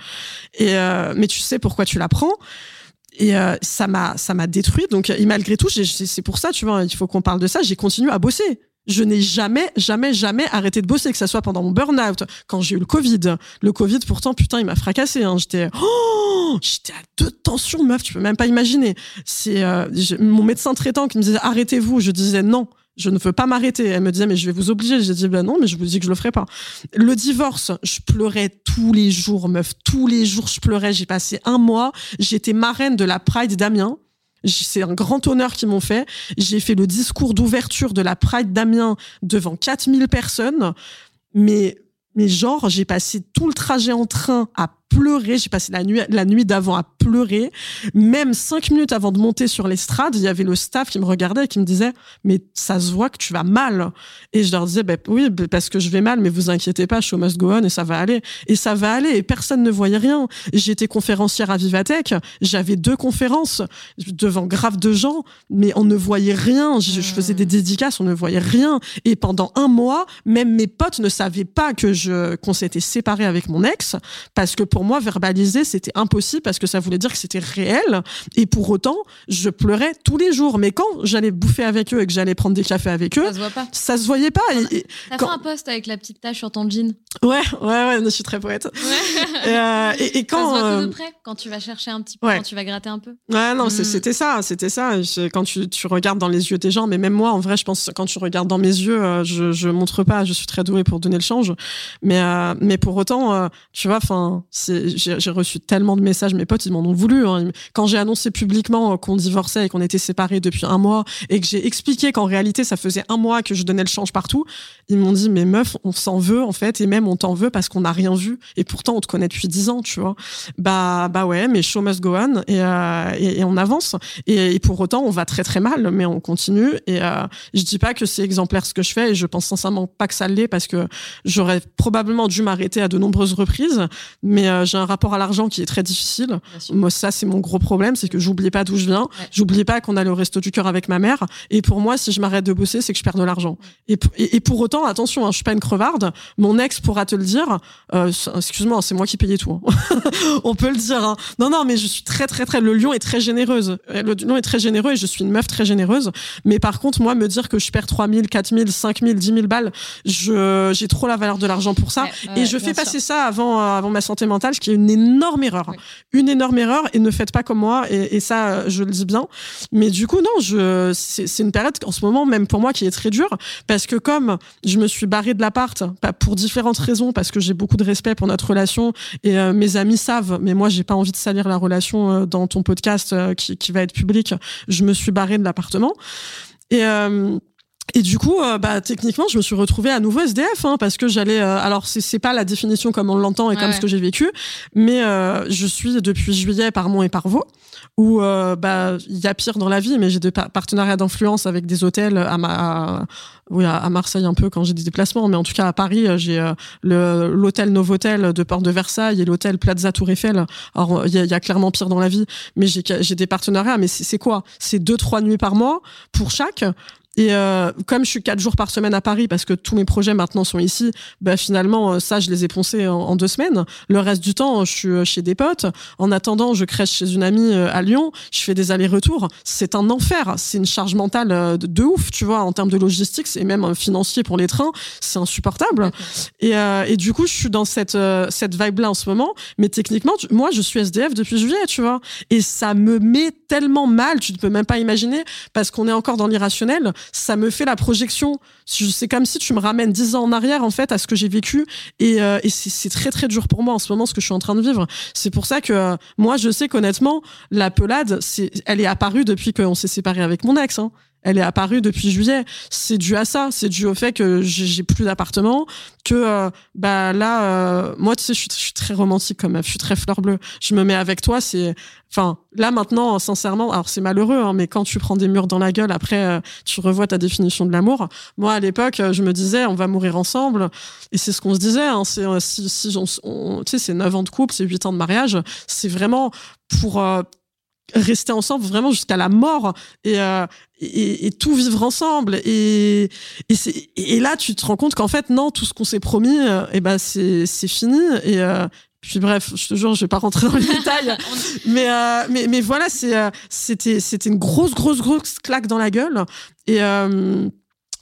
Speaker 2: et euh, mais tu sais pourquoi tu la prends. Et euh, ça m'a ça m'a détruit. Donc, et malgré tout, c'est pour ça, tu vois, il faut qu'on parle de ça. J'ai continué à bosser je n'ai jamais, jamais, jamais arrêté de bosser, que ça soit pendant mon burn-out, quand j'ai eu le Covid. Le Covid, pourtant, putain, il m'a fracassé. Hein. J'étais, oh, j'étais à deux tensions, meuf, tu peux même pas imaginer. C'est euh, mon médecin traitant qui me disait arrêtez-vous. Je disais non. Je ne veux pas m'arrêter. Elle me disait, mais je vais vous obliger. J'ai dit, ben non, mais je vous dis que je le ferai pas. Le divorce, je pleurais tous les jours, meuf. Tous les jours, je pleurais. J'ai passé un mois. J'étais marraine de la Pride d'Amiens. C'est un grand honneur qu'ils m'ont fait. J'ai fait le discours d'ouverture de la Pride d'Amiens devant 4000 personnes. Mais, mais genre, j'ai passé tout le trajet en train à pleurer. J'ai passé la nuit, la nuit d'avant à pleurer. Même cinq minutes avant de monter sur l'estrade, il y avait le staff qui me regardait et qui me disait, mais ça se voit que tu vas mal. Et je leur disais, ben oui, ben, parce que je vais mal, mais vous inquiétez pas, show must go on et ça va aller. Et ça va aller. Et personne ne voyait rien. J'étais conférencière à Vivatech. J'avais deux conférences devant grave de gens, mais on ne voyait rien. Je, je, faisais des dédicaces, on ne voyait rien. Et pendant un mois, même mes potes ne savaient pas que je, qu'on s'était séparés avec mon ex parce que pour moi, verbaliser, c'était impossible parce que ça voulait dire que c'était réel. Et pour autant, je pleurais tous les jours. Mais quand j'allais bouffer avec eux et que j'allais prendre des cafés avec eux,
Speaker 3: ça se, voit pas.
Speaker 2: Ça se voyait pas.
Speaker 3: T'as fait un post avec la petite tache sur ton jean.
Speaker 2: Ouais, ouais, ouais, je suis très poète.
Speaker 3: et, euh, et, quand. Ça se voit de euh, près quand tu vas chercher un petit peu, quand tu vas gratter un peu.
Speaker 2: Ouais, non, mm. c'était ça, c'était ça. quand tu, tu, regardes dans les yeux des gens, mais même moi, en vrai, je pense, quand tu regardes dans mes yeux, euh, je, je montre pas, je suis très douée pour donner le change. Mais, mais pour autant, tu vois, enfin, j'ai reçu tellement de messages, mes potes, ils m'en ont voulu. Hein. Quand j'ai annoncé publiquement qu'on divorçait et qu'on était séparés depuis un mois et que j'ai expliqué qu'en réalité, ça faisait un mois que je donnais le change partout, ils m'ont dit, mais meuf, on s'en veut, en fait, et même on t'en veut parce qu'on n'a rien vu. Et pourtant, on te connaît depuis dix ans, tu vois. Bah, bah ouais, mais show must go on et, euh, on avance. Et, pour autant, on va très très mal, mais on continue. Et euh, je dis pas que c'est exemplaire ce que je fais et je pense sincèrement pas que ça l'est parce que j'aurais probablement dû m'arrêter à de nombreuses reprises, mais euh, j'ai un rapport à l'argent qui est très difficile. Moi, ça, c'est mon gros problème, c'est que j'oublie pas d'où je viens. J'oublie pas qu'on a le resto du cœur avec ma mère. Et pour moi, si je m'arrête de bosser, c'est que je perds de l'argent. Et, et, pour autant, attention, hein, je suis pas une crevarde. Mon ex pourra te le dire. Euh, excuse-moi, c'est moi qui payais tout. Hein. <laughs> On peut le dire. Hein. Non, non, mais je suis très, très, très. Le lion est très généreuse. Le lion est très généreux et je suis une meuf très généreuse. Mais par contre, moi, me dire que je perds 3000, 4000, 5000, 10 000 balles, j'ai trop la valeur de l'argent pour ça. et je fais passer ça avant, avant ma santé mentale, ce qui est une énorme erreur. Une énorme erreur et ne faites pas comme moi. Et, ça, je le dis bien. Mais du coup, non, je, c'est une période en ce moment, même pour moi, qui est très dure parce que comme je me suis barrée de l'appart, pour différentes raisons, parce que j'ai beaucoup de respect pour notre relation et euh, mes amis savent, mais moi, j'ai pas envie de salir la relation euh, dans ton podcast euh, qui, qui, va être public. Je me suis barrée de l'appartement. Et, et du coup, euh, bah, techniquement, je me suis retrouvée à nouveau SDF, hein, parce que j'allais. Euh, alors, c'est pas la définition comme on l'entend et comme ce que j'ai vécu, mais euh, je suis depuis juillet par Mont et par Vaux, où bah il y a pire dans la vie, mais j'ai des partenariats d'influence avec des hôtels à, ma, oui, à, Marseille un peu quand j'ai des déplacements, mais en tout cas à Paris, j'ai l'hôtel Novotel de Porte de Versailles et l'hôtel Plaza Tour Eiffel. Alors, il y, y, a clairement pire dans la vie, mais j'ai des partenariats, mais c'est quoi? C'est deux trois nuits par mois pour chaque. Et euh, comme je suis quatre jours par semaine à Paris, parce que tous mes projets maintenant sont ici, bah finalement euh, ça je les ai poncés en, deux semaines. Le reste du temps, je suis euh, chez des potes. En attendant, je crèche chez une amie à Lyon. Je fais des allers-retours. C'est un enfer. C'est une charge mentale de, ouf, tu vois, en termes de logistique, c'est même financier pour les trains. C'est insupportable. Et, et, du coup, je suis dans cette cette vibe là en ce moment. Mais techniquement, moi, je suis SDF depuis juillet, tu vois. Et ça me met tellement mal. Tu ne peux même pas imaginer parce qu'on est encore dans l'irrationnel ça me fait la projection. C'est comme si tu me ramènes dix ans en arrière, en fait, à ce que j'ai vécu. Et, euh, et c'est très, très dur pour moi en ce moment, ce que je suis en train de vivre. C'est pour ça que euh, moi, je sais qu'honnêtement, la pelade, elle est apparue depuis qu'on s'est séparé avec mon ex. Hein elle est apparue depuis juillet. C'est dû à ça, c'est dû au fait que j'ai plus d'appartement, que euh, bah là, euh, moi tu sais, je suis, très romantique comme je suis très fleur bleue. Je me mets avec toi, c'est, enfin là maintenant, sincèrement, alors c'est malheureux, hein, mais quand tu prends des murs dans la gueule, après euh, tu revois ta définition de l'amour. Moi à l'époque, je me disais, on va mourir ensemble, et c'est ce qu'on se disait. Hein, c'est si, on, tu sais, c'est 9 ans de couple, c'est 8 ans de mariage, c'est vraiment pour rester ensemble vraiment jusqu'à la mort et, euh, et, et, tout vivre ensemble. Et, et, et, là tu te rends compte qu'en fait non tout ce qu'on s'est promis et euh, eh ben c'est c'est fini. Et euh, puis bref, je te jure, je vais pas rentrer dans les détails, <laughs> mais, euh, mais mais voilà, c'est c'était c'était une grosse grosse grosse claque dans la gueule. Et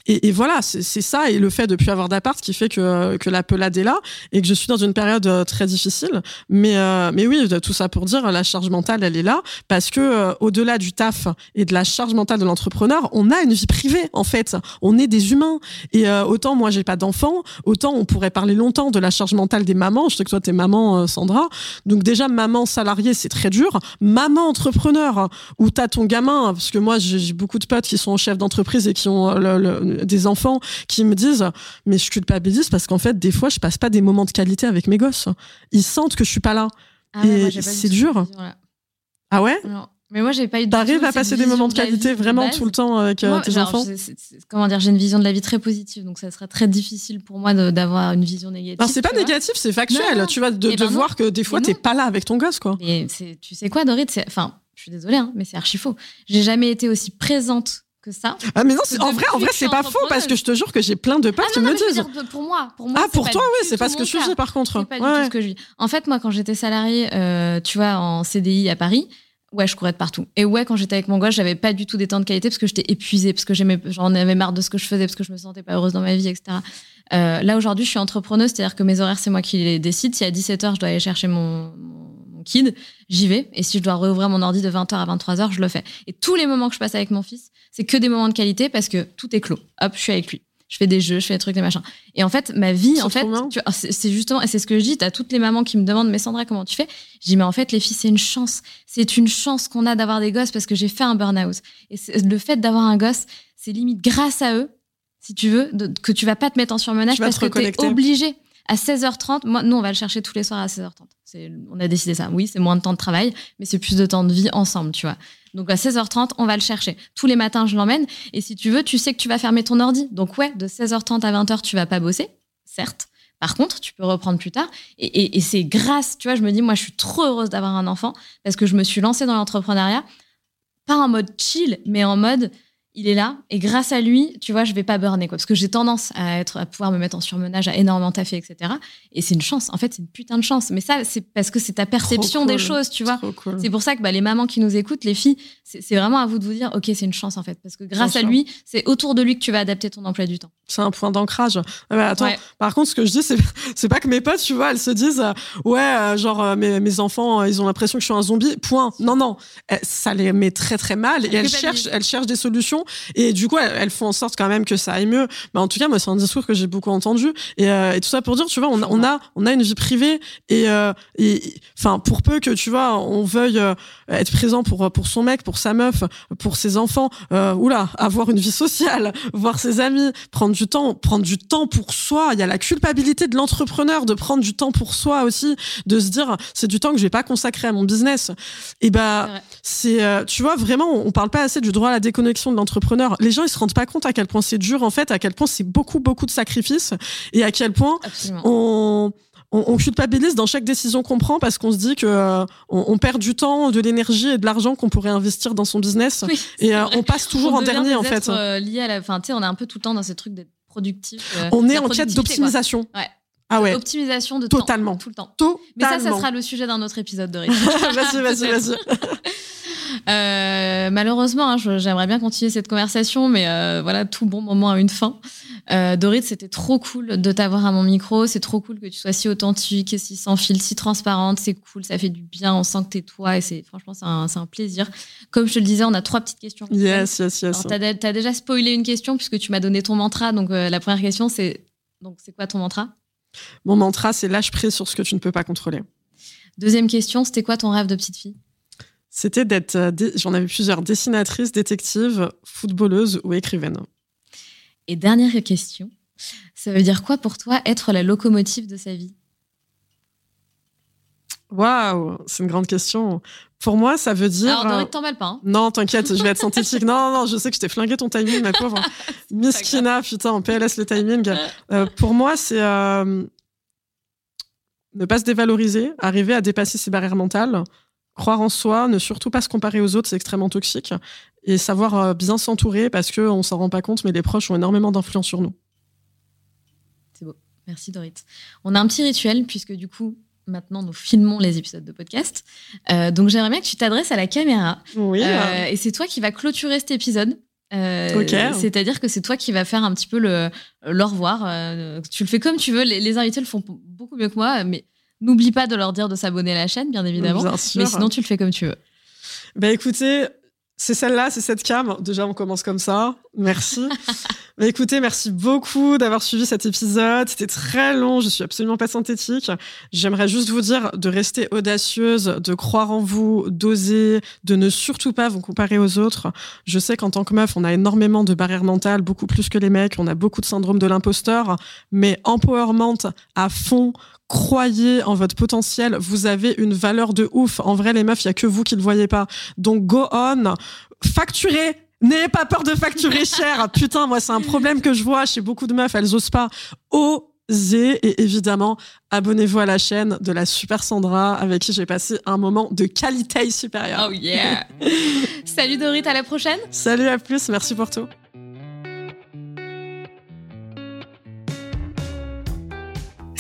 Speaker 2: et, et, voilà, c'est ça et le fait de plus avoir d'appart qui fait que, que la pelade est là et que je suis dans une période euh, très difficile. Mais, euh, mais oui, tout ça pour dire, la charge mentale, elle est là parce que euh, au-delà du taf et de la charge mentale de l'entrepreneur, on a une vie privée en fait. On est des humains et autant moi j'ai pas d'enfants, autant on pourrait parler longtemps de la charge mentale des mamans. Je sais que toi t'es maman, Sandra. Donc déjà maman salariée, c'est très dur. Maman entrepreneur où t'as ton gamin, parce que moi j'ai beaucoup de potes qui sont chefs d'entreprise et qui ont le, le des enfants qui me disent mais je culpabilise parce qu'en fait des fois je passe pas des moments de qualité avec mes gosses. Ils sentent que je suis pas là ah et c'est dur. Ah ouais?
Speaker 3: Mais moi, j'ai pas eu.
Speaker 2: T'arrives à passer des moments de qualité vraiment tout le temps avec euh, tes enfants
Speaker 3: Comment dire J'ai une vision de la vie très positive, donc ça serait très difficile pour moi d'avoir une vision négative.
Speaker 2: Alors c'est pas négatif, c'est factuel. Tu vas de, ben voir que des fois t'es pas là avec ton gosse, quoi.
Speaker 3: Et tu sais quoi, Dorit Enfin, je suis désolée, hein, mais c'est archi faux. J'ai jamais été aussi présente que ça.
Speaker 2: Ah mais non, en vrai, en vrai, c'est pas faux parce que je te jure que j'ai plein de potes
Speaker 3: ah
Speaker 2: qui me disent.
Speaker 3: pour moi, pour moi.
Speaker 2: Ah pour toi, oui, c'est pas ce que je vis par contre.
Speaker 3: Pas du tout ce que je vis. En fait, moi, quand j'étais salariée, euh, tu vois, en CDI à Paris. Ouais, je courais de partout. Et ouais, quand j'étais avec mon gosse, j'avais pas du tout des temps de qualité parce que j'étais épuisée, parce que j'en avais marre de ce que je faisais, parce que je me sentais pas heureuse dans ma vie, etc. Euh, là, aujourd'hui, je suis entrepreneuse, c'est-à-dire que mes horaires, c'est moi qui les décide. Si à 17h, je dois aller chercher mon, mon kid, j'y vais. Et si je dois rouvrir mon ordi de 20h à 23h, je le fais. Et tous les moments que je passe avec mon fils, c'est que des moments de qualité parce que tout est clos. Hop, je suis avec lui. Je fais des jeux, je fais des trucs, des machins. Et en fait, ma vie, en fait, c'est justement, et c'est ce que je dis, t'as toutes les mamans qui me demandent, mais Sandra, comment tu fais? Je dis, mais en fait, les filles, c'est une chance. C'est une chance qu'on a d'avoir des gosses parce que j'ai fait un burn-out. Et le fait d'avoir un gosse, c'est limite grâce à eux, si tu veux, que tu vas pas te mettre en surmenage parce que t'es obligé à 16h30. Moi, nous, on va le chercher tous les soirs à 16h30 on a décidé ça. Oui, c'est moins de temps de travail, mais c'est plus de temps de vie ensemble, tu vois. Donc à 16h30, on va le chercher. Tous les matins, je l'emmène. Et si tu veux, tu sais que tu vas fermer ton ordi. Donc ouais, de 16h30 à 20h, tu vas pas bosser, certes. Par contre, tu peux reprendre plus tard. Et, et c'est grâce, tu vois, je me dis, moi, je suis trop heureuse d'avoir un enfant parce que je me suis lancée dans l'entrepreneuriat, pas en mode chill, mais en mode, il est là et grâce à lui, tu vois, je vais pas burner quoi, parce que j'ai tendance à être, à pouvoir me mettre en surmenage, à énormément taffer, etc. Et c'est une chance. En fait, c'est une putain de chance. Mais ça, c'est parce que c'est ta perception des choses, tu vois. C'est pour ça que bah, les mamans qui nous écoutent, les filles, c'est vraiment à vous de vous dire, ok, c'est une chance en fait, parce que grâce à lui, c'est autour de lui que tu vas adapter ton emploi du temps.
Speaker 2: C'est un point d'ancrage. Ah bah, attends, par contre, ce que je dis, <laughs> c'est pas que mes potes, tu vois, elles se disent, euh, ouais, euh, genre euh, mes, mes, enfants, ils ont l'impression que je suis un zombie. Point. Non, non, ça les met très très mal et elles cherchent, elles cherchent des solutions et du coup, elles, font en sorte quand même que ça aille mieux. En tout cas, moi, c'est un discours que j'ai beaucoup entendu. Et, euh, et, tout ça pour dire, tu vois, on, on, a, on a une vie privée. Et, euh, enfin, pour peu que, tu vois, on veuille euh, être présent pour, pour son mec, pour sa meuf, pour ses enfants, oula, avoir une vie sociale, <laughs> voir ses amis, prendre du temps, prendre du temps pour soi. Il y a la culpabilité de l'entrepreneur de prendre du temps pour soi aussi, de se dire, c'est du temps que je vais pas consacrer à mon business. Et bah, c'est, tu vois, vraiment, on parle pas assez du droit à la déconnexion de l'entrepreneur les gens ils se rendent pas compte à quel point c'est dur en fait, à quel point c'est beaucoup beaucoup de sacrifices et à quel point on on, culpabilise dans chaque décision qu'on prend parce qu'on se dit que euh, on, perd du temps, de l'énergie et de l'argent qu'on pourrait investir dans son business et euh, on passe <laughs> toujours en dernier en fait.
Speaker 3: Euh, lié à la, fin, on est un peu tout le temps dans ces trucs d'être productif.
Speaker 2: on est en quête d'optimisation.
Speaker 3: Ouais. Ah ouais. Optimisation de
Speaker 2: Totalement.
Speaker 3: temps. Tout le temps.
Speaker 2: Totalement.
Speaker 3: Mais ça, ça sera le sujet d'un autre épisode de <laughs>
Speaker 2: vas-y, vas-y, vas-y. <laughs>
Speaker 3: Euh, malheureusement, hein, j'aimerais bien continuer cette conversation, mais euh, voilà, tout bon moment a une fin. Euh, Dorit, c'était trop cool de t'avoir à mon micro. C'est trop cool que tu sois si authentique, si sans fil, si transparente. C'est cool, ça fait du bien. On sent que t'es toi et c'est franchement c'est un, un, plaisir. Comme je te le disais, on a trois petites questions.
Speaker 2: Yes, yes, yes.
Speaker 3: T'as as déjà spoilé une question puisque tu m'as donné ton mantra. Donc euh, la première question, c'est donc c'est quoi ton mantra?
Speaker 2: Mon mantra, c'est lâche prise sur ce que tu ne peux pas contrôler.
Speaker 3: Deuxième question, c'était quoi ton rêve de petite fille?
Speaker 2: C'était d'être, euh, j'en avais plusieurs, dessinatrice, détective, footballeuse ou écrivaine.
Speaker 3: Et dernière question, ça veut dire quoi pour toi être la locomotive de sa vie?
Speaker 2: Waouh, c'est une grande question. Pour moi, ça veut dire.
Speaker 3: Alors, Doric, t'emballes pas. Hein.
Speaker 2: non, t'inquiète, je vais être synthétique. non, non, je sais que je t'ai flingué ton timing, ma pauvre. <laughs> Miskina, putain, en PLS le timing. Euh, pour moi, c'est euh, ne pas se dévaloriser, arriver à dépasser ses barrières mentales, croire en soi, ne surtout pas se comparer aux autres, c'est extrêmement toxique. Et savoir euh, bien s'entourer parce qu'on ne s'en rend pas compte, mais les proches ont énormément d'influence sur nous.
Speaker 3: C'est beau. Merci Dorit. On a un petit rituel puisque du coup, maintenant nous filmons les épisodes de podcast. Euh, donc j'aimerais bien que tu t'adresses à la caméra.
Speaker 2: Oui.
Speaker 3: Euh, et c'est toi qui vas clôturer cet épisode. C'est-à-dire que c'est toi qui vas faire un petit peu le, le revoir. tu le fais comme tu veux. Les, les, invités le font beaucoup mieux que moi, mais N'oublie pas de leur dire de s'abonner à la chaîne, bien évidemment. Mais sinon, tu le fais comme tu veux.
Speaker 2: Bah écoutez, c'est celle-là, c'est cette cam. Déjà, on commence comme ça. Merci. <laughs> Mais écoutez, merci beaucoup d'avoir suivi cet épisode. C'était très long, je suis absolument pas synthétique. J'aimerais juste vous dire de rester audacieuse, de croire en vous, d'oser, de ne surtout pas vous comparer aux autres. Je sais qu'en tant que meuf, on a énormément de barrières mentales, beaucoup plus que les mecs. On a beaucoup de syndrome de l'imposteur. Mais empowerment à fond, croyez en votre potentiel, vous avez une valeur de ouf. En vrai, les meufs, il y a que vous qui le voyez pas. Donc go on, facturez. N'ayez pas peur de facturer <laughs> cher. Putain, moi, c'est un problème que je vois chez beaucoup de meufs. Elles osent pas. Osez. Et évidemment, abonnez-vous à la chaîne de la Super Sandra, avec qui j'ai passé un moment de qualité supérieure.
Speaker 3: Oh yeah. <laughs> Salut Dorit, à la prochaine.
Speaker 2: Salut, à plus. Merci pour tout.